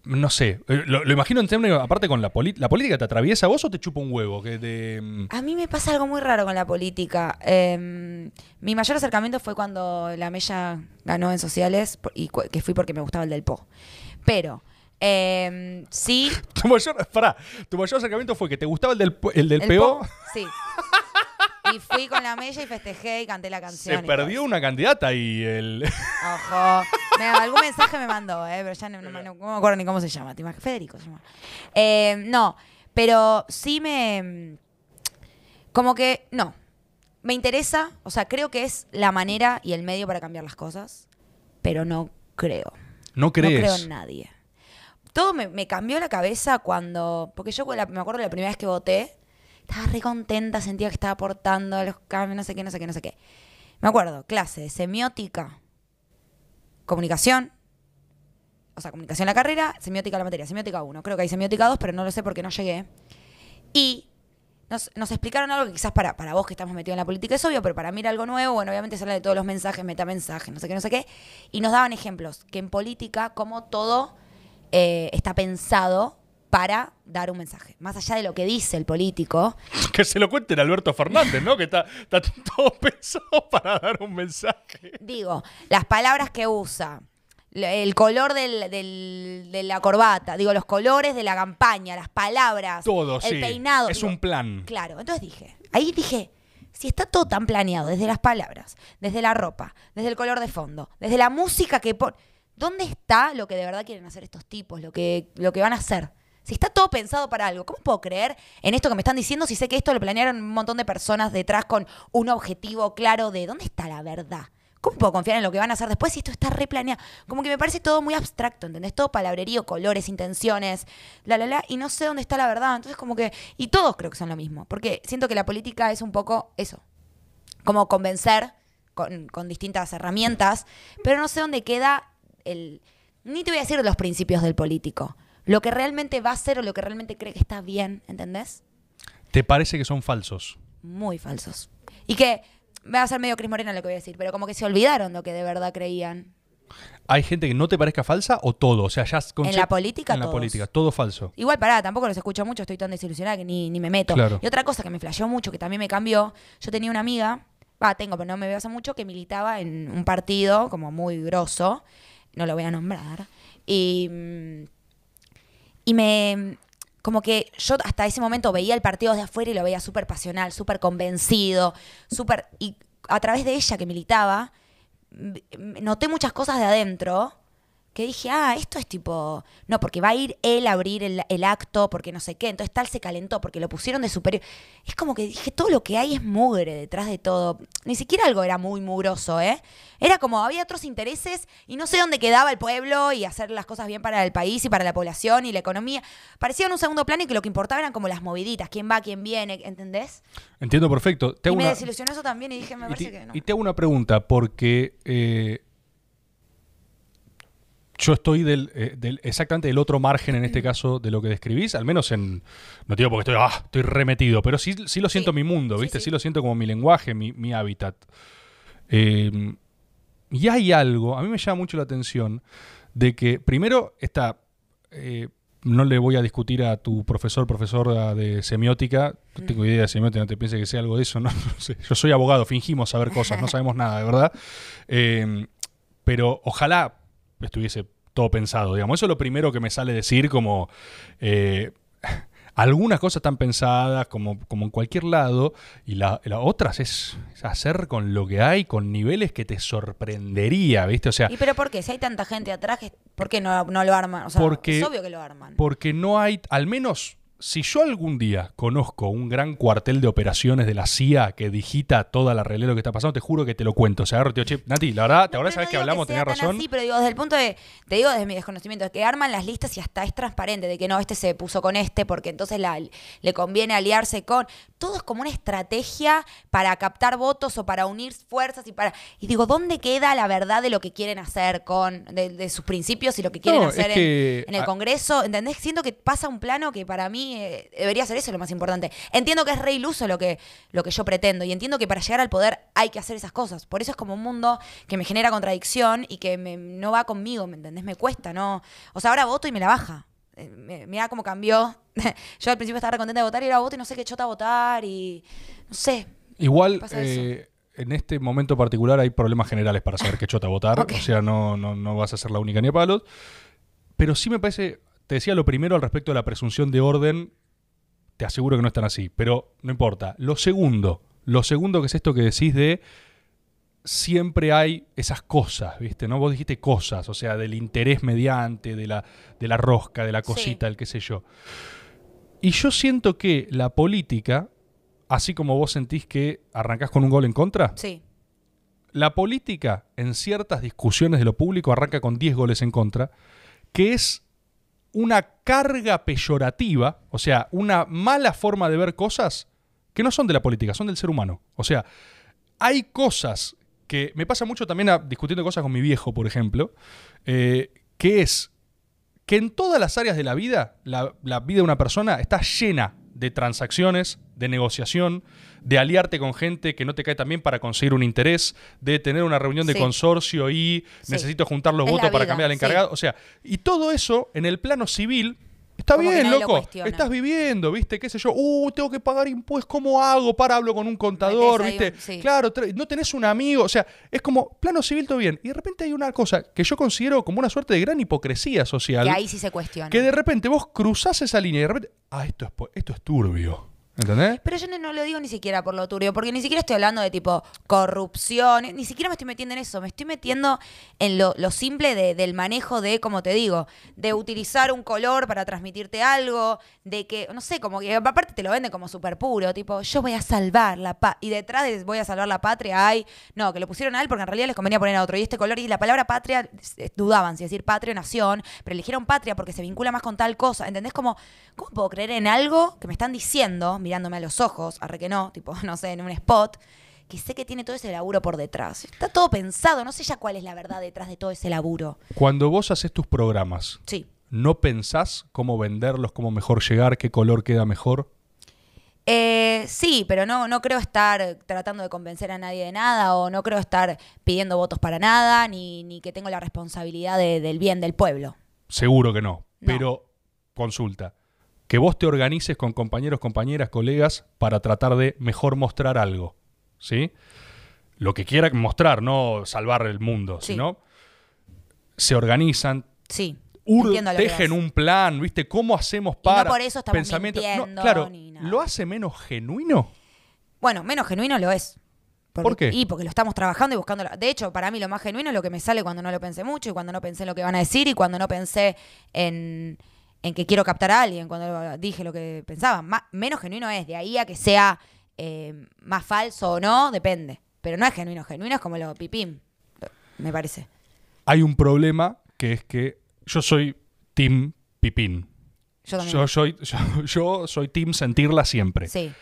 no sé, eh, lo, lo imagino en términos, aparte con la, poli- la política, ¿te atraviesa a vos o te chupa un huevo? Que te, mm, a mí me pasa algo muy raro con la política. Em, mi mayor acercamiento fue cuando la Mella ganó en sociales, y que fui porque me gustaba el del Po. Pero, em, sí. tu mayor, pará, tu mayor acercamiento fue que te gustaba el del, el del el PO, Po, sí. Y fui con la Mella y festejé y canté la canción. se y perdió todo. una candidata y el... Ojo. Me- algún mensaje me mandó, eh, pero ya no, no me- no me acuerdo ni cómo se llama. ¿te imaginas? Federico se llama. Eh, no, pero sí me. Como que. No. Me interesa, o sea, creo que es la manera y el medio para cambiar las cosas, pero no creo. No crees. No creo en nadie. Todo me, me cambió la cabeza cuando. Porque yo me acuerdo la primera vez que voté, estaba re contenta, sentía que estaba aportando a los cambios, no sé qué, no sé qué, no sé qué. Me acuerdo, clase de semiótica, comunicación. O sea, comunicación la carrera, semiótica la materia, semiótica 1. Creo que hay semiótica 2, pero no lo sé porque no llegué. Y nos, explicaron algo que quizás para, para vos que estamos metidos en la política es obvio, pero para mí era algo nuevo. Bueno, obviamente se habla de todos los mensajes, metamensajes, no sé qué, no sé qué. Y nos daban ejemplos, que en política, como todo eh, está pensado para dar un mensaje. Más allá de lo que dice el político. Que se lo cuenten a Alberto Fernández, ¿no? Que está, está todo pensado para dar un mensaje. Digo, las palabras que usa, el color del- del- de la corbata, digo, los colores de la campaña, las palabras, Todo, el sí. peinado. Es digo, un plan. Claro, entonces dije, ahí dije, si está todo tan planeado, desde las palabras, desde la ropa, desde el color de fondo, desde la música que pon, ¿dónde está lo que de verdad quieren hacer estos tipos, lo que, lo que van a hacer? Si está todo pensado para algo, ¿cómo puedo creer en esto que me están diciendo si sé que esto lo planearon un montón de personas detrás con un objetivo claro de dónde está la verdad? ¿Cómo puedo confiar en lo que van a hacer después si esto está replaneado? Como que me parece todo muy abstracto, ¿entendés? Todo palabrerío, colores, intenciones, la, la, la, y no sé dónde está la verdad. Entonces, como que. Y todos creo que son lo mismo, porque siento que la política es un poco eso. Como convencer con, con distintas herramientas, pero no sé dónde queda el. Ni te voy a decir los principios del político. Lo que realmente va a hacer o lo que realmente cree que está bien, ¿entendés? ¿Te parece que son falsos? Muy falsos. Y que. Va a ser medio Cris Morena lo que voy a decir, pero como que se olvidaron lo que de verdad creían. ¿Hay gente que no te parezca falsa o todo? O sea, ya es En la política, En la todos. política, todo falso. Igual, pará, tampoco los escucho mucho, estoy tan desilusionada que ni, ni me meto. Claro. Y otra cosa que me flasheó mucho, que también me cambió, yo tenía una amiga, va, tengo, pero no me veo hace mucho, que militaba en un partido como muy grosso, no lo voy a nombrar, y, mm, y me... Como que yo hasta ese momento veía el partido desde afuera y lo veía súper pasional, súper convencido, súper... Y a través de ella que militaba, noté muchas cosas de adentro que dije, ah, esto es tipo, no, porque va a ir él a abrir el, el acto, porque no sé qué, entonces tal se calentó, porque lo pusieron de superior. Es como que dije, todo lo que hay es mugre detrás de todo. Ni siquiera algo era muy mugroso, ¿eh? Era como, había otros intereses y no sé dónde quedaba el pueblo y hacer las cosas bien para el país y para la población y la economía. Parecía en un segundo plano y que lo que importaba eran como las moviditas, quién va, quién viene, ¿entendés? Entiendo perfecto. Te Y me una- desilusionó eso también y dije, me y parece te, que no. y te hago una pregunta, porque eh, yo estoy del, eh, del- exactamente del otro margen en este caso de lo que describís, al menos en. No te digo porque estoy, ah, estoy remetido, pero sí, sí lo siento Sí, mi mundo, ¿viste? Sí, sí. lo siento como mi lenguaje, mi, mi hábitat. Eh, y hay algo, a mí me llama mucho la atención, de que primero está. eh, no le voy a discutir a tu profesor, profesora de semiótica. No tengo idea de semiótica, no te pienses que sea algo de eso. No, No sé. Yo soy abogado, fingimos saber cosas, no sabemos nada, de verdad. Eh, pero ojalá estuviese todo pensado, digamos. Eso es lo primero que me sale decir, como eh, algunas cosas están pensadas, como, como en cualquier lado, y la, la otras es, es hacer con lo que hay, con niveles que te sorprendería, ¿viste? O sea, ¿Y pero por qué? Si hay tanta gente atrás, ¿por qué no, no lo arman? O sea, Porque- es obvio que lo arman. Porque no hay, al menos, si yo algún día conozco un gran cuartel de operaciones de la CIA que digita toda la realidad de lo que está pasando, te juro que te lo cuento. O sea, agarro, tío, che, Nati, la verdad, ¿te No, ahora sabes no que hablamos, tan razón. Así, pero digo, desde el punto de, te digo desde mi desconocimiento, que arman las listas y hasta es transparente de que no, este se puso con este porque entonces la- le conviene aliarse con. Todo es como una estrategia para captar votos o para unir fuerzas y para. Y digo, ¿dónde queda la verdad de lo que quieren hacer con. de, de sus principios y lo que quieren No, es hacer en- que- en, el Congreso? ¿Entendés? Siento que pasa un plano que para mí eh, debería ser eso lo más importante. Entiendo que es re iluso lo que, lo que yo pretendo y entiendo que para llegar al poder hay que hacer esas cosas. Por eso es como un mundo que me genera contradicción y que me- no va conmigo, ¿me entendés? Me cuesta, ¿no? O sea, ahora voto y me la baja. Eh, Mira cómo cambió. yo al principio estaba re contenta de votar y ahora voto y no sé qué chota votar y no sé. Igual, eh, en este momento particular hay problemas generales para saber qué chota votar. O sea, no, no, no vas a ser la única ni a palos. Pero sí me parece, te decía lo primero al respecto de la presunción de orden, te aseguro que no están así, pero no importa. Lo segundo, lo segundo que es esto que decís de siempre hay esas cosas, ¿viste? ¿No? Vos dijiste cosas, o sea, del interés mediante, de la, de la rosca, de la Sí. cosita, el qué sé yo. Y yo siento que la política, así como vos sentís que arrancás con un gol en contra, Sí. la política en ciertas discusiones de lo público arranca con 10 goles en contra, que es una carga peyorativa, o sea, una mala forma de ver cosas que no son de la política, son del ser humano. O sea, hay cosas que me pasa mucho también a- discutiendo cosas con mi viejo, por ejemplo, eh, que es que en todas las áreas de la vida, la, la vida de una persona está llena de transacciones, de negociación, de aliarte con gente que no te cae tan bien para conseguir un interés, de tener una reunión de Sí. consorcio y Sí. necesito juntar los Es votos para cambiar al sí. encargado. O sea, y todo eso en el plano civil Está Como bien, lo loco. Estás viviendo, ¿viste? ¿Qué sé yo? Uh, tengo que pagar impuestos. ¿Cómo hago? Para, hablo con un contador, Metés ¿viste? un- sí. Claro, no tenés un amigo. O sea, es como plano civil todo bien. Y de repente hay una cosa que yo considero como una suerte de gran hipocresía social. Que ahí sí se cuestiona. que de repente vos cruzás esa línea y de repente. Ah, esto es, esto es turbio. ¿Entendés? Pero yo no, lo digo ni siquiera por lo turbio, porque ni siquiera estoy hablando de tipo corrupción, ni siquiera me estoy metiendo en eso, me estoy metiendo en lo, simple de- del manejo de, como te digo, de utilizar un color para transmitirte algo, de que, no sé, como que aparte te lo venden como súper puro, tipo, yo voy a salvar la paz, y detrás de voy a salvar la patria hay, no, que lo pusieron a él porque en realidad les convenía poner a otro, y este color, y la palabra patria, dudaban si decir patria o nación, pero eligieron patria porque se vincula más con tal cosa, ¿entendés? Como, ¿cómo puedo creer en algo que me están diciendo, mirándome a los ojos, arre que no, tipo, no sé, en un spot, que sé que tiene todo ese laburo por detrás. Está todo pensado, no sé ya cuál es la verdad detrás de todo ese laburo. Cuando vos haces tus programas, Sí. ¿no pensás cómo venderlos, cómo mejor llegar, qué color queda mejor? Eh, sí, pero no, no creo estar tratando de convencer a nadie de nada o no creo estar pidiendo votos para nada ni, ni que tengo la responsabilidad de- del bien del pueblo. Seguro que no. No. Pero, consulta. Que vos te organices con compañeros, compañeras, colegas para tratar de mejor mostrar algo. ¿Sí? Lo que quiera mostrar, no salvar el mundo, Sí. sino se organizan, Sí. tejen un plan, ¿viste? ¿Cómo hacemos Y no para por eso estamos pensamiento? No, claro, ni nada. ¿lo hace menos genuino? Bueno, menos genuino lo es. Porque- ¿Por qué? Y porque lo estamos trabajando y buscando. De hecho, para mí lo más genuino es lo que me sale cuando no lo pensé mucho y cuando no pensé en lo que van a decir y cuando no pensé en, en que quiero captar a alguien, cuando dije lo que pensaba. Ma- menos genuino es, de ahí a que sea eh, más falso o no, depende. Pero no es genuino, genuino es como lo pipín, me parece. Hay un problema que es que yo soy Team Pipín. Yo también. Yo soy, yo, yo soy Team sentirla siempre. sí.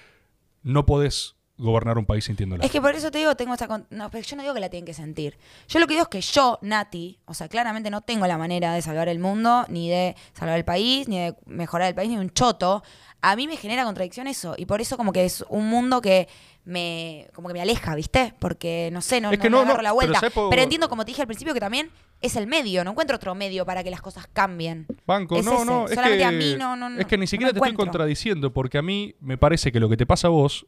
No podés gobernar un país sintiéndola. Es que por eso te digo, tengo esta... con- No, pero yo no digo que la tienen que sentir. Yo lo que digo es que yo, Nati, o sea, claramente no tengo la manera de salvar el mundo, ni de salvar el país, ni de mejorar el país, ni un choto. A mí me genera contradicción eso. Y por eso como que es un mundo que me... como que me aleja, ¿viste? Porque, no sé, no, Es que no, no, agarro no, la pero vuelta. ¿sabes Pero, entiendo, como te dije al principio, que también es el medio. No encuentro otro medio para que las cosas cambien. Banco, Es no, ese. no, es Solamente que, a mí no- no- es que ni siquiera te estoy contradiciendo, porque a mí me parece que lo que te pasa a vos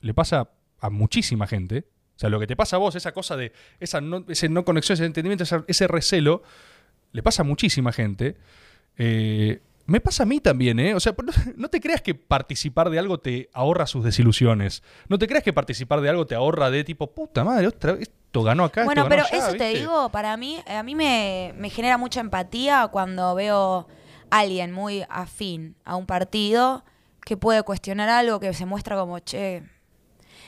le pasa a muchísima gente. O sea, lo que te pasa a vos, esa cosa de esa no, ese no conexión, ese entendimiento, ese, ese recelo, le pasa a muchísima gente. Eh, me pasa a mí también, ¿eh? O sea, no, te creas que participar de algo te ahorra sus desilusiones. No te creas que participar de algo te ahorra de tipo, puta madre, otra vez, esto ganó acá. Bueno, esto ganó pero allá", eso te digo, para mí, a mí me, me genera mucha empatía cuando veo a alguien muy afín a un partido que puede cuestionar algo que se muestra como, che,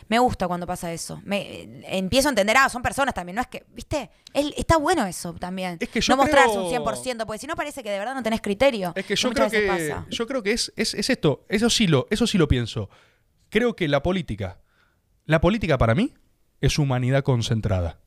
me gusta cuando pasa eso. Me, eh, empiezo a entender, ah, son personas también, no es que, ¿viste? Es- está bueno eso también. Es que yo no mostrarse creo- un 100%, porque si no parece que de verdad no tenés criterio. Es que yo muchas creo que, veces pasa. yo creo que es, es, es esto, eso sí, lo, eso sí lo pienso. Creo que la política, la política para mí es humanidad concentrada.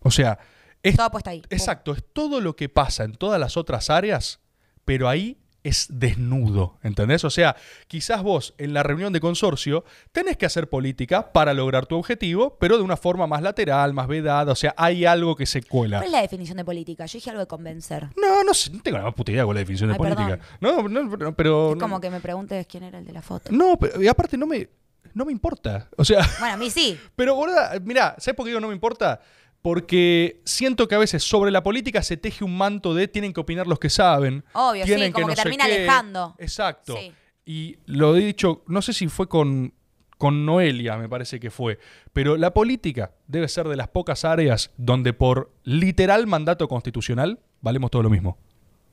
O sea, es, Todo puesto ahí. exacto, es todo lo que pasa en todas las otras áreas, pero ahí es desnudo, ¿entendés? O sea, quizás vos en la reunión de consorcio tenés que hacer política para lograr tu objetivo, pero de una forma más lateral, más vedada, o sea, hay algo que se cuela. ¿Cuál es la definición de política? Yo dije algo de convencer. No, no sé, no tengo la más puta idea es la definición de Ay, política. No, no, no, pero. es como que me preguntes quién era el de la foto. No, pero y aparte no me, no me importa. O sea, Bueno, a mí sí. pero boludo, mira, ¿sabes por qué digo no me importa? Porque siento que a veces sobre la política se teje un manto de tienen que opinar los que saben. Obvio, sí, tienen como que termina qué. alejando. Exacto. Sí. Y lo he dicho, no sé si fue con, con Noelia, me parece que fue, pero la política debe ser de las pocas áreas donde por literal mandato constitucional valemos todo lo mismo.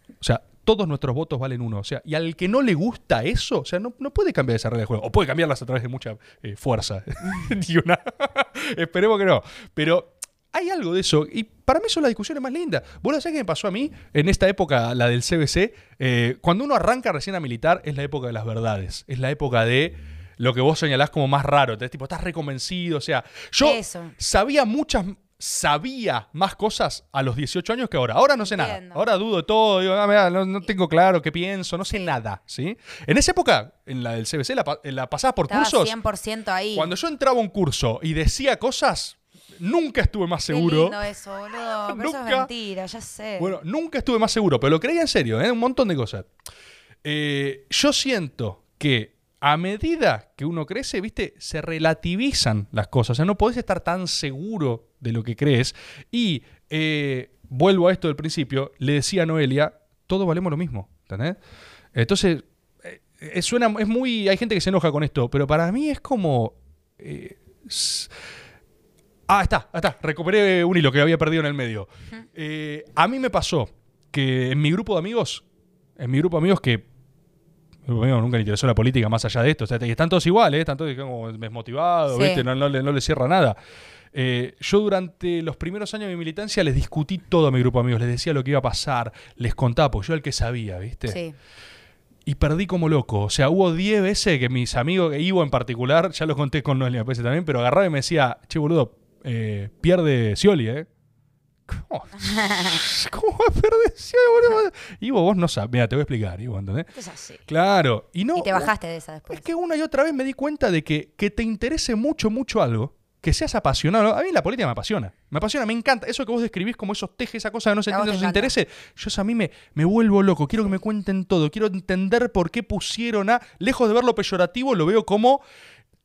O sea, todos nuestros votos valen uno. O sea, y al que no le gusta eso, o sea, no, no puede cambiar esa regla de juego. O puede cambiarlas a través de mucha eh, fuerza. Una. Esperemos que no. Pero hay algo de eso. Y para mí son las discusiones más lindas. Vos lo sabés qué me pasó a mí en esta época, la del CBC. Eh, cuando uno arranca recién a militar, es la época de las verdades. Es la época de lo que vos señalás como más raro. Entonces, tipo, estás reconvencido. O sea, yo Eso. sabía muchas sabía más cosas a los 18 años que ahora. Ahora no sé nada. Ahora dudo de todo, digo, ah, no, no tengo claro qué pienso, no sé Sí. nada, ¿sí? En esa época, en la del CBC, la, en la pasada por Estaba cursos, 100% ahí. cuando yo entraba a un curso y decía cosas, nunca estuve más Qué seguro. lindo eso, boludo. Pero eso es Nunca- mentira, ya sé. Bueno, nunca estuve más seguro, pero lo creía en serio, ¿eh? un montón de cosas. Eh, yo siento que a medida que uno crece, viste, se relativizan las cosas. O sea, no podés estar tan seguro de lo que crees. Y eh, vuelvo a esto del principio, le decía a Noelia, todos valemos lo mismo, ¿entendés? Entonces, eh, suena, es muy, hay gente que se enoja con esto, pero para mí es como... eh, Ah, está, está. Recuperé un hilo que había perdido en el medio. Eh, a mí me pasó que en mi grupo de amigos, en mi grupo de amigos que amigos nunca le interesó la política más allá de esto, o sea, y están todos iguales, están todos como desmotivados, Sí. ¿viste? No, no le, no le cierra nada. Eh, yo durante los primeros años de mi militancia les discutí todo a mi grupo de amigos, les decía lo que iba a pasar, les contaba, porque yo era el que sabía, ¿viste? Sí. y perdí como loco. O sea, hubo 10 veces que mis amigos, Ivo en particular, ya lo conté con Noelia me parece también, pero agarraba y me decía, che, boludo, eh, pierde Scioli, ¿eh? ¿Cómo? ¿Cómo va a perder Scioli, boludo? Ivo, vos no sabes. Mira, te voy a explicar, Ivo, ¿entendés? Es así. Claro. Y no. y te bajaste de esa después. Es que una y otra vez me di cuenta de que, que te interese mucho, mucho algo, que seas apasionado. A mí la política me apasiona. Me apasiona, me encanta. Eso que vos describís como esos tejes, esa cosa que no se entiende, esos encanta. intereses. Yo eso a mí me, me vuelvo loco. Quiero que me cuenten todo. Quiero entender por qué pusieron a. Lejos de verlo peyorativo, lo veo como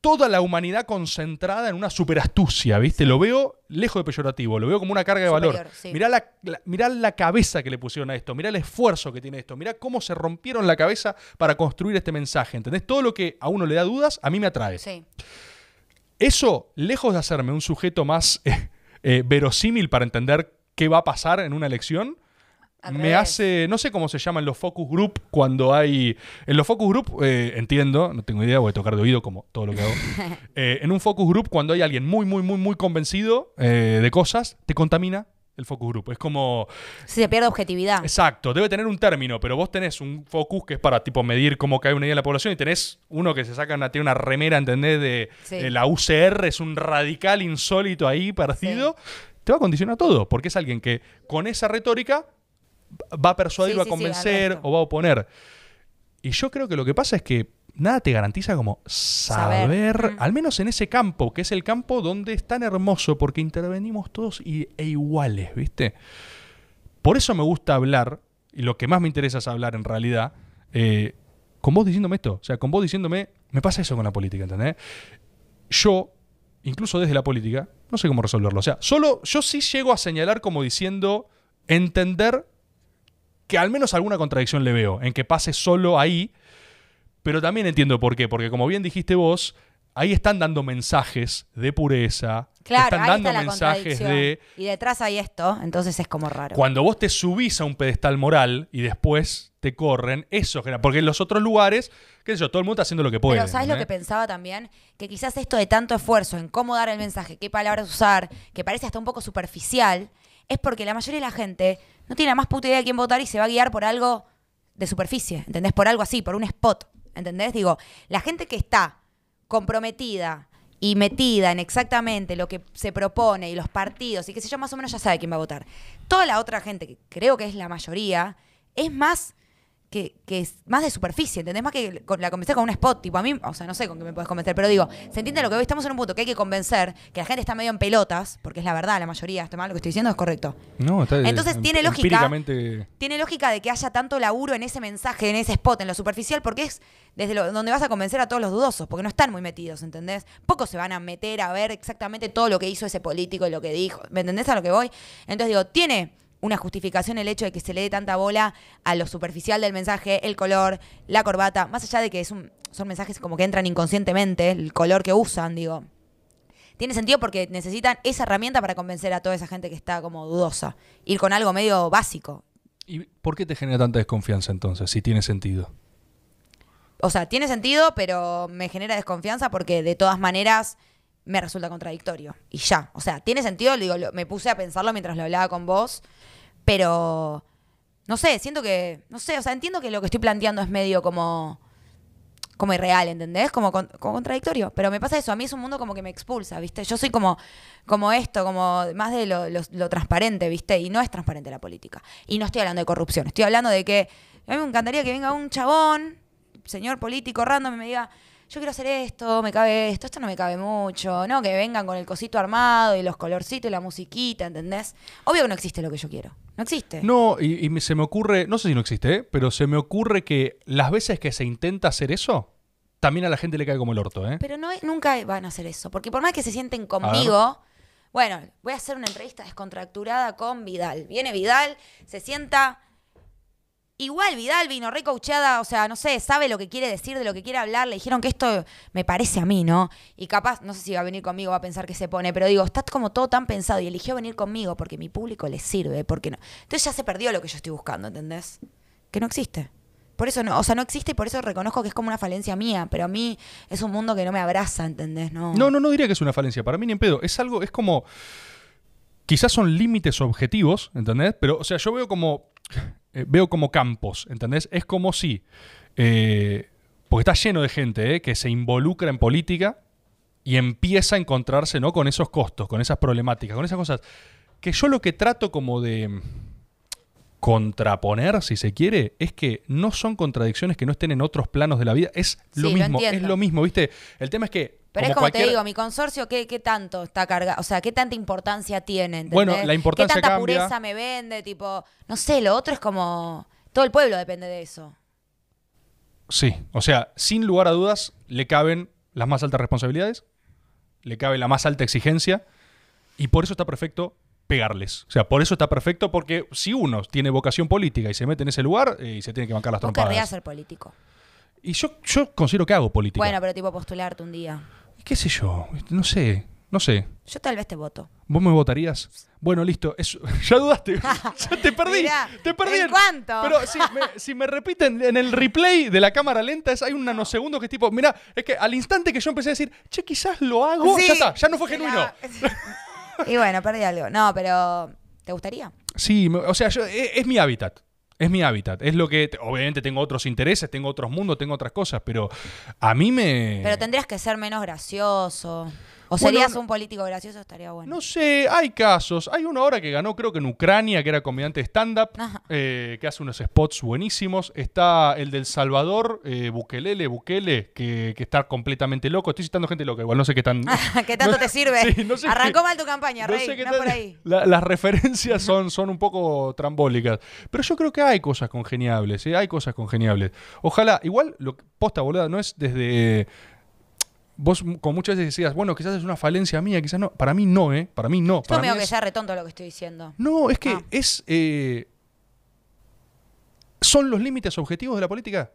toda la humanidad concentrada en una superastucia, ¿viste? Lo veo lejos de peyorativo, lo veo como una carga de valor. Sí. Mirá, la, la- mirá la cabeza que le pusieron a esto, mirá el esfuerzo que tiene esto, mirá cómo se rompieron la cabeza para construir este mensaje, ¿entendés? Todo lo que a uno le da dudas, a mí me atrae. Sí. Eso, lejos de hacerme un sujeto más eh, eh, verosímil para entender qué va a pasar en una elección, Al me revés. hace, no sé cómo se llaman los focus group cuando hay... En los focus group, eh, entiendo, no tengo idea, voy a tocar de oído como todo lo que hago. Eh, en un focus group, cuando hay alguien muy, muy, muy, muy convencido eh, de cosas, te contamina el focus group. Es como... Sí, se pierde objetividad. Exacto, debe tener un término, pero vos tenés un focus que es para tipo medir cómo cae una idea de la población y tenés uno que se saca una, tiene una remera, ¿entendés? De, Sí. de la UCR, es un radical insólito ahí partido. Te va a condicionar todo, porque es alguien que con esa retórica va a persuadir, Sí, va a sí, sí, al convencer o va a oponer. Y yo creo que lo que pasa es que nada te garantiza como saber, Saber. Mm. al menos en ese campo, que es el campo donde es tan hermoso, porque intervenimos todos y- e iguales, ¿viste? Por eso me gusta hablar, y lo que más me interesa es hablar en realidad, eh, con vos diciéndome esto. O sea, con vos diciéndome, me pasa eso con la política, ¿entendés? Yo, incluso desde la política, no sé cómo resolverlo. O sea, solo yo sí llego a señalar como diciendo, entender que al menos alguna contradicción le veo en que pase solo ahí, pero también entiendo por qué, porque como bien dijiste vos, ahí están dando mensajes de pureza, Claro, están ahí dando está la mensajes de Y detrás hay esto, entonces es como raro. cuando vos te subís a un pedestal moral y después te corren, eso genera, porque en los otros lugares, qué sé yo, todo el mundo está haciendo lo que puede. Pero ¿sabes lo que pensaba también? Que quizás esto de tanto esfuerzo en cómo dar el mensaje, qué palabras usar, que parece hasta un poco superficial, es porque la mayoría de la gente no tiene la más puta idea de quién votar y se va a guiar por algo de superficie, ¿entendés? Por algo así, por un spot, ¿entendés? Digo, la gente que está comprometida y metida en exactamente lo que se propone y los partidos y qué sé yo, más o menos ya sabe quién va a votar. Toda la otra gente, que creo que es la mayoría, es más que, que es más de superficie, ¿entendés? Más que con- la convencer con un spot, tipo a mí, o sea, no sé con qué me puedes convencer, pero digo, ¿se entiende lo que voy? Estamos en un punto que hay que convencer, que la gente está medio en pelotas, porque es la verdad, la mayoría, está mal lo que estoy diciendo, es correcto. No, está- Entonces, em- tiene lógica. Tiene lógica de que haya tanto laburo en ese mensaje, en ese spot, en lo superficial, porque es desde lo- donde vas a convencer a todos los dudosos, porque no están muy metidos, ¿entendés? Pocos se van a meter a ver exactamente todo lo que hizo ese político y lo que dijo. ¿Me entendés a lo que voy? Entonces digo, tiene una justificación el hecho de que se le dé tanta bola a lo superficial del mensaje, el color, la corbata, más allá de que es un- son mensajes como que entran inconscientemente, el color que usan, digo. Tiene sentido porque necesitan esa herramienta para convencer a toda esa gente que está como dudosa. Ir con algo medio básico, ¿Y por qué te genera tanta desconfianza entonces, si tiene sentido? O sea, tiene sentido, pero me genera desconfianza porque de todas maneras me resulta contradictorio. Y ya. O sea, tiene sentido, digo, lo- me puse a pensarlo mientras lo hablaba con vos, pero no sé, siento que, no sé, o sea, entiendo que lo que estoy planteando es medio como como irreal, ¿entendés? Como, como contradictorio. Pero me pasa eso, a mí es un mundo como que me expulsa, ¿viste? Yo soy como, como esto, como más de lo, lo- lo transparente, ¿viste? Y no es transparente la política. Y no estoy hablando de corrupción, estoy hablando de que a mí me encantaría que venga un chabón, señor político random, y me diga, yo quiero hacer esto, me cabe esto, esto no me cabe mucho, ¿no? Que vengan con el cosito armado y los colorcitos y la musiquita, ¿entendés? Obvio que no existe lo que yo quiero. No existe. No, y, se me ocurre, no sé si no existe, ¿eh? pero se me ocurre que las veces que se intenta hacer eso, también a la gente le cae como el orto, ¿eh? Pero no, nunca van a hacer eso. Porque por más que se sienten conmigo, bueno, voy a hacer una entrevista descontracturada con Vidal. Viene Vidal, se sienta. Igual Vidal vino recoachada, o sea, no sé, sabe lo que quiere decir, de lo que quiere hablar. Le dijeron que esto me parece a mí, ¿no? Y capaz, no sé si va a venir conmigo, va a pensar que se pone, pero digo, está como todo tan pensado y eligió venir conmigo porque mi público le sirve, porque no. Entonces ya se perdió lo que yo estoy buscando, ¿entendés? Que no existe. Por eso no, o sea, no existe y por eso reconozco que es como una falencia mía, pero a mí es un mundo que no me abraza, ¿entendés? No, No, no, no diría que es una falencia. Para mí ni en pedo. Es algo, es como. Quizás son límites objetivos, ¿entendés? Pero, o sea, yo veo como. Eh, veo como campos, ¿entendés? Es como si. eh, porque está lleno de gente eh, que se involucra en política y empieza a encontrarse ¿no? con esos costos, con esas problemáticas, con esas cosas. Que yo lo que trato como de contraponer, si se quiere, es que no son contradicciones que no estén en otros planos de la vida. Es lo Sí, lo mismo, es lo mismo, ¿viste? El tema es que. Pero es como cualquier- te digo, mi consorcio, ¿qué, qué tanto está cargado? O sea, ¿qué tanta importancia tiene? ¿entendés? Bueno, la importancia ¿Qué tanta cambia. pureza me vende? Tipo, no sé, lo otro es como. Todo el pueblo depende de eso. Sí, o sea, sin lugar a dudas, le caben las más altas responsabilidades, le cabe la más alta exigencia, y por eso está perfecto pegarles. O sea, por eso está perfecto, porque si uno tiene vocación política y se mete en ese lugar, eh, y se tiene que bancar las trompadas. ser político. Y yo, yo considero que hago política. Bueno, pero tipo postularte un día. ¿Qué sé yo? No sé, no sé. Yo tal vez te voto. ¿Vos me votarías? Bueno, listo. eso- ya dudaste. ya te perdí. Mirá, te perdí. ¿en cuánto? Pero si me, si me repiten en el replay de la cámara lenta, es, hay un nanosegundo que es tipo, mira, es que al instante que yo empecé a decir, che, quizás lo hago, Sí, ya está, ya no fue genuino. y bueno, perdí algo. No, pero. ¿Te gustaría? Sí, o sea, yo- es, es mi hábitat. Es mi hábitat. Es lo que. Obviamente tengo otros intereses, tengo otros mundos, tengo otras cosas, pero a mí me. Pero tendrías que ser menos gracioso. O Bueno, serías un político gracioso, estaría bueno. No sé, hay casos. Hay uno ahora que ganó, creo que en Ucrania, que era comediante de stand-up, eh, que hace unos spots buenísimos. Está el del Salvador, eh, Bukelele, Bukele, que, que está completamente loco. Estoy citando gente loca, igual no sé qué tan. ¿Qué tanto te sirve? Sí, no sé Arrancó qué- mal tu campaña, no Rey. sé qué tal- por ahí. la- las referencias son, son un poco trambólicas. Pero yo creo que hay cosas congeniables, ¿eh? hay cosas congeniables. Ojalá, igual, lo posta, boluda, no es desde. Vos como muchas veces decías, bueno, quizás es una falencia mía, quizás no. Para mí no, ¿eh? Para mí no. Yo me mí que es- sea retonto lo que estoy diciendo. No, es que Ah. es. eh, ¿Son los límites objetivos de la política?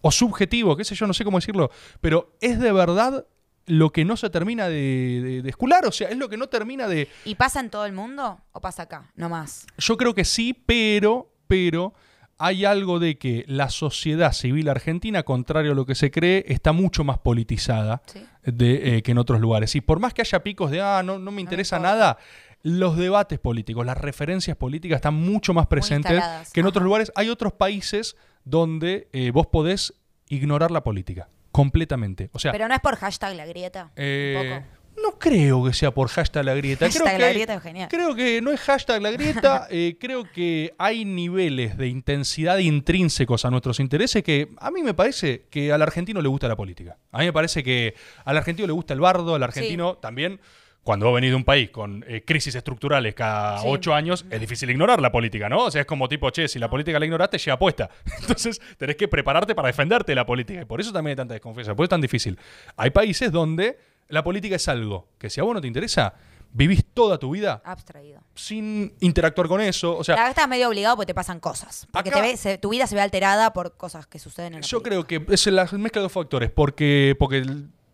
O subjetivos, qué sé yo, no sé cómo decirlo. Pero es de verdad lo que no se termina de, de- de escular. O sea, es lo que no termina de. ¿Y pasa en todo el mundo o pasa acá? No más. Yo creo que sí, pero, pero hay algo de que la sociedad civil argentina, contrario a lo que se cree, está mucho más politizada Sí. de, eh, que en otros lugares. Y por más que haya picos de, ah, no, no me interesa nada, los debates políticos, las referencias políticas están mucho más presentes que en ajá. otros lugares. Hay otros países donde eh, vos podés ignorar la política completamente. O sea, Pero no es por hashtag la grieta. eh, un poco. No creo que sea por hashtag la grieta. Hashtag creo que la hay- grieta es genial. Creo que no es hashtag la grieta, eh, creo que hay niveles de intensidad intrínsecos a nuestros intereses que a mí me parece que al argentino le gusta la política. A mí me parece que al argentino le gusta el bardo, al argentino también. Cuando vos venís de un país con eh, crisis estructurales cada Sí. ocho años, es difícil ignorar la política, ¿no? O sea, es como tipo, che, si la política la ignoraste, llega puesta. Entonces, tenés que prepararte para defenderte de la política. Y por eso también hay tanta desconfianza, por eso es tan difícil. Hay países donde la política es algo que si a vos no te interesa, vivís toda tu vida Abstraído. sin interactuar con eso. O sea, la estás medio obligado porque te pasan cosas. Porque Acá- te ve- se- tu vida se ve alterada por cosas que suceden en la yo política. creo que es la mezcla de dos factores. Porque, porque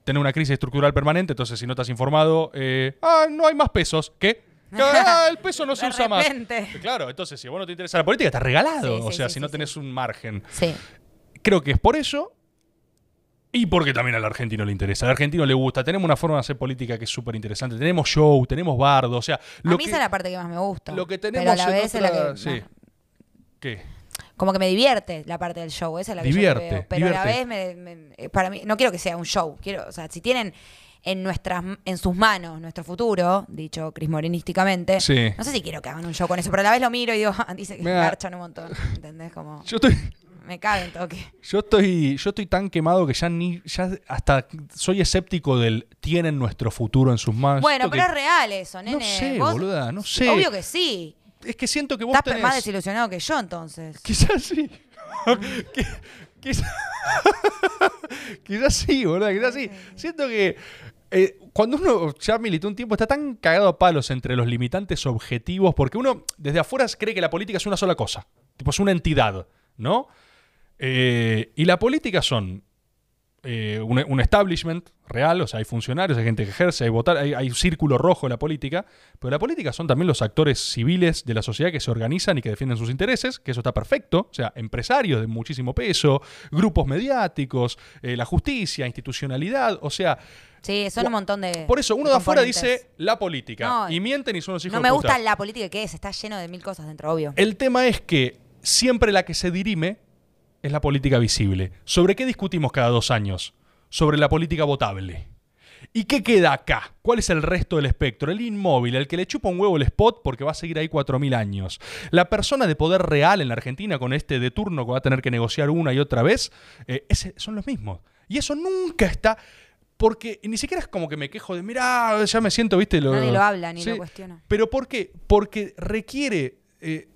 tener una crisis estructural permanente, entonces si no estás informado, eh, ah, no hay más pesos. ¿Qué? Ah, el peso no se usa más. Claro, entonces si a vos no te interesa la política, estás regalado. Sí, o sí, sea, sí, si no tenés un margen. Sí. Creo que es por eso. Y porque también al argentino le interesa. Al argentino le gusta. Tenemos una forma de hacer política que es súper interesante. Tenemos show, tenemos bardo. O sea, A lo mí que, esa es la parte que más me gusta. lo que Pero tenemos a la en vez es la otra- que... sí. no, ¿Qué? como que me divierte la parte del show. Esa es la que yo Divierte, veo. Pero a la vez, me, me- eh, para mí, no quiero que sea un show. Quiero, o sea, si tienen en nuestras en sus manos nuestro futuro, dicho crismorinísticamente, Sí. no sé si quiero que hagan un show con eso, pero a la vez lo miro y digo, dice que marchan un montón. ¿Entendés? Como, Yo estoy. Me cabe un toque. Yo estoy, yo estoy tan quemado que ya ni, ya hasta soy escéptico del tienen nuestro futuro en sus manos. Bueno, Siento pero que- es real eso, nene. No sé, Vos- boluda, no sé. Obvio que sí. Es que siento que vos Estás tenés... más desilusionado que yo, entonces. Quizás sí. Qui- Quizás... Quizás sí, boludo, quizás sí. Siento que eh, cuando uno ya militó un tiempo está tan cagado a palos entre los limitantes objetivos, porque uno desde afuera cree que la política es una sola cosa, tipo es una entidad, ¿no? Eh, y la política son eh, un, un establishment real, o sea, hay funcionarios, hay gente que ejerce, hay votar, hay, hay un círculo rojo en la política, pero la política son también los actores civiles de la sociedad que se organizan y que defienden sus intereses, que eso está perfecto, o sea, empresarios de muchísimo peso, grupos mediáticos, eh, la justicia, institucionalidad, o sea, Sí, son un montón de. por eso uno de afuera dice la política No, y mienten y son los hijos No de me puta. gusta la política que es, está lleno de mil cosas dentro, obvio. El tema es que siempre la que se dirime es la política visible. ¿Sobre qué discutimos cada dos años? Sobre la política votable. ¿Y qué queda acá? ¿Cuál es el resto del espectro? El inmóvil, el que le chupa un huevo el spot porque va a seguir ahí 4.000 años. La persona de poder real en la Argentina con este de turno que va a tener que negociar una y otra vez, eh, ese- son los mismos. Y eso nunca está... Porque ni siquiera es como que me quejo de, mirá, ya me siento, viste, lo, Nadie lo habla ni Sí, lo cuestiona. pero ¿por qué? Porque requiere eh,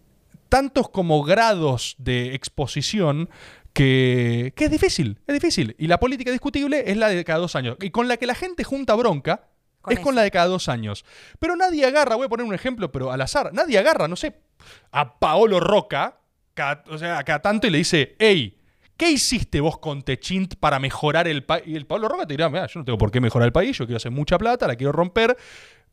tantos como grados de exposición que, que es difícil, es difícil. Y la política discutible es la de cada dos años. Y con la que la gente junta bronca Con es con la de cada dos años. Pero nadie agarra, voy a poner un ejemplo, pero al azar, nadie agarra, no sé, a Paolo Roca, cada, o sea, a cada tanto y le dice, hey, ¿qué hiciste vos con Techint para mejorar el país? Y el Paolo Roca te dirá, mira, yo no tengo por qué mejorar el país, yo quiero hacer mucha plata, la quiero romper.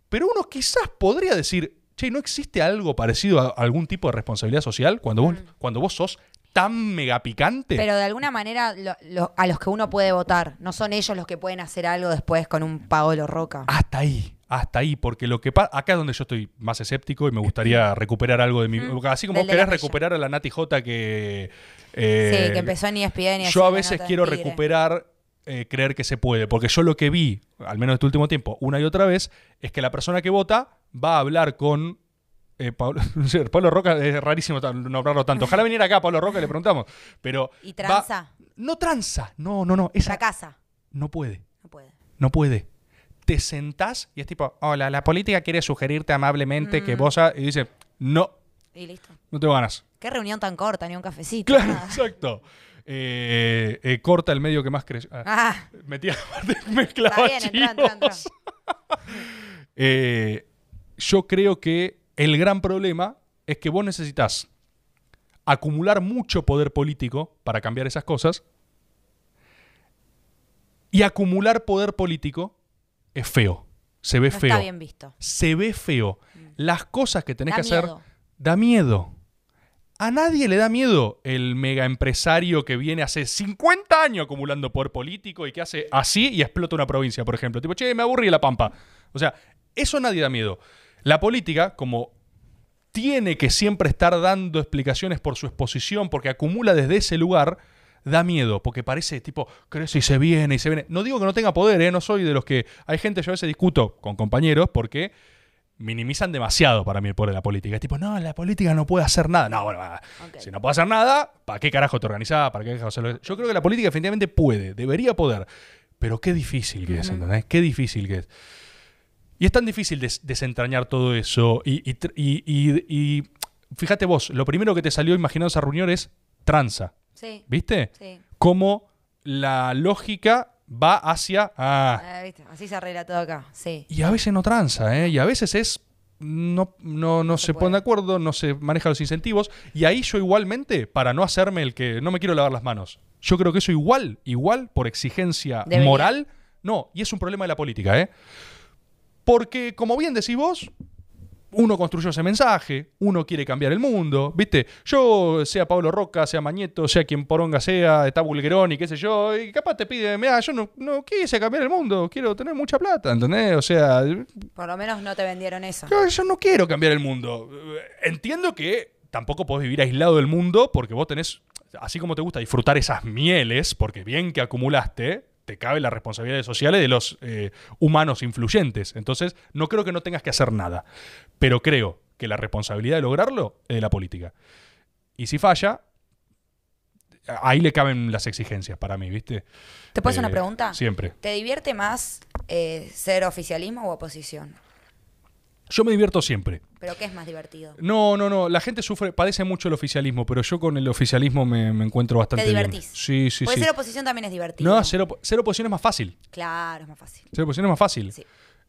Pero uno quizás podría decir, che, ¿no existe algo parecido a algún tipo de responsabilidad social cuando vos, cuando vos sos tan megapicante? Mm. Pero de alguna manera lo- lo- a los que uno puede votar, no son ellos los que pueden hacer algo después con un Paolo Roca. Hasta ahí, hasta ahí, porque lo que pasa, acá es donde yo estoy más escéptico y me gustaría recuperar algo de mi... Mm, Así como de querés recuperar a la Nati J que... eh, sí, que empezó en ESPN y Yo a veces quiero recuperar, eh, creer que se puede, porque yo lo que vi, al menos en este último tiempo, una y otra vez, es que la persona que vota va a hablar con... eh, Pablo, Pablo Roca es rarísimo nombrarlo tanto. Ojalá viniera acá Pablo Roca y le preguntamos. Pero. ¿Y va- tranza? no tranza. No, no, no. Esa Fracasa. no puede. No puede. No puede. Te sentás y es tipo, hola, la política quiere sugerirte amablemente que Mm. vos. ha-", Y dice, no, Y listo. no tengo ganas. Qué reunión tan corta, ni un cafecito. Claro, nada. exacto. Eh, eh, corta el medio que más crees. Ah, Ah, metía, mezclaba Está bien, entrá, entrá. chivos. Eh, yo creo que el gran problema es que vos necesitas acumular mucho poder político para cambiar esas cosas. Y acumular poder político es feo. Se ve no feo. está bien visto. Se ve feo. Las cosas que tenés Da que hacer da miedo. A nadie le da miedo el mega empresario que viene hace 50 años acumulando poder político y que hace así y explota una provincia, por ejemplo. Tipo, che, me aburrí la pampa. O sea, eso nadie da miedo. La política, como tiene que siempre estar dando explicaciones por su exposición, porque acumula desde ese lugar, da miedo, porque parece tipo, crece y se viene y se viene. No digo que no tenga poder, ¿eh? no soy de los que... Hay gente, yo a veces discuto con compañeros porque minimizan demasiado para mí el poder de la política. Es tipo, no, la política no puede hacer nada. No, bueno, si no puede hacer nada, ¿para qué carajo te organizás? ¿Para qué carajo hacerlo? Yo creo que la política definitivamente puede, debería poder. Pero qué difícil que es. ¿entendés? Qué difícil que es. Y es tan difícil des- desentrañar todo eso. Y, y tr- y- y- y fíjate vos, lo primero que te salió imaginando esa reunión es tranza. Sí, ¿Viste? sí. Cómo la lógica va hacia. Ah, Ah, ¿viste? Así se arregla todo acá. Sí. y a veces no tranza, ¿eh? Y a veces es. No, no, no se se ponen de acuerdo, no se manejan los incentivos. Y ahí yo igualmente, para no hacerme el que no me quiero lavar las manos, yo creo que eso igual, igual, por exigencia Debería. moral, no. Y es un problema de la política, ¿eh? Porque, como bien decís vos, uno construyó ese mensaje, uno quiere cambiar el mundo, ¿viste? Yo, sea Pablo Roca, sea Mañeto, sea quien poronga sea, está Bulgerón y qué sé yo, y capaz te pide, mira, yo no, no quise cambiar el mundo, quiero tener mucha plata, ¿entendés? O sea, Por lo menos no te vendieron eso. yo, yo no quiero cambiar el mundo. Entiendo que tampoco podés vivir aislado del mundo porque vos tenés, así como te gusta disfrutar esas mieles, porque bien que acumulaste, te cabe las responsabilidades sociales de los eh, humanos influyentes. Entonces, no creo que no tengas que hacer nada. Pero creo que la responsabilidad de lograrlo es de la política. Y si falla, ahí le caben las exigencias para mí, ¿viste? ¿Te puedo hacer Eh, una pregunta? Siempre. ¿Te divierte más eh, ser oficialismo o oposición? Yo me divierto siempre. ¿Pero qué es más divertido? No, no, no. La gente sufre, padece mucho el oficialismo, pero yo con el oficialismo me, me encuentro bastante ¿Te bien. divertís? Sí, sí, Porque sí. ser oposición también es divertido. No, ser, op- ser oposición es más fácil. Claro, es más fácil. Ser oposición es más fácil. Sí.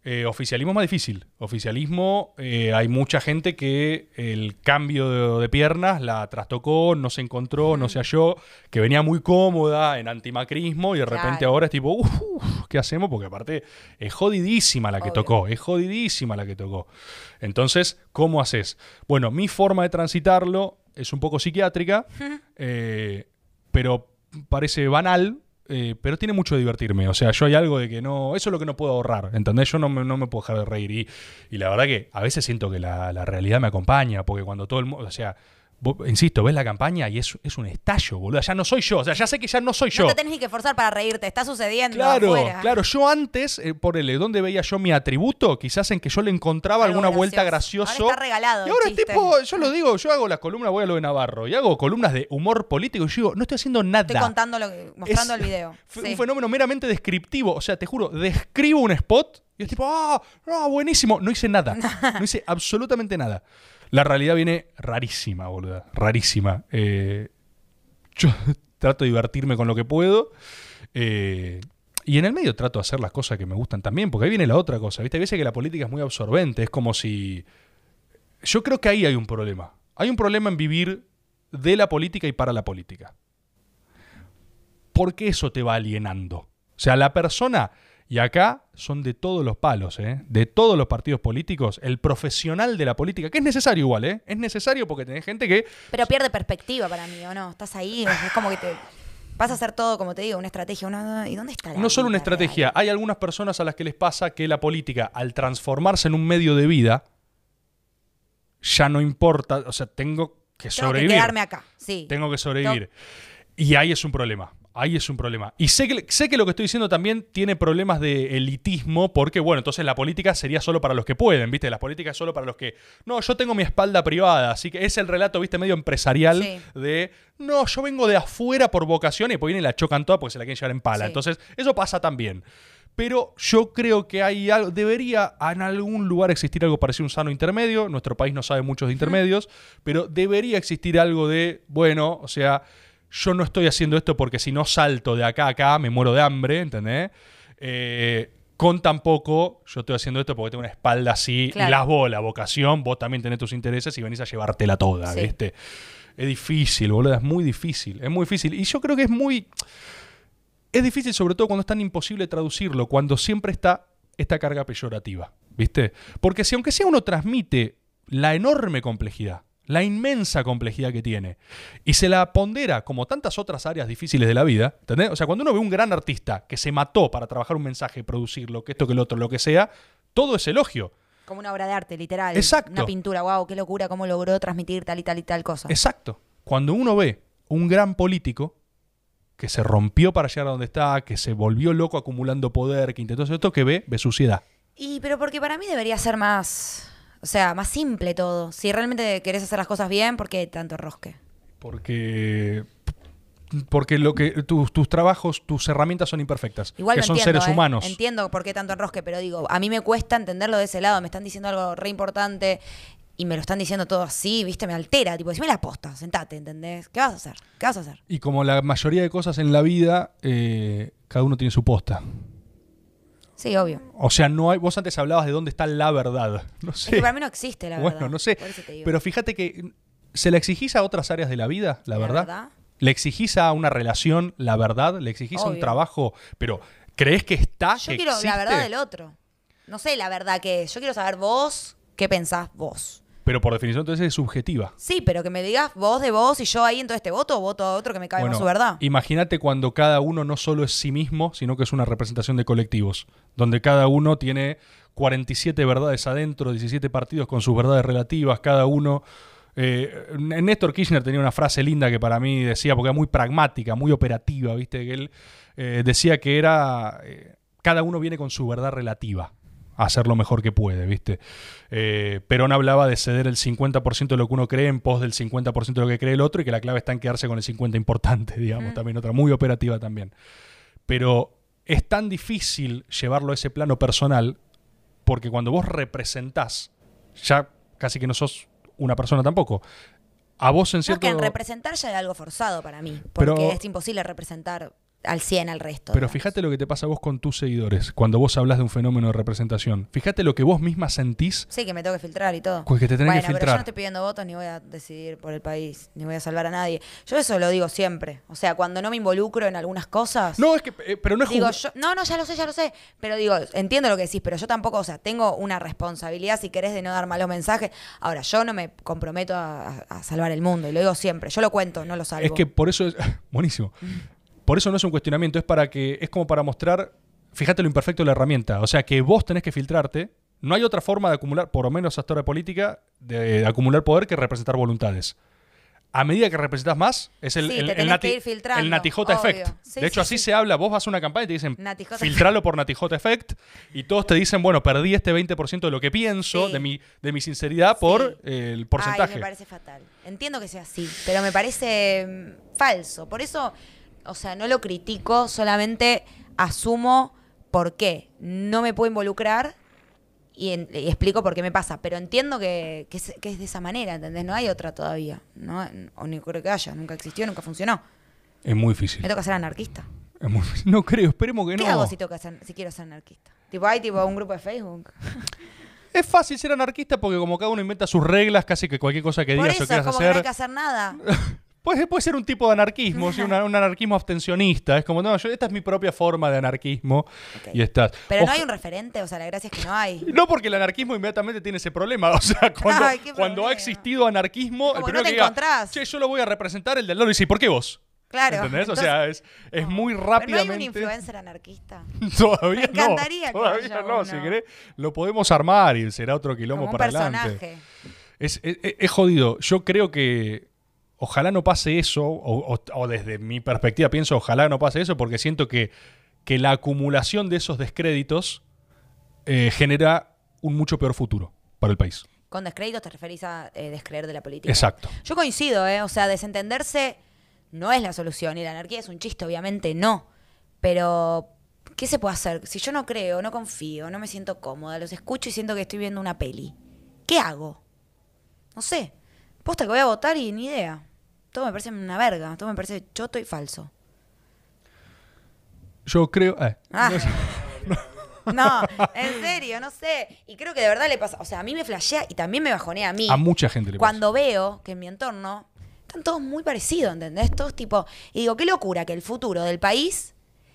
Eh, oficialismo es más difícil. Oficialismo, eh, hay mucha gente que el cambio de, de piernas la trastocó, no se encontró, no se halló, que venía muy cómoda en antimacrismo y de repente Claro. ahora es tipo, uff, ¿qué hacemos? Porque aparte es jodidísima la que Obvio. tocó, es jodidísima la que tocó. Entonces, ¿cómo haces? Bueno, mi forma de transitarlo es un poco psiquiátrica, eh, pero parece banal, eh, pero tiene mucho de divertirme. O sea, yo hay algo de que no. Eso es lo que no puedo ahorrar. ¿Entendés? Yo no me, no me puedo dejar de reír. Y, y la verdad que a veces siento que la, la realidad me acompaña, porque cuando todo el mundo. O sea, insisto, ves la campaña y es, es un estallo, boludo. Ya no soy yo. O sea, ya sé que ya no soy yo. No te tenés ni que forzar para reírte, está sucediendo Claro, afuera. claro. Yo antes, eh, por el ¿dónde veía yo mi atributo? Quizás en que yo le encontraba Algo alguna vuelta gracioso. Ahora está regalado Y ahora es tipo, yo lo digo, yo hago las columnas, voy a lo de Navarro, y hago columnas de humor político y yo digo, no estoy haciendo nada. Estoy contando lo que, mostrando Es- el video. Fue Sí. un fenómeno meramente descriptivo. O sea, te juro, describo un spot y es tipo, ah, ah, buenísimo. No hice nada. No hice absolutamente nada. La realidad viene rarísima, boluda. Rarísima. Eh, yo trato de divertirme con lo que puedo. eh, y en el medio trato de hacer las cosas que me gustan también, porque ahí viene la otra cosa. ¿Viste? Hay veces que la política es muy absorbente. Es como si. Yo creo que ahí hay un problema. Hay un problema en vivir de la política y para la política porque eso te va alienando. O sea, la persona, y acá son de todos los palos, ¿eh? de todos los partidos políticos, el profesional de la política, que es necesario igual, ¿eh? es necesario porque tenés gente que... Pero pierde perspectiva para mí, ¿o no? Estás ahí, es como que te vas a hacer todo, como te digo, una estrategia. Una, ¿Y dónde está la No solo una estrategia, real? hay algunas personas a las que les pasa que la política, al transformarse en un medio de vida, ya no importa, o sea, tengo que Tengo sobrevivir. que quedarme acá, sí. Tengo que sobrevivir. Y ahí es un problema. Ahí es un problema. Y sé que, sé que lo que estoy diciendo también tiene problemas de elitismo, porque, bueno, entonces la política sería solo para los que pueden, ¿viste? La política es solo para los que. No, yo tengo mi espalda privada, así que es el relato, ¿viste? Medio empresarial Sí. de. No, yo vengo de afuera por vocación y después vienen y la chocan toda porque se la quieren llevar en pala. Sí. Entonces, eso pasa también. Pero yo creo que hay algo, debería en algún lugar existir algo parecido a un sano intermedio. Nuestro país no sabe muchos de intermedios, pero debería existir algo de, bueno, o sea, yo no estoy haciendo esto porque si no salto de acá a acá me muero de hambre, ¿entendés? Eh, con tampoco yo estoy haciendo esto porque tengo una espalda así Claro. y las bolas, vocación, vos también tenés tus intereses y venís a llevártela toda, Sí. ¿viste? Es difícil, boludo, es muy difícil, es muy difícil. Y yo creo que es muy... Es difícil sobre todo cuando es tan imposible traducirlo, cuando siempre está esta carga peyorativa, ¿viste? Porque si aunque sea uno transmite la enorme complejidad, la inmensa complejidad que tiene, y se la pondera como tantas otras áreas difíciles de la vida, ¿entendés? O sea, cuando uno ve un gran artista que se mató para trabajar un mensaje, producirlo, que esto, que el otro, lo que sea, todo es elogio. Como una obra de arte, literal. Exacto. Una pintura, wow, qué locura, cómo logró transmitir tal y tal y tal cosa. Exacto. Cuando uno ve un gran político que se rompió para llegar a donde está, que se volvió loco acumulando poder, que intentó hacer esto, que ve, ve suciedad. Y pero porque para mí debería ser más, o sea, más simple todo. Si realmente querés hacer las cosas bien, ¿por qué tanto rosque? Porque. Porque lo que tus, tus trabajos, tus herramientas son imperfectas. Igual que son entiendo, seres ¿eh? humanos. Entiendo por qué tanto enrosque, pero digo, a mí me cuesta entenderlo de ese lado. Me están diciendo algo re importante y me lo están diciendo todo así, ¿viste? Me altera. Tipo, decime la posta, sentate, ¿entendés? ¿Qué vas a hacer? ¿Qué vas a hacer? Y como la mayoría de cosas en la vida, eh, cada uno tiene su posta. Sí, obvio. O sea, no hay. Vos antes hablabas de dónde está la verdad. No Es sé. que para mí no existe la bueno, verdad. no sé. Pero fíjate que. ¿Se la exigís a otras áreas de la vida, la, ¿La verdad? verdad? ¿Le exigís a una relación la verdad? ¿Le exigís a un trabajo? Pero, ¿crees que está? Yo que quiero la verdad existe? del otro. No sé la verdad que es. Yo quiero saber vos qué pensás vos. Pero por definición entonces es subjetiva. Sí, pero que me digas vos de vos y yo ahí entonces te voto o voto a otro que me cabe más su verdad. Imagínate cuando cada uno no solo es sí mismo, sino que es una representación de colectivos, donde cada uno tiene 47 verdades adentro, 17 partidos con sus verdades relativas, cada uno... eh, Néstor Kirchner tenía una frase linda que para mí decía, porque era muy pragmática, muy operativa, ¿viste? Que él eh, decía que era... eh, cada uno viene con su verdad relativa. Hacer lo mejor que puede, ¿viste? Eh, Perón hablaba de ceder el 50% de lo que uno cree en pos del 50% de lo que cree el otro y que la clave está en quedarse con el 50% importante, digamos, también otra muy operativa también. Pero es tan difícil llevarlo a ese plano personal porque cuando vos representás, ya casi que no sos una persona tampoco. A vos en No, cierto... que en representar ya era algo forzado para mí. Porque Pero- es imposible representar al 100 al resto. Pero digamos. fíjate lo que te pasa a vos con tus seguidores cuando vos hablas de un fenómeno de representación. Fíjate lo que vos misma sentís Sí, que me tengo que filtrar y todo. Pues que te tenés bueno, que pero yo filtrar. no estoy pidiendo votos ni voy a decidir por el país, ni voy a salvar a nadie. Yo eso lo digo siempre. O sea, cuando no me involucro en algunas cosas. No, es que... eh, pero no es Digo, yo, no, no, ya lo sé, ya lo sé. Pero digo, entiendo lo que decís, pero yo tampoco, o sea, tengo una responsabilidad, si querés, de no dar malos mensajes. Ahora, yo no me comprometo a, a salvar el mundo, y lo digo siempre. Yo lo cuento, no lo salvo. Es que por eso es... Buenísimo. Por eso no es un cuestionamiento, es para que... Es como para mostrar... Fíjate lo imperfecto de la herramienta. O sea, que vos tenés que filtrarte. No hay otra forma de acumular, por lo menos hasta ahora política, de, de acumular poder que representar voluntades. A medida que representas más, es el, Sí, el, te el tenés nati, que ir filtrando, el Nati J obvio. Effect. Sí, de hecho, sí, así sí. se habla. Vos vas a una campaña y te dicen, Nati J filtralo por Nati J Effect. Y todos te dicen, bueno, perdí este 20% de lo que pienso, de, mi, de mi sinceridad, por eh, el porcentaje. Ay, me parece fatal. Entiendo que sea así, pero me parece mm, falso. Por eso, o sea, no lo critico, solamente asumo por qué. No me puedo involucrar y, en- y explico por qué me pasa. Pero entiendo que, que es, que es de esa manera, ¿entendés? No hay otra todavía. ¿no? O ni creo que haya. Nunca existió, nunca funcionó. Es muy difícil. Me toca ser anarquista. Es muy difícil. No creo, esperemos que ¿Qué no. hago si, toca ser- si quiero ser anarquista? Tipo, hay tipo un grupo de Facebook. Es fácil ser anarquista porque como cada uno inventa sus reglas, casi que cualquier cosa que digas o quieras como que no hay hacer. que hacer nada. Puede, puede ser un tipo de anarquismo, ¿sí? Una- un anarquismo abstencionista. Es como, no, yo, esta es mi propia forma de anarquismo. Ok. Y estás. Pero no hay un referente, o sea, la gracia es que no hay. No porque el anarquismo inmediatamente tiene ese problema. O sea, cuando, Ay, cuando ha existido anarquismo, el primero no te que diga, encontrás. che, yo lo voy a representar, el del lado dice, ¿y por qué vos? Claro. ¿Entendés? entonces- o sea, es, es muy Pero no hay rápidamente. un influencer anarquista. Todavía Me encantaría no. que Todavía no. uno. Si querés, lo podemos armar y será otro quilombo Como un para personaje. adelante. Es, es- es jodido. Yo creo que ojalá no pase eso, o, o- o desde mi perspectiva pienso, ojalá no pase eso, porque siento que, que la acumulación de esos descréditos eh, genera un mucho peor futuro para el país. Con descréditos te referís a eh, descreer de la política. Exacto. Yo coincido, ¿eh? O sea, desentenderse no es la solución. Y la anarquía es un chiste, obviamente no. Pero, ¿qué se puede hacer? Si yo no creo, no confío, no me siento cómoda, los escucho y siento que estoy viendo una peli. ¿Qué hago? No sé. Posta que voy a votar y ni idea. Todo me parece una verga. Todo me parece choto y falso. Yo creo... eh, Ah. no sé. No, en serio, no sé. Y creo que de verdad le pasa. O sea, a mí me flashea y también me bajonea a mí. a mucha gente le pasa. Cuando veo que en mi entorno están todos muy parecidos, ¿entendés? Todos tipo. Y digo, qué locura que el futuro del país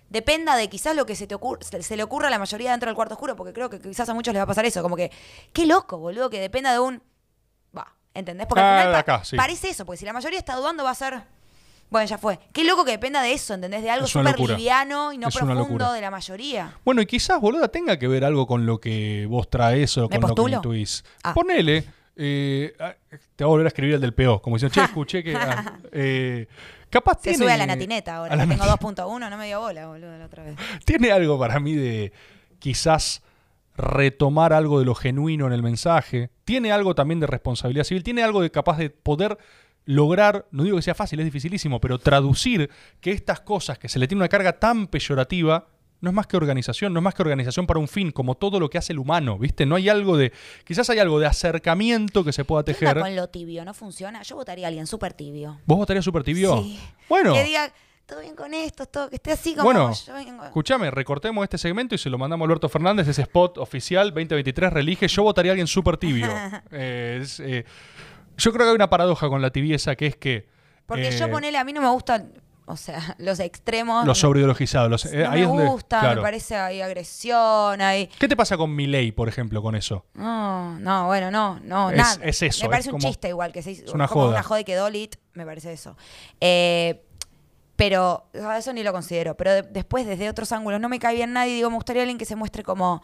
dependa de quizás lo que se, te ocur- se, se le ocurra a la mayoría dentro del cuarto oscuro, porque creo que quizás a muchos les va a pasar eso. Como que, qué loco, boludo, que dependa de un. ¿Entendés? Porque Ah, al final de pa- acá, sí. parece eso, porque si la mayoría está dudando va a ser. Bueno, ya fue. Qué loco que dependa de eso, ¿entendés? De algo súper liviano y no Es profundo de la mayoría. Bueno, y quizás, boluda, tenga que ver algo con lo que vos traes o ¿Me con lo que intuís. Ah. Ponele. eh, ah, te voy a volver a escribir el del PO. Como diciendo, che, escuché que. ah, eh, capaz Se tiene. sube a la natineta ahora, que tengo nati- 2.1, no me dio bola, boludo, la otra vez. Tiene algo para mí de quizás retomar algo de lo genuino en el mensaje. Tiene algo también de responsabilidad civil. Tiene algo de capaz de poder lograr, no digo que sea fácil, es dificilísimo, pero traducir que estas cosas que se le tiene una carga tan peyorativa no es más que organización, no es más que organización para un fin, como todo lo que hace el humano, ¿viste? No hay algo de, quizás hay algo de acercamiento que se pueda ¿Qué onda tejer. con lo tibio? ¿No funciona? Yo votaría a alguien súper tibio. ¿Vos votarías súper tibio? Sí. Bueno. Que diga, todo bien con esto, todo, que esté así como Bueno, yo vengo. escúchame, recortemos este segmento y se lo mandamos a Alberto Fernández, ese spot oficial 2023, relige, yo votaría a alguien súper tibio. Eh, es, eh, yo creo que hay una paradoja con la tibieza que es que... Porque eh, yo ponele, a mí no me gustan, o sea, los extremos. Los sobreideologizados. Los, eh, no ahí me donde- gusta, claro. me parece hay agresión, hay... ¿Qué te pasa con Milei, por ejemplo, con eso? No, no, bueno, no, no, Es- nada. es eso, Me parece es un como- chiste igual, que se hizo, es una como joda. una joda y quedó lit, me parece eso. Eh, pero, eso ni lo considero. Pero de- después, desde otros ángulos, no me cae bien nadie. Digo, me gustaría alguien que se muestre como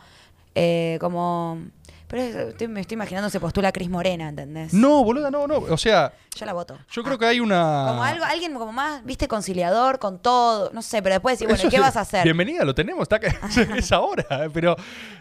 Eh, como. Pero es- estoy- me estoy imaginando se postula Cris Morena, ¿entendés? No, boluda, no, no. O sea, Yo la voto. yo Ah. creo que hay una. Como algo, alguien como más, viste, conciliador con todo. No sé, pero después decir, bueno, Eso ¿qué es- vas a hacer? Bienvenida, lo tenemos, está acá, es ahora. Pero.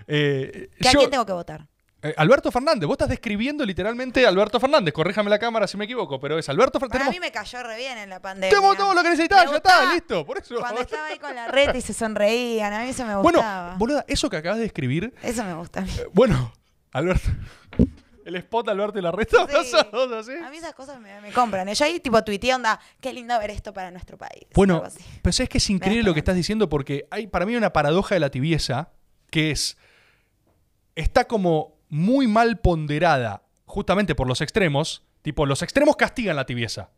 eh, ¿Qué, ¿A yo- quién tengo que votar? Eh, Alberto Fernández, vos estás describiendo literalmente a Alberto Fernández. Corríjame la cámara si me equivoco, pero es Alberto Para Fernández. mí me cayó re bien en la pandemia. Tenemos todo lo que necesitabas, Me ya está, listo. Por eso. Cuando estaba ahí con la red y se sonreían, a mí eso me Bueno, gustaba. boluda, eso que acabas de escribir. Eso me gusta. eh, bueno, Alberto. El spot Alberto y la reta. Sí. así. A mí esas cosas me, me compran. Yo ahí tipo tuiteé onda, qué lindo ver esto para nuestro país. Bueno, pero es que es increíble lo que estás diciendo porque hay para mí una paradoja de la tibieza que es está como muy mal ponderada justamente por los extremos, tipo los extremos castigan la tibieza.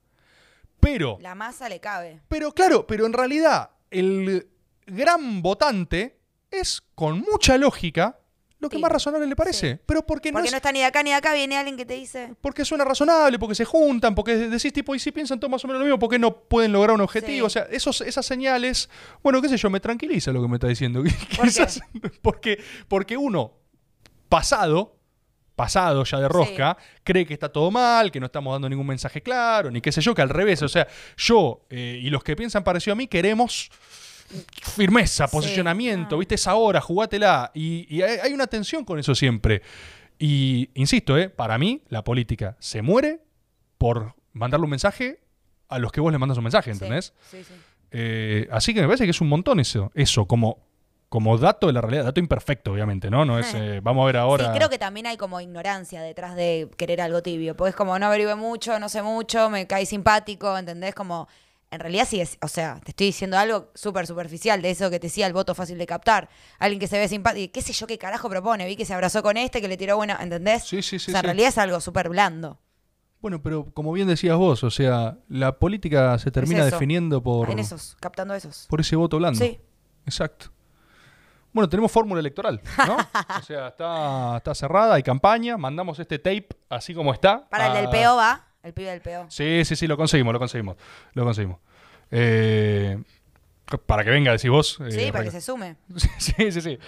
Pero La masa le cabe. pero claro, pero en realidad el gran votante es con mucha lógica lo que Sí, más razonable le parece, sí. pero porque no Porque es no está ni de acá ni de acá, viene alguien que te dice. porque suena razonable, porque se juntan, porque decís tipo, y si piensan todos más o menos lo mismo, ¿por qué no pueden lograr un objetivo? Sí. O sea, esos, esas señales, bueno, qué sé yo, me tranquiliza lo que me está diciendo. qué? Quizás porque, porque uno, pasado, pasado ya de rosca, cree que está todo mal, que no estamos dando ningún mensaje claro, ni qué sé yo, que al revés, o sea, yo eh, y los que piensan parecido a mí queremos firmeza, Sí, posicionamiento, no. ¿viste? Esa hora, jugátela. Y, y hay, hay una tensión con eso siempre. Y insisto, ¿eh? para mí la política se muere por mandarle un mensaje a los que vos le mandas un mensaje, ¿entendés? Sí, sí. Eh, así que me parece que es un montón eso, eso como, como dato de la realidad, dato imperfecto, obviamente, ¿no? No es, eh, vamos a ver ahora. Sí, creo que también hay como ignorancia detrás de querer algo tibio. Porque es como no averigüe mucho, no sé mucho, me cae simpático, ¿entendés? Como. En realidad sí es, o sea, te estoy diciendo algo súper superficial de eso que te decía el voto fácil de captar. Alguien que se ve simpático, qué sé yo qué carajo propone, vi que se abrazó con este, que le tiró buena, ¿entendés? Sí, sí, sí, O sea, en realidad es algo súper blando. Bueno, pero como bien decías vos, o sea, la política se termina eso. definiendo por, En esos, captando esos. por ese voto blando. Sí. Exacto. Bueno, tenemos fórmula electoral, ¿no? o sea, está, está cerrada, hay campaña, mandamos este tape así como está. Para el a- del PO va, el pibe del PO. Sí, sí, sí, lo conseguimos, lo conseguimos. Lo conseguimos. Eh, para que venga, decís vos. eh, Sí, para que se sume. Sí, sí, sí.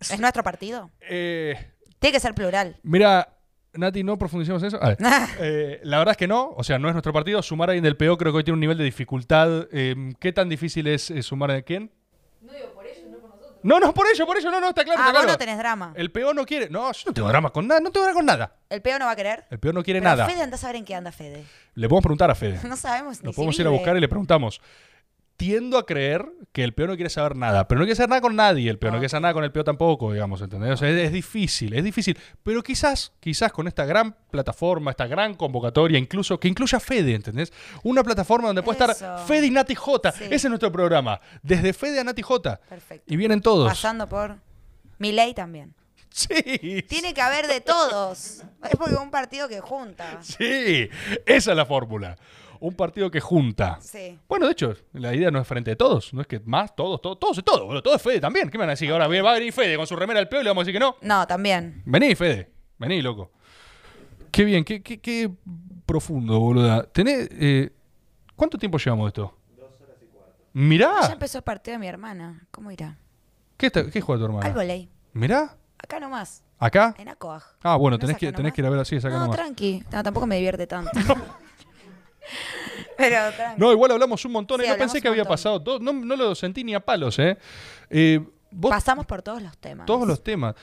¿Es nuestro partido? Eh, Tiene que ser plural. mira, Nati, no profundicemos en eso. A ver, eh, la verdad es que no, o sea, no es nuestro partido. Sumar a alguien del PO creo que hoy tiene un nivel de dificultad. eh, ¿Qué tan difícil es eh, sumar a quién? No digo no. No, por ello, por ello, no, no, está claro. ah, está vos claro. no tenés drama. El PO no quiere. No, yo no tengo drama con nada, no tengo drama con nada. ¿El PO no va a querer? El PO no quiere Pero nada. Fede anda a saber en qué anda Fede. Le podemos preguntar a Fede. No sabemos ni si podemos ir a buscar y le preguntamos. Tiendo a creer que el PO no quiere saber nada, pero no quiere saber nada con nadie, el PO no Ok. quiere saber nada con el PO tampoco, digamos, ¿entendés? O sea, es, es difícil, es difícil. Pero quizás, quizás con esta gran plataforma, esta gran convocatoria, incluso, que incluya Fede, ¿entendés? Una plataforma donde puede estar. Fede y Nati J. Sí. Ese es nuestro programa. Desde Fede a Nati J. Perfecto. Y vienen todos. Pasando por Milei también. Sí. Tiene que haber de todos. Es porque es un partido que junta. Sí. Esa es la fórmula. Un partido que junta. Sí. Bueno, de hecho, la idea no es frente de todos, no es que más, todos, todos, todos todo, boludo, todo es Fede también. ¿Qué me van a decir? Ahora va a venir Fede con su remera al peo y le vamos a decir que no. No, también. Vení, Fede, vení, loco. Qué bien, qué, qué, qué profundo, boluda. Tenés, eh, ¿Cuánto tiempo llevamos de esto? Dos horas y cuarto. Ya Mirá, empezó el partido de mi hermana. ¿Cómo irá? ¿qué, está- qué juega tu hermana? Al volei. Mirá, Acá nomás. acá. En Acoag. Ah, bueno, ¿No tenés que, tenés nomás? que ir a ver así, es acá No, nomás. tranqui. No, tampoco me divierte tanto. Pero. No, igual hablamos un montón, Sí, eh, no pensé que había pasado, todo, no, no lo sentí ni a palos, ¿eh? eh vos Pasamos por todos los temas. todos los temas.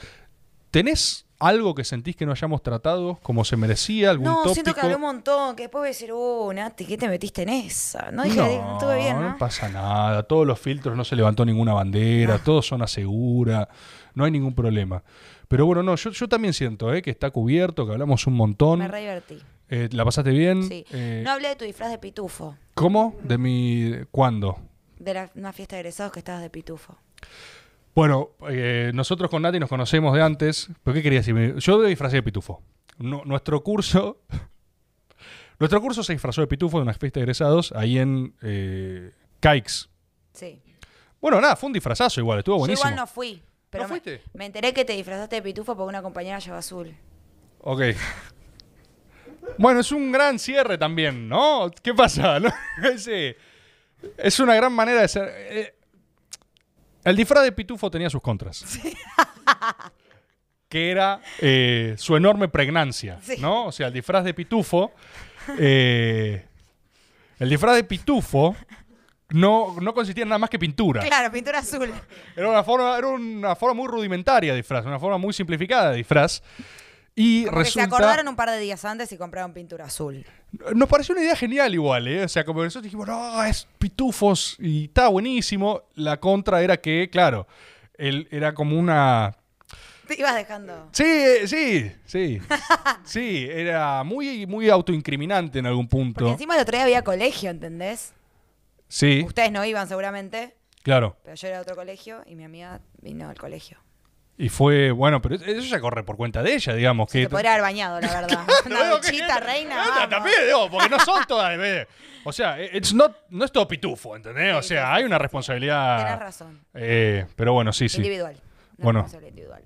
¿Tenés algo que sentís que no hayamos tratado como se merecía? ¿Algún No, tópico? siento que hablé un montón, que después voy a decir, uh, Nati, ¿qué te metiste en esa? No dije, no, pasa nada. Todos los filtros no se levantó ninguna bandera, todos son a segura, no hay ningún problema. Pero bueno, no, yo, yo también siento ¿eh? que está cubierto, que hablamos un montón. Me re divertí. Eh, ¿La pasaste bien? Sí. Eh, No hablé de tu disfraz de pitufo, ¿Cómo? ¿De mi... ¿Cuándo? de la, una fiesta de egresados que estabas de pitufo. Bueno, eh, nosotros con Nati nos conocemos de antes. ¿Pero qué quería decir? Yo de disfracé de pitufo. Nu- nuestro curso. nuestro curso se disfrazó de pitufo de una fiesta de egresados ahí en Caix. Sí. Bueno, nada, fue un disfrazazo igual, estuvo Yo buenísimo. igual no fui. Pero ¿No me- fuiste? Me, enteré que te disfrazaste de pitufo porque una compañera lleva azul. Ok. Bueno, es un gran cierre también, ¿no? ¿Qué pasa? ¿No? Es una gran manera de ser. eh, el disfraz de pitufo tenía sus contras. que era eh, su enorme pregnancia, Sí. ¿no? O sea, el disfraz de pitufo. eh, el disfraz de pitufo no, no consistía en nada más que pintura. Claro, pintura azul. Era una forma, era una forma muy rudimentaria de disfraz, una forma muy simplificada de disfraz. Y Como que se resulta. acordaron un par de días antes y compraron pintura azul. Nos pareció una idea genial igual, ¿eh? O sea, como nosotros dijimos, no, es pitufos y está buenísimo. La contra era que, claro, él era como una... Te ibas dejando. Sí, sí, sí. Sí, era muy, muy autoincriminante en algún Porque punto. encima el otro día había colegio, ¿entendés? Sí, Ustedes no iban seguramente, claro. pero yo era de otro colegio y mi amiga vino al colegio. Y fue, bueno, pero eso ya corre por cuenta de ella, digamos. que Se podría haber bañado, la verdad. Una duchita, reina. Vamos. También, digo, porque no son todas. O sea, it's not- no es todo pitufo, ¿entendés? O sea, sí, hay una responsabilidad. Tenés razón. eh, pero bueno, sí, sí. Individual. Una Bueno. responsabilidad individual.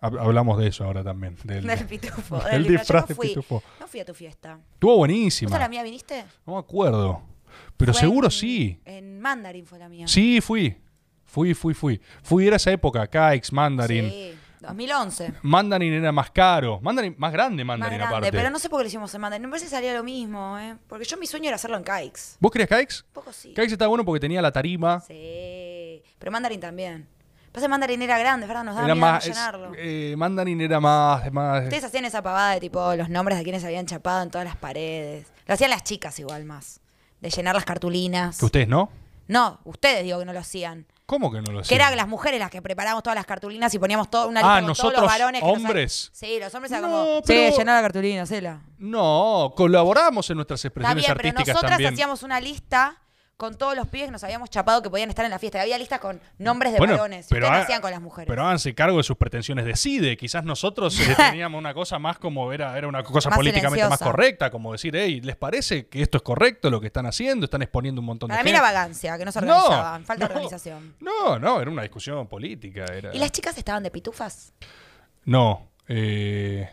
Hab- Hablamos de eso ahora también. Del, Del pitufo. del del disfraz de fui, pitufo. No fui a tu fiesta. Estuvo ¿Vos buenísima. a la mía viniste? No me acuerdo. Pero Fue seguro en- sí. En Mandarin fue la mía. Sí, fui. Fui, fui, fui. Fui, era esa época, Kikes, Mandarin. Sí, 2011. Mandarin era más caro. Mandarin, más grande Más Mandarin grande, aparte. pero no sé por qué lo hicimos en Mandarin. Me parece que salía lo mismo, ¿eh? Porque yo mi sueño era hacerlo en Kikes. ¿Vos querías? Un poco sí. Kikes estaba bueno porque tenía la tarima. Sí. Pero Mandarin también. Pasa Mandarin era grande, ¿verdad? Nos daba Era miedo no más, es- llenarlo. eh, Mandarin era más, más Ustedes hacían esa pavada de tipo los nombres de quienes habían chapado en todas las paredes. Lo hacían las chicas igual más. De llenar las cartulinas. que ustedes no. No, ustedes digo que no lo hacían. ¿Cómo que no lo Que hacían? eran las mujeres las que preparábamos todas las cartulinas y poníamos toda una lista Ah, con nosotros, todos los varones. que nos- hombres. Sí, los hombres eran No, como. pero- Sí, llenar la cartulina, hacela. No, colaboramos en nuestras Está expresiones bien, pero nosotras también. hacíamos una lista con todos los pibes que nos habíamos chapado que podían estar en la fiesta. Había listas con nombres de Bueno, varones. pero ustedes no ha- hacían con las mujeres. Pero háganse cargo de sus pretensiones de CIDE. Quizás nosotros eh, teníamos una cosa más como era, era una cosa Más políticamente más correcta, como decir, hey, ¿les parece que esto es correcto lo que están haciendo? Están exponiendo un montón de Para mí era vagancia, que no se No, organizaban. falta no. organización. No, no, era una discusión política. Era... ¿Y las chicas estaban de pitufas? No. Eh...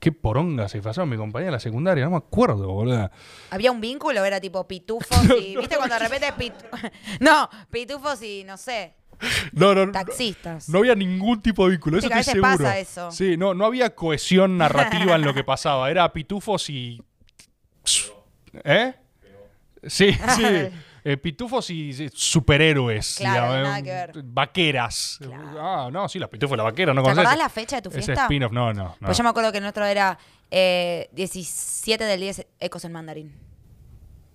Qué poronga se pasó mi compañera de la secundaria, no me acuerdo, boludo. ¿Había un vínculo? ¿Era tipo pitufos y. ¿Viste cuando de repente pitu- No, pitufos y no sé, No, no, no. taxistas? No había ningún tipo de vínculo, Sí, eso estoy seguro. pasa eso. Sí, no, no había cohesión narrativa en lo que pasaba. Era pitufos y. ¿Eh? Sí, sí. Eh, pitufos y sí, superhéroes. Claro, digamos, nada eh, que ver. Vaqueras. Claro. Ah, no, sí, las pitufos la vaquera, ¿no ¿Te acordás la fecha de tu Ese fiesta? spin-off, no, no. no. Pues yo me acuerdo que el nuestro era eh, 17 del 10 Ecos en Mandarín.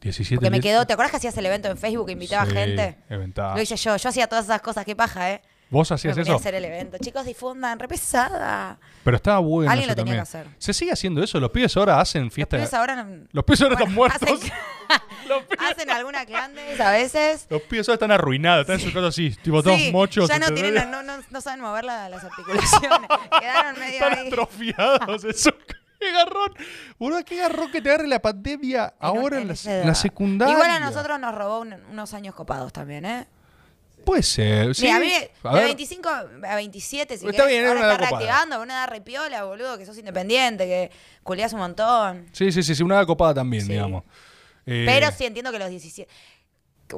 17 Porque me quedó, ¿te acuerdas que hacías el evento en Facebook que invitaba Sí, gente? eventaba. Lo hice yo, yo hacía todas esas cosas, qué paja, ¿eh? ¿Vos hacías eso? hacer el evento. Chicos, difundan, re pesada. Pero estaba bueno. Alguien lo tenía también. que hacer. ¿Se sigue haciendo eso? Los pibes ahora hacen Los fiesta. pibes ahora, no- Los pibes ahora bueno, están muertos. Hacen, Los pibes- hacen alguna clandes a veces. Los pibes ahora están arruinados, están en su casa así, tipo todos Sí, mochos. ya no, tienen, no, no, no saben mover la- las articulaciones. Quedaron medio Están ahí. atrofiados. Eso. Qué garrón. Boludo, qué garrón que te agarre la pandemia ahora en, la, secundaria. Igual a nosotros nos robó un- unos años copados también, ¿eh? Puede ser. Sí. Mira, a mí A de ver, 25 a 27, si Está querés, bien, era ahora una está edad copada. reactivando, una edad repiola, boludo, que sos independiente, que culiás un montón. Sí, sí, sí, sí, una copada también, Sí. digamos. Eh, Pero sí entiendo que los 17.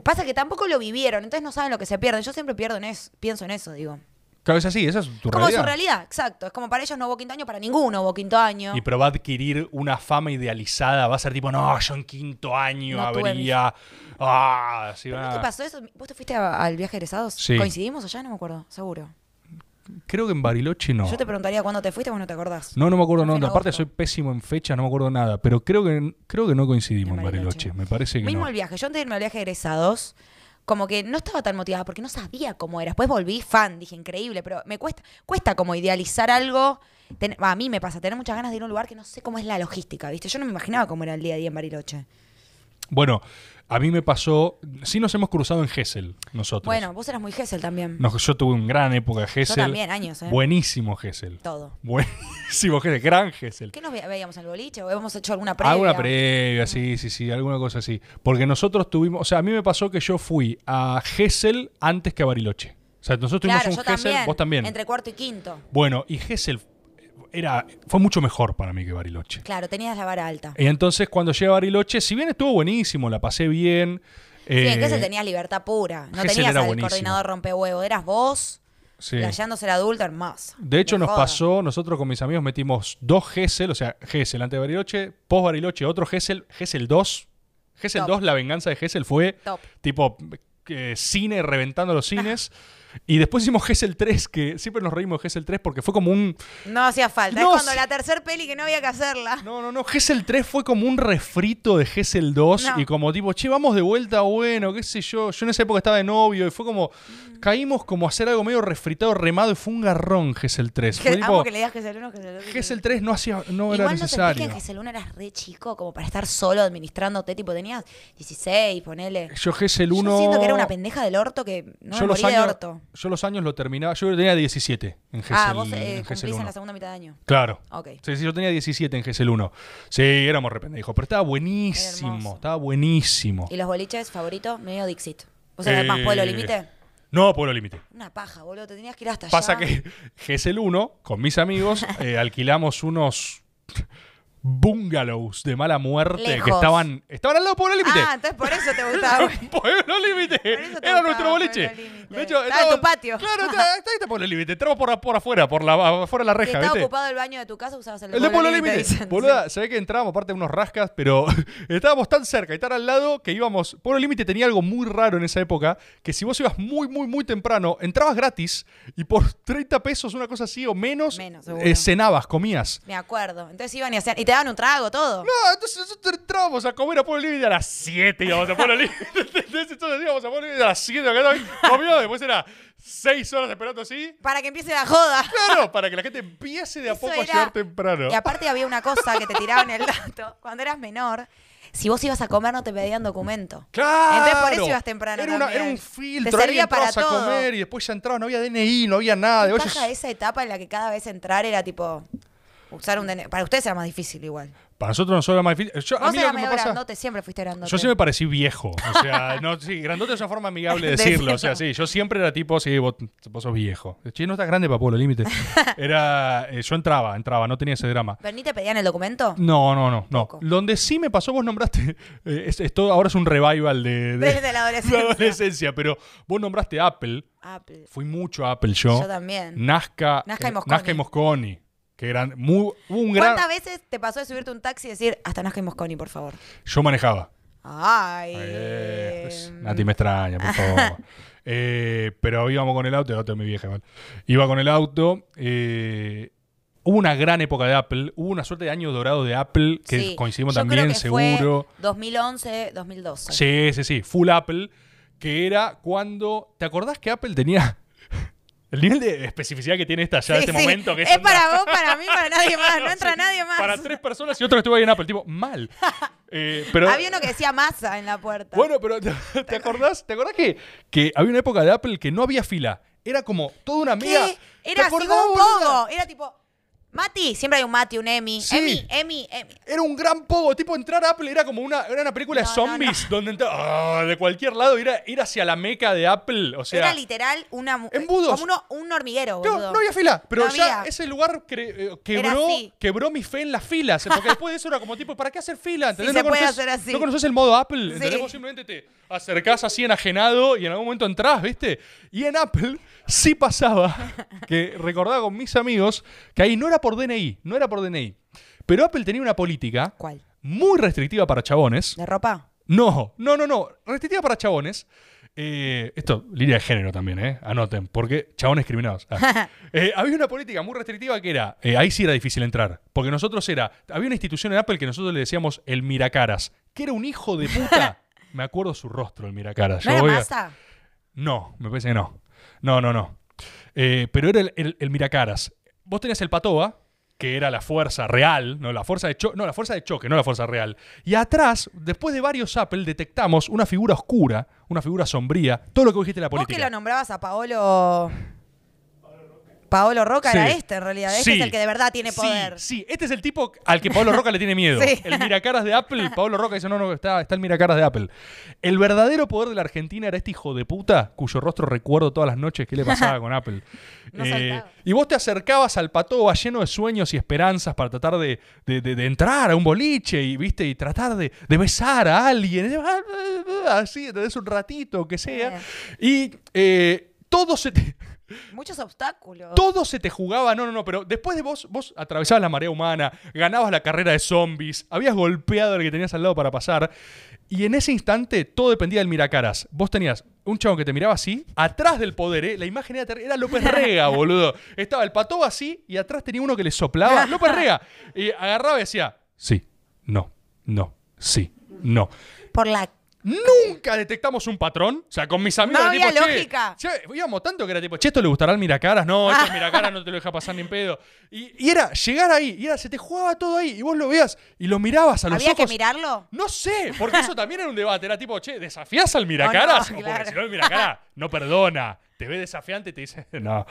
Pasa que tampoco lo vivieron, entonces no saben lo que se pierden. Yo siempre pierdo en eso, pienso en eso, digo. Claro, es así, esa es tu Como realidad. su realidad, exacto. Es como para ellos no hubo quinto año, para ninguno hubo quinto año. Y pero va a adquirir una fama idealizada. Va a ser tipo, no, yo en quinto año No tuve habría. Ah, sí, ¿Pero va- ¿No te pasó eso? ¿Vos te fuiste a- al viaje de egresados? Sí. ¿Coincidimos allá? No me acuerdo, seguro. Creo que en Bariloche no. Yo te preguntaría cuándo te fuiste, vos no te acordás. No, no me acuerdo, Fue no. en Aparte agosto. soy pésimo en fechas, no me acuerdo nada. Pero creo que creo que no coincidimos En en Bariloche. Bariloche. Me parece que Mismo no. el viaje. Yo antes de irme al viaje de egresados, como que no estaba tan motivada porque no sabía cómo era. Después volví fan, dije, increíble, pero me cuesta, cuesta como idealizar algo. A mí me pasa, tener muchas ganas de ir a un lugar que no sé cómo es la logística, ¿viste? Yo no me imaginaba cómo era el día a día en Bariloche. Bueno, a mí me pasó. Sí, nos hemos cruzado en Gessel, nosotros. Bueno, vos eras muy Gessel también. Yo tuve una gran época de Gessel. Yo también, años, ¿eh? Buenísimo Gessel. Todo. Buenísimo Gessel, gran Gessel. ¿Qué nos ve- veíamos en el boliche? ¿O hemos hecho alguna previa? Alguna previa, sí, sí, sí, alguna cosa así. Porque nosotros tuvimos, o sea, a mí me pasó que yo fui a Gessel antes que a Bariloche. O sea, nosotros tuvimos Claro, un yo Gessel, también. vos también. Entre cuarto y quinto. Bueno, y Gessel era, fue mucho mejor para mí que Bariloche. Claro, tenías la vara alta. Y entonces cuando llegué a Bariloche, si bien estuvo buenísimo, la pasé bien. Sí, en eh, Gessel tenías libertad pura. No tenías al buenísimo. coordinador rompehuevo. Eras vos, Sí. Ser adulto, hermoso. De hecho, Me nos joda. pasó, nosotros con mis amigos metimos dos Gessel, o sea, Gessel antes de Bariloche, post Bariloche, otro Gessel, Gessel 2. Gessel Top. 2, la venganza de Gessel fue Top. tipo eh, cine reventando los cines. Y después hicimos Gessel 3, que siempre nos reímos de Gessel 3 porque fue como un... No hacía falta. No, es cuando la tercer peli que no había que hacerla. No, no, no, Gessel 3 fue como un refrito de Gessel 2 No. y como tipo, che, vamos de vuelta, bueno, qué sé yo. Yo en esa época estaba de novio y fue como, caímos como a hacer algo medio refritado, remado y fue un garrón Gessel 3. Fue tipo, que le digas que es el otro. Gessel 3 no hacía, no era Igual no que necesario. en Gesell 1 eras re chico como para estar solo administrándote, tipo tenías 16, ponele. Yo Gessel 1... Yo siento que era una pendeja del orto que no yo me morí años, de orto. Yo los años lo terminaba, yo tenía 17 en Gessel, ah, vos en eh, cumplís en 1. la segunda mitad de año. Claro. Ok. Sí, sí, yo tenía 17 en Gessel 1. Sí, éramos rependejos, pero estaba buenísimo, Hermoso. estaba buenísimo. ¿Y los boliches favoritos? Medio Dixit. ¿Vos Eh, más Pueblo Límite? No, Pueblo Límite. Una paja, boludo. Te tenías que ir hasta Pasa allá. que Gessel 1, con mis amigos, eh, alquilamos unos bungalows de mala muerte que estaban, estaban al lado de Pueblo Límite. Ah, entonces por eso te gustaba. Pueblo Límite. Era nuestro boliche. De hecho, Estaba en tu patio. Claro, está, está, está Pueblo Límite. Entramos por, por afuera, por la, afuera de la Si reja, estaba ¿viste? ocupado el baño de tu casa, usabas el El de Pueblo Límite. Boluda, se ve que entrábamos aparte de unos rascas, pero estábamos tan cerca y tan al lado que íbamos. Pueblo Límite tenía algo muy raro en esa época: que si vos ibas muy, muy, muy temprano, entrabas gratis y por 30 pesos, una cosa así o menos, eh, cenabas, comías. Me acuerdo. Entonces iban y hacían. Y te daban un trago, todo. No, entonces nosotros entrábamos a comer a Pueblo Límite a las 7 íbamos a Pueblo Límite. Entonces íbamos a Pueblo Límite a las 7 acá comíamos, después era 6 horas esperando así. Para que empiece la joda. Claro, para que la gente empiece de a Eso poco a llegar temprano. Y aparte había una cosa que te tiraban el dato. Cuando eras menor, si vos ibas a comer no te pedían documento. Claro. Entonces por eso ibas temprano Era, una- también. era un Te filtro. ahí servía para entrabas a todo. comer y después ya entrabas, no había DNI, no había nada. ¿Qué Oye, paja esa etapa en la que cada vez entrar era tipo usar un DNI? Para ustedes era más difícil igual. Para nosotros no solo era más difícil. Yo, a Vos mí lo eras que me medio pasa. grandote, siempre fuiste grandote. Yo siempre parecí viejo. O sea, no, sí, grandote es una forma amigable de decirlo. O sea, sí, yo siempre era tipo, sí, vos, vos sos viejo. Che, no estás grande para Pueblo Límite. Era. eh, yo entraba, entraba, no tenía ese drama. ¿Pero ni te pedían el documento? No, no, no, no. Poco. Donde sí me pasó, vos nombraste. eh, es- esto ahora es un revival de, de- Desde la adolescencia. de adolescencia, pero vos nombraste Apple. Apple. Fui mucho a Apple yo. Yo también. Nazca, Nazca y eh, Mosconi. Nazca y Mosconi, que eran muy, hubo un gran. ¿Cuántas veces te pasó de subirte un taxi y decir hasta Nazca y Mosconi, por favor? Yo manejaba. Ay. Eh, pues, Nati me extraña, por favor. Eh, pero íbamos con el auto, el auto de mi vieja, igual. Iba con el auto. eh, hubo una gran época de Apple. Hubo una suerte de año dorado de Apple que Sí. coincidimos Yo también, creo que fue seguro. 2011, 2012. Sí, sí, sí. Full Apple. Que era cuando. ¿Te acordás que Apple tenía. El nivel de especificidad que tiene esta ya en Sí, este sí. momento. Que es para vos, para mí, para nadie más. No Sí, entra nadie más. Para tres personas y otro que estuvo ahí en Apple. Tipo, mal. Eh, pero, Había uno que decía masa en la puerta. Bueno, pero ¿te, te acordás? ¿Te acordás que, que había una época de Apple que no había fila? Era como toda una amiga. Era así como un. Era tipo, Mati, siempre hay un Mati, un Emi. Sí. Emi, Emi, Emi. Era un gran pogo. Tipo, entrar a Apple era como una, era una película de No, no, zombies donde entra- ah, de cualquier lado ir, a- ir hacia la meca de Apple. O sea, Era literal una mu- embudos. como uno- un hormiguero, no, boludo. no había fila. Pero No ya había. ese lugar cre- eh, quebró, quebró mi fe en las filas. Porque después de eso era como tipo, ¿para qué hacer fila? ¿Entendés? se no puede hacer así. No conoces el modo Apple. ¿entendés? Sí. Vos simplemente te acercás así enajenado y en algún momento entrás, ¿viste? Y en Apple sí pasaba que recordaba con mis amigos que ahí no era por DNI, no era por DNI. Pero Apple tenía una política ¿Cuál? muy restrictiva para chabones. ¿De ropa? No, no, no, no. Restrictiva para chabones. Eh, esto, línea de género también, ¿eh? Anoten, porque chabones criminados. Ah. Eh, había una política muy restrictiva que era, eh, ahí sí era difícil entrar, porque nosotros era, había una institución en Apple que nosotros le decíamos el Miracaras, que era un hijo de puta. Me acuerdo su rostro, el Miracaras. ¿No Yo era voy a- masa? No, me parece que no. No, no, no. Eh, pero era el, el- el Miracaras. Vos tenías el Patoba, que era la fuerza real, no la fuerza de choque, no la fuerza de choque, no la fuerza real. Y atrás, después de varios Apple, detectamos una figura oscura, una figura sombría, todo lo que dijiste de la Vos que política. lo nombrabas a Paolo... Paolo Roca era este, en realidad. Este Sí. es el que de verdad tiene Sí, poder. Sí, este es el tipo al que Pablo Roca le tiene miedo. Sí. El miracaras de Apple, Pablo Roca dice, no, no, está, está el miracaras de Apple. El verdadero poder de la Argentina era este hijo de puta, cuyo rostro recuerdo todas las noches que le pasaba con Apple. No Eh, saltaba. y vos te acercabas al patoba lleno de sueños y esperanzas para tratar de, de- de- de entrar a un boliche y, ¿viste? y tratar de, de besar a alguien. Así, tenés un ratito, que sea. Y eh, todo se te... Muchos obstáculos. Todo se te jugaba, no, no, no, pero después de vos, vos atravesabas la marea humana, ganabas la carrera de zombies, habías golpeado al que tenías al lado para pasar, y en ese instante todo dependía del miracaras. Vos tenías un chavo que te miraba así, atrás del poder, ¿eh? la imagen era, era López Rega, boludo. Estaba el pato así y atrás tenía uno que le soplaba, López Rega, y agarraba y decía, sí, no, no, sí, no. Por la. Nunca detectamos un patrón. O sea, con mis amigos No tipo, había che, lógica. che, íbamos tanto que era tipo, che, esto le gustará al miracaras. No, esto es miracaras no te lo deja pasar ni en pedo. Y, y era llegar ahí, y era, se te jugaba todo ahí, y vos lo veías y lo mirabas a los ¿Había ojos. que mirarlo? No sé, porque eso también era un debate. Era tipo, che, ¿desafías al miracaras? Oh, no, porque si no, el miracaras no perdona. Te ve desafiante y te dice, no.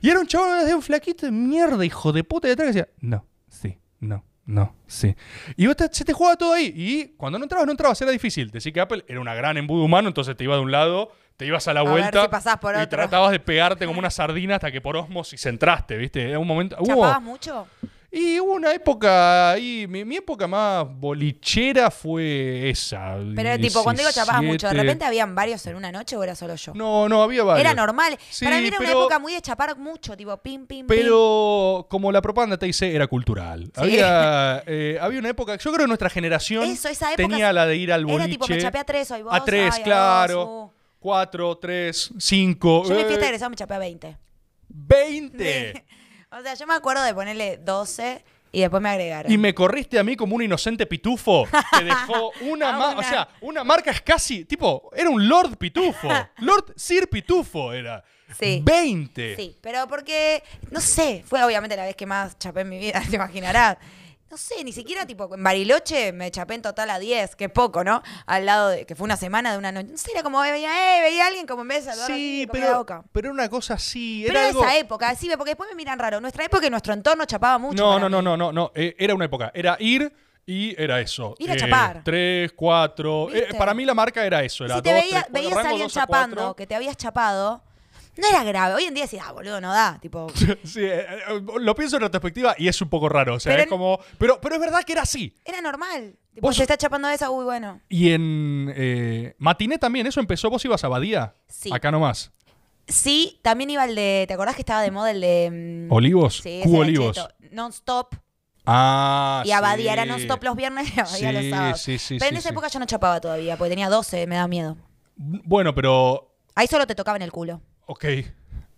Y era un chaval de un flaquito de mierda, hijo de puta, de atrás que decía, no, sí, no, no, sí. Y vos te- se te jugaba todo ahí. Y cuando no entrabas, no entrabas, era difícil. Decir que Apple era una gran embudo humano, entonces te iba de un lado, te ibas a la A ver vuelta si por y tratabas de pegarte como una sardina hasta que por osmosis entraste, ¿viste? Era un momento. hubo- ¿Chapabas mucho? Y hubo una época ahí, mi, mi época más bolichera fue esa. Pero tipo, cuando digo chapabas mucho, ¿de 17. repente habían varios en una noche o era solo yo? No, no, había varios. Era normal. Sí, Para mí era una época muy de chapar mucho, tipo pim, pim, pim. Pero como la propaganda te dice, era cultural. Sí. Había, eh, había una época, yo creo que nuestra generación Eso, esa época tenía la de ir al boliche. Era tipo, me chapé a tres hoy vos. A tres, ay, a claro. dos, uh. Cuatro, tres, cinco. Yo en mi eh, fiesta de egresado me chapé a 20. 20. O sea, yo me acuerdo de ponerle 12 y después me agregaron. Y me corriste a mí como un inocente pitufo que dejó una, A ma- una. o sea, una marca es casi, tipo, era un Lord Pitufo. Lord Sir Pitufo era. Sí. 20. Sí, pero porque, no sé, fue obviamente la vez que más chapé en mi vida, te imaginarás. No sé, ni siquiera tipo en Bariloche me chapé en total a 10, que poco, ¿no? Al lado de que fue una semana de una noche. No sé, era como veía, eh, veía a alguien como en vez de saludar Sí, comía la pero, boca. pero era una cosa así. Pero era algo... esa época, sí, porque después me miran raro. Nuestra época y nuestro entorno chapaba mucho. No, no, no, no, no, no. eh, era una época. Era ir y era eso. Ir a chapar. Tres, cuatro. eh, para mí la marca era eso. Era Si te dos, veía- tres, veías a alguien a chapando, que te habías chapado, no era grave. Hoy en día decís, ah, boludo, no da. Tipo, Sí, eh, eh, lo pienso en retrospectiva y es un poco raro. O sea, Pero es como. Pero, pero es verdad que era así. era normal. Tipo, Vos- se está chapando esa, uy, bueno. Y en eh, Matiné también, eso empezó. ¿Vos ibas a Badía? Sí. Acá nomás. Sí, también iba el de, ¿te acordás que estaba de moda el de... mm, ¿Olivos? Sí, Cubo Olivos. Non-stop. Ah, Y Abadía sí. era non-stop los viernes y Abadía los Sí, sábados. sí, sí, Pero en esa época yo no chapaba todavía, porque tenía 12, me da miedo. Bueno, pero. Ahí solo te tocaba en el culo. Ok.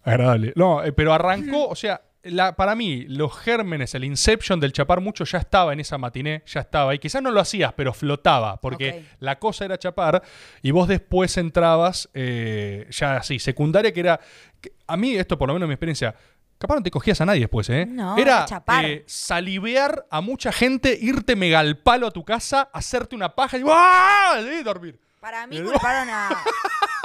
Agradable. No, eh, pero arrancó, o sea, la, para mí, los gérmenes, el inception del chapar mucho ya estaba en esa matiné, ya estaba. Y quizás no lo hacías, pero flotaba, porque la cosa era chapar y vos después entrabas, eh, ya así, secundaria, que era. que- a mí, esto por lo menos en mi experiencia. Capaz no te cogías a nadie después, ¿eh? No, era chapar. eh, salivear a mucha gente, irte mega al palo a tu casa, hacerte una paja y ¡ah! y dormir. Para mí Eh, culparon a,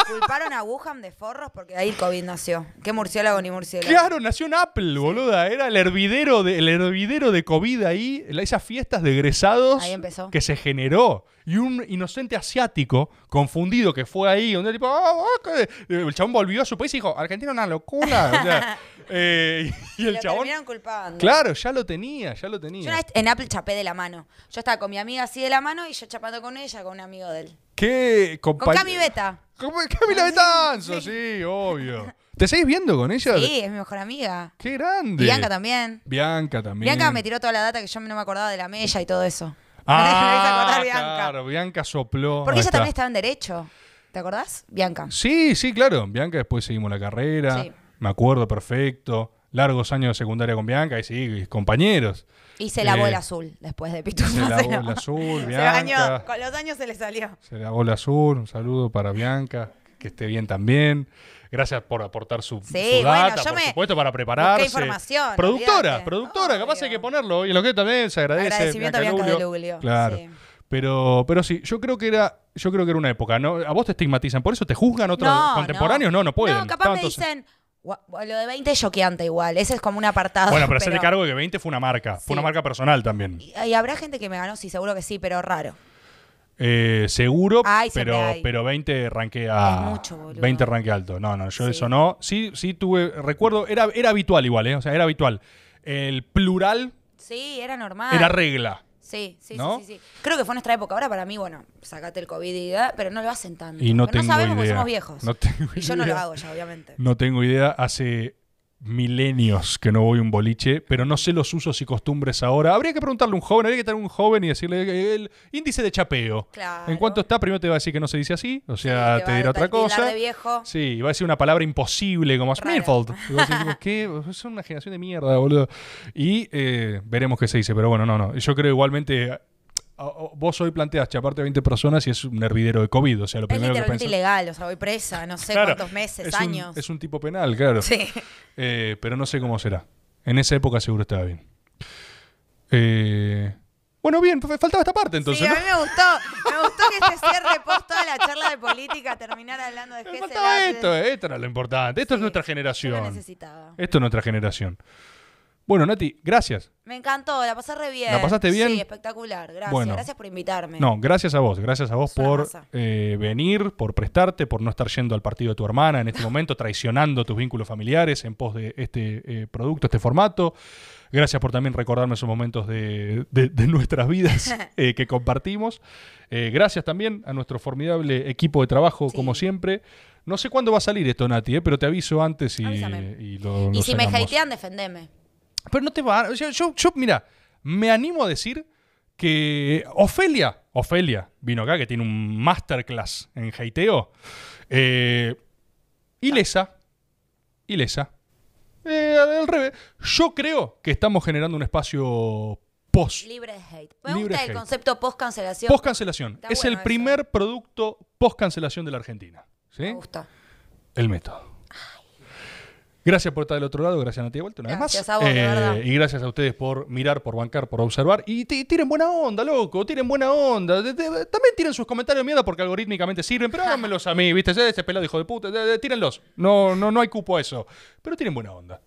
culparon a Wuhan de forros porque ahí el COVID nació. ¿Qué murciélago ni murciélago? Claro, nació en Apple, boluda. Era el hervidero de, el hervidero de COVID ahí, esas fiestas de egresados Ahí empezó. que se generó. Y un inocente asiático confundido que fue ahí, donde tipo, "Ah, ah, que-". el chabón volvió a su país y dijo, Argentina es una locura. O sea, eh, y el Lo chabón, culpando. claro, ya lo tenía, ya lo Yo una tenía. vez en Apple chapé de la mano. Yo estaba con mi amiga así de la mano y yo chapando con ella, con un amigo de él. ¿Qué Con compañ- Cami Beta. ¿Cómo- Camila Betanzo, sí, obvio. ¿Te seguís viendo con ella? Sí, es mi mejor amiga. Qué grande. Bianca también. Bianca también. Bianca me tiró toda la data que yo no me acordaba de la mella y todo eso. Ah, me Bianca. claro, Bianca sopló. Porque Ahí ella está. también estaba en Derecho. ¿Te acordás? Bianca. Sí, sí, claro. Bianca después seguimos la carrera. Sí. Me acuerdo perfecto. Largos años de secundaria con Bianca y sí, compañeros. Y se lavó Eh, el azul después de Pitufo. Se lavó el lavó. azul, Se Bianca. bañó. Con los años se le salió. Se lavó el azul. Un saludo para Bianca. Que esté bien también. Gracias por aportar su, Sí, su bueno, data, yo por me supuesto, para prepararse. busqué información, Productora, olvídate. productora, capaz Obvio. hay que ponerlo. Y en lo que también se agradece. Agradecimiento a Bianca de Luglio, Claro. sí. Pero, pero sí, yo creo que era, yo creo que era una época, ¿no? A vos te estigmatizan, por eso te juzgan otros No, contemporáneos, no, no, pueden. No, capaz Estaban me todos- dicen, "Gua- lo de 20 es choqueante igual. Ese es como un apartado. Bueno, pero hacete cargo de que 20 fue una marca, Sí. fue una marca personal también. Y, y habrá gente que me ganó, sí, seguro que sí, pero raro. Eh, seguro, Ay, pero, hay. pero 20 ranqué a. Es mucho, boludo. 20 ranqué alto. No, no, yo Sí. eso no. Sí, sí tuve. Recuerdo, era, era habitual igual, ¿eh? O sea, era habitual. El plural Sí, era normal. era regla. Sí, sí, ¿No? sí, sí, sí. Creo que fue nuestra época. Ahora para mí, bueno, sacate el COVID y da, pero no lo hacen tanto. Y no sabemos porque idea. somos viejos. No tengo y yo no lo hago ya, obviamente. No tengo idea. Hace milenios que no voy a un boliche, pero no sé los usos y costumbres ahora. Habría que preguntarle a un joven, habría que tener un joven y decirle el índice de chapeo. Claro. En cuanto está, primero te va a decir que no se dice así, o Sí, sea, te dirá otra cosa. de viejo. Sí, va a decir una palabra imposible como decir, ¿qué? Son una generación de mierda, boludo. Y eh, veremos qué se dice, pero bueno, no, no. Yo creo igualmente. Vos hoy planteas chaparte a 20 personas y es un hervidero de COVID. O sea, lo Es primero que pensás. ilegal, o sea, voy presa, no sé Claro, cuántos meses, es un- años. es un tipo penal, claro. Sí. Eh, pero no sé cómo será. En esa época seguro estaba bien. Eh, bueno, bien, faltaba esta parte entonces. a mí me gustó. Me gustó que este cierre post toda la charla de política terminar hablando de faltaba esto, esto era lo importante. Esto es nuestra lo generación. necesitaba. Esto es nuestra generación. Bueno, Nati, gracias. Me encantó, la pasé re bien. ¿La pasaste bien? Sí, espectacular. Gracias. Bueno. Gracias por invitarme. No, gracias a vos, gracias a vos por eh, venir, por prestarte, por no estar yendo al partido de tu hermana en este momento, traicionando tus vínculos familiares en pos de este eh, producto, este formato. Gracias por también recordarme esos momentos de, de- de nuestras vidas eh, que compartimos. Gracias también a nuestro formidable equipo de trabajo, Sí. como siempre. No sé cuándo va a salir esto, Nati, pero te aviso antes y, y lo, y lo si me hatean, defendeme. Pero no te va. sea, yo, yo, mira, me animo a decir que Ofelia, Ofelia vino acá, que tiene un masterclass en hateo. Eh, ilesa. Ilesa. Eh, al revés. Yo creo que estamos generando un espacio post. Libre de hate. Me Libre gusta el concepto post cancelación. Post cancelación. Está Es bueno el eso. primer producto post cancelación de la Argentina. ¿Sí? Me gusta. El método. Gracias por estar del otro lado, gracias Nati de vuelta una Gracias vez más. a vos, de Eh, verdad. y gracias a ustedes por mirar, por bancar, por observar. Y ti- tiren buena onda, loco, tiren buena onda. De- de- también tiren sus comentarios de mierda porque algorítmicamente sirven, pero háganmelos a mí, ¿viste? Este pelado hijo de puta, tírenlos. No, no, no hay cupo a eso. Pero tienen buena onda.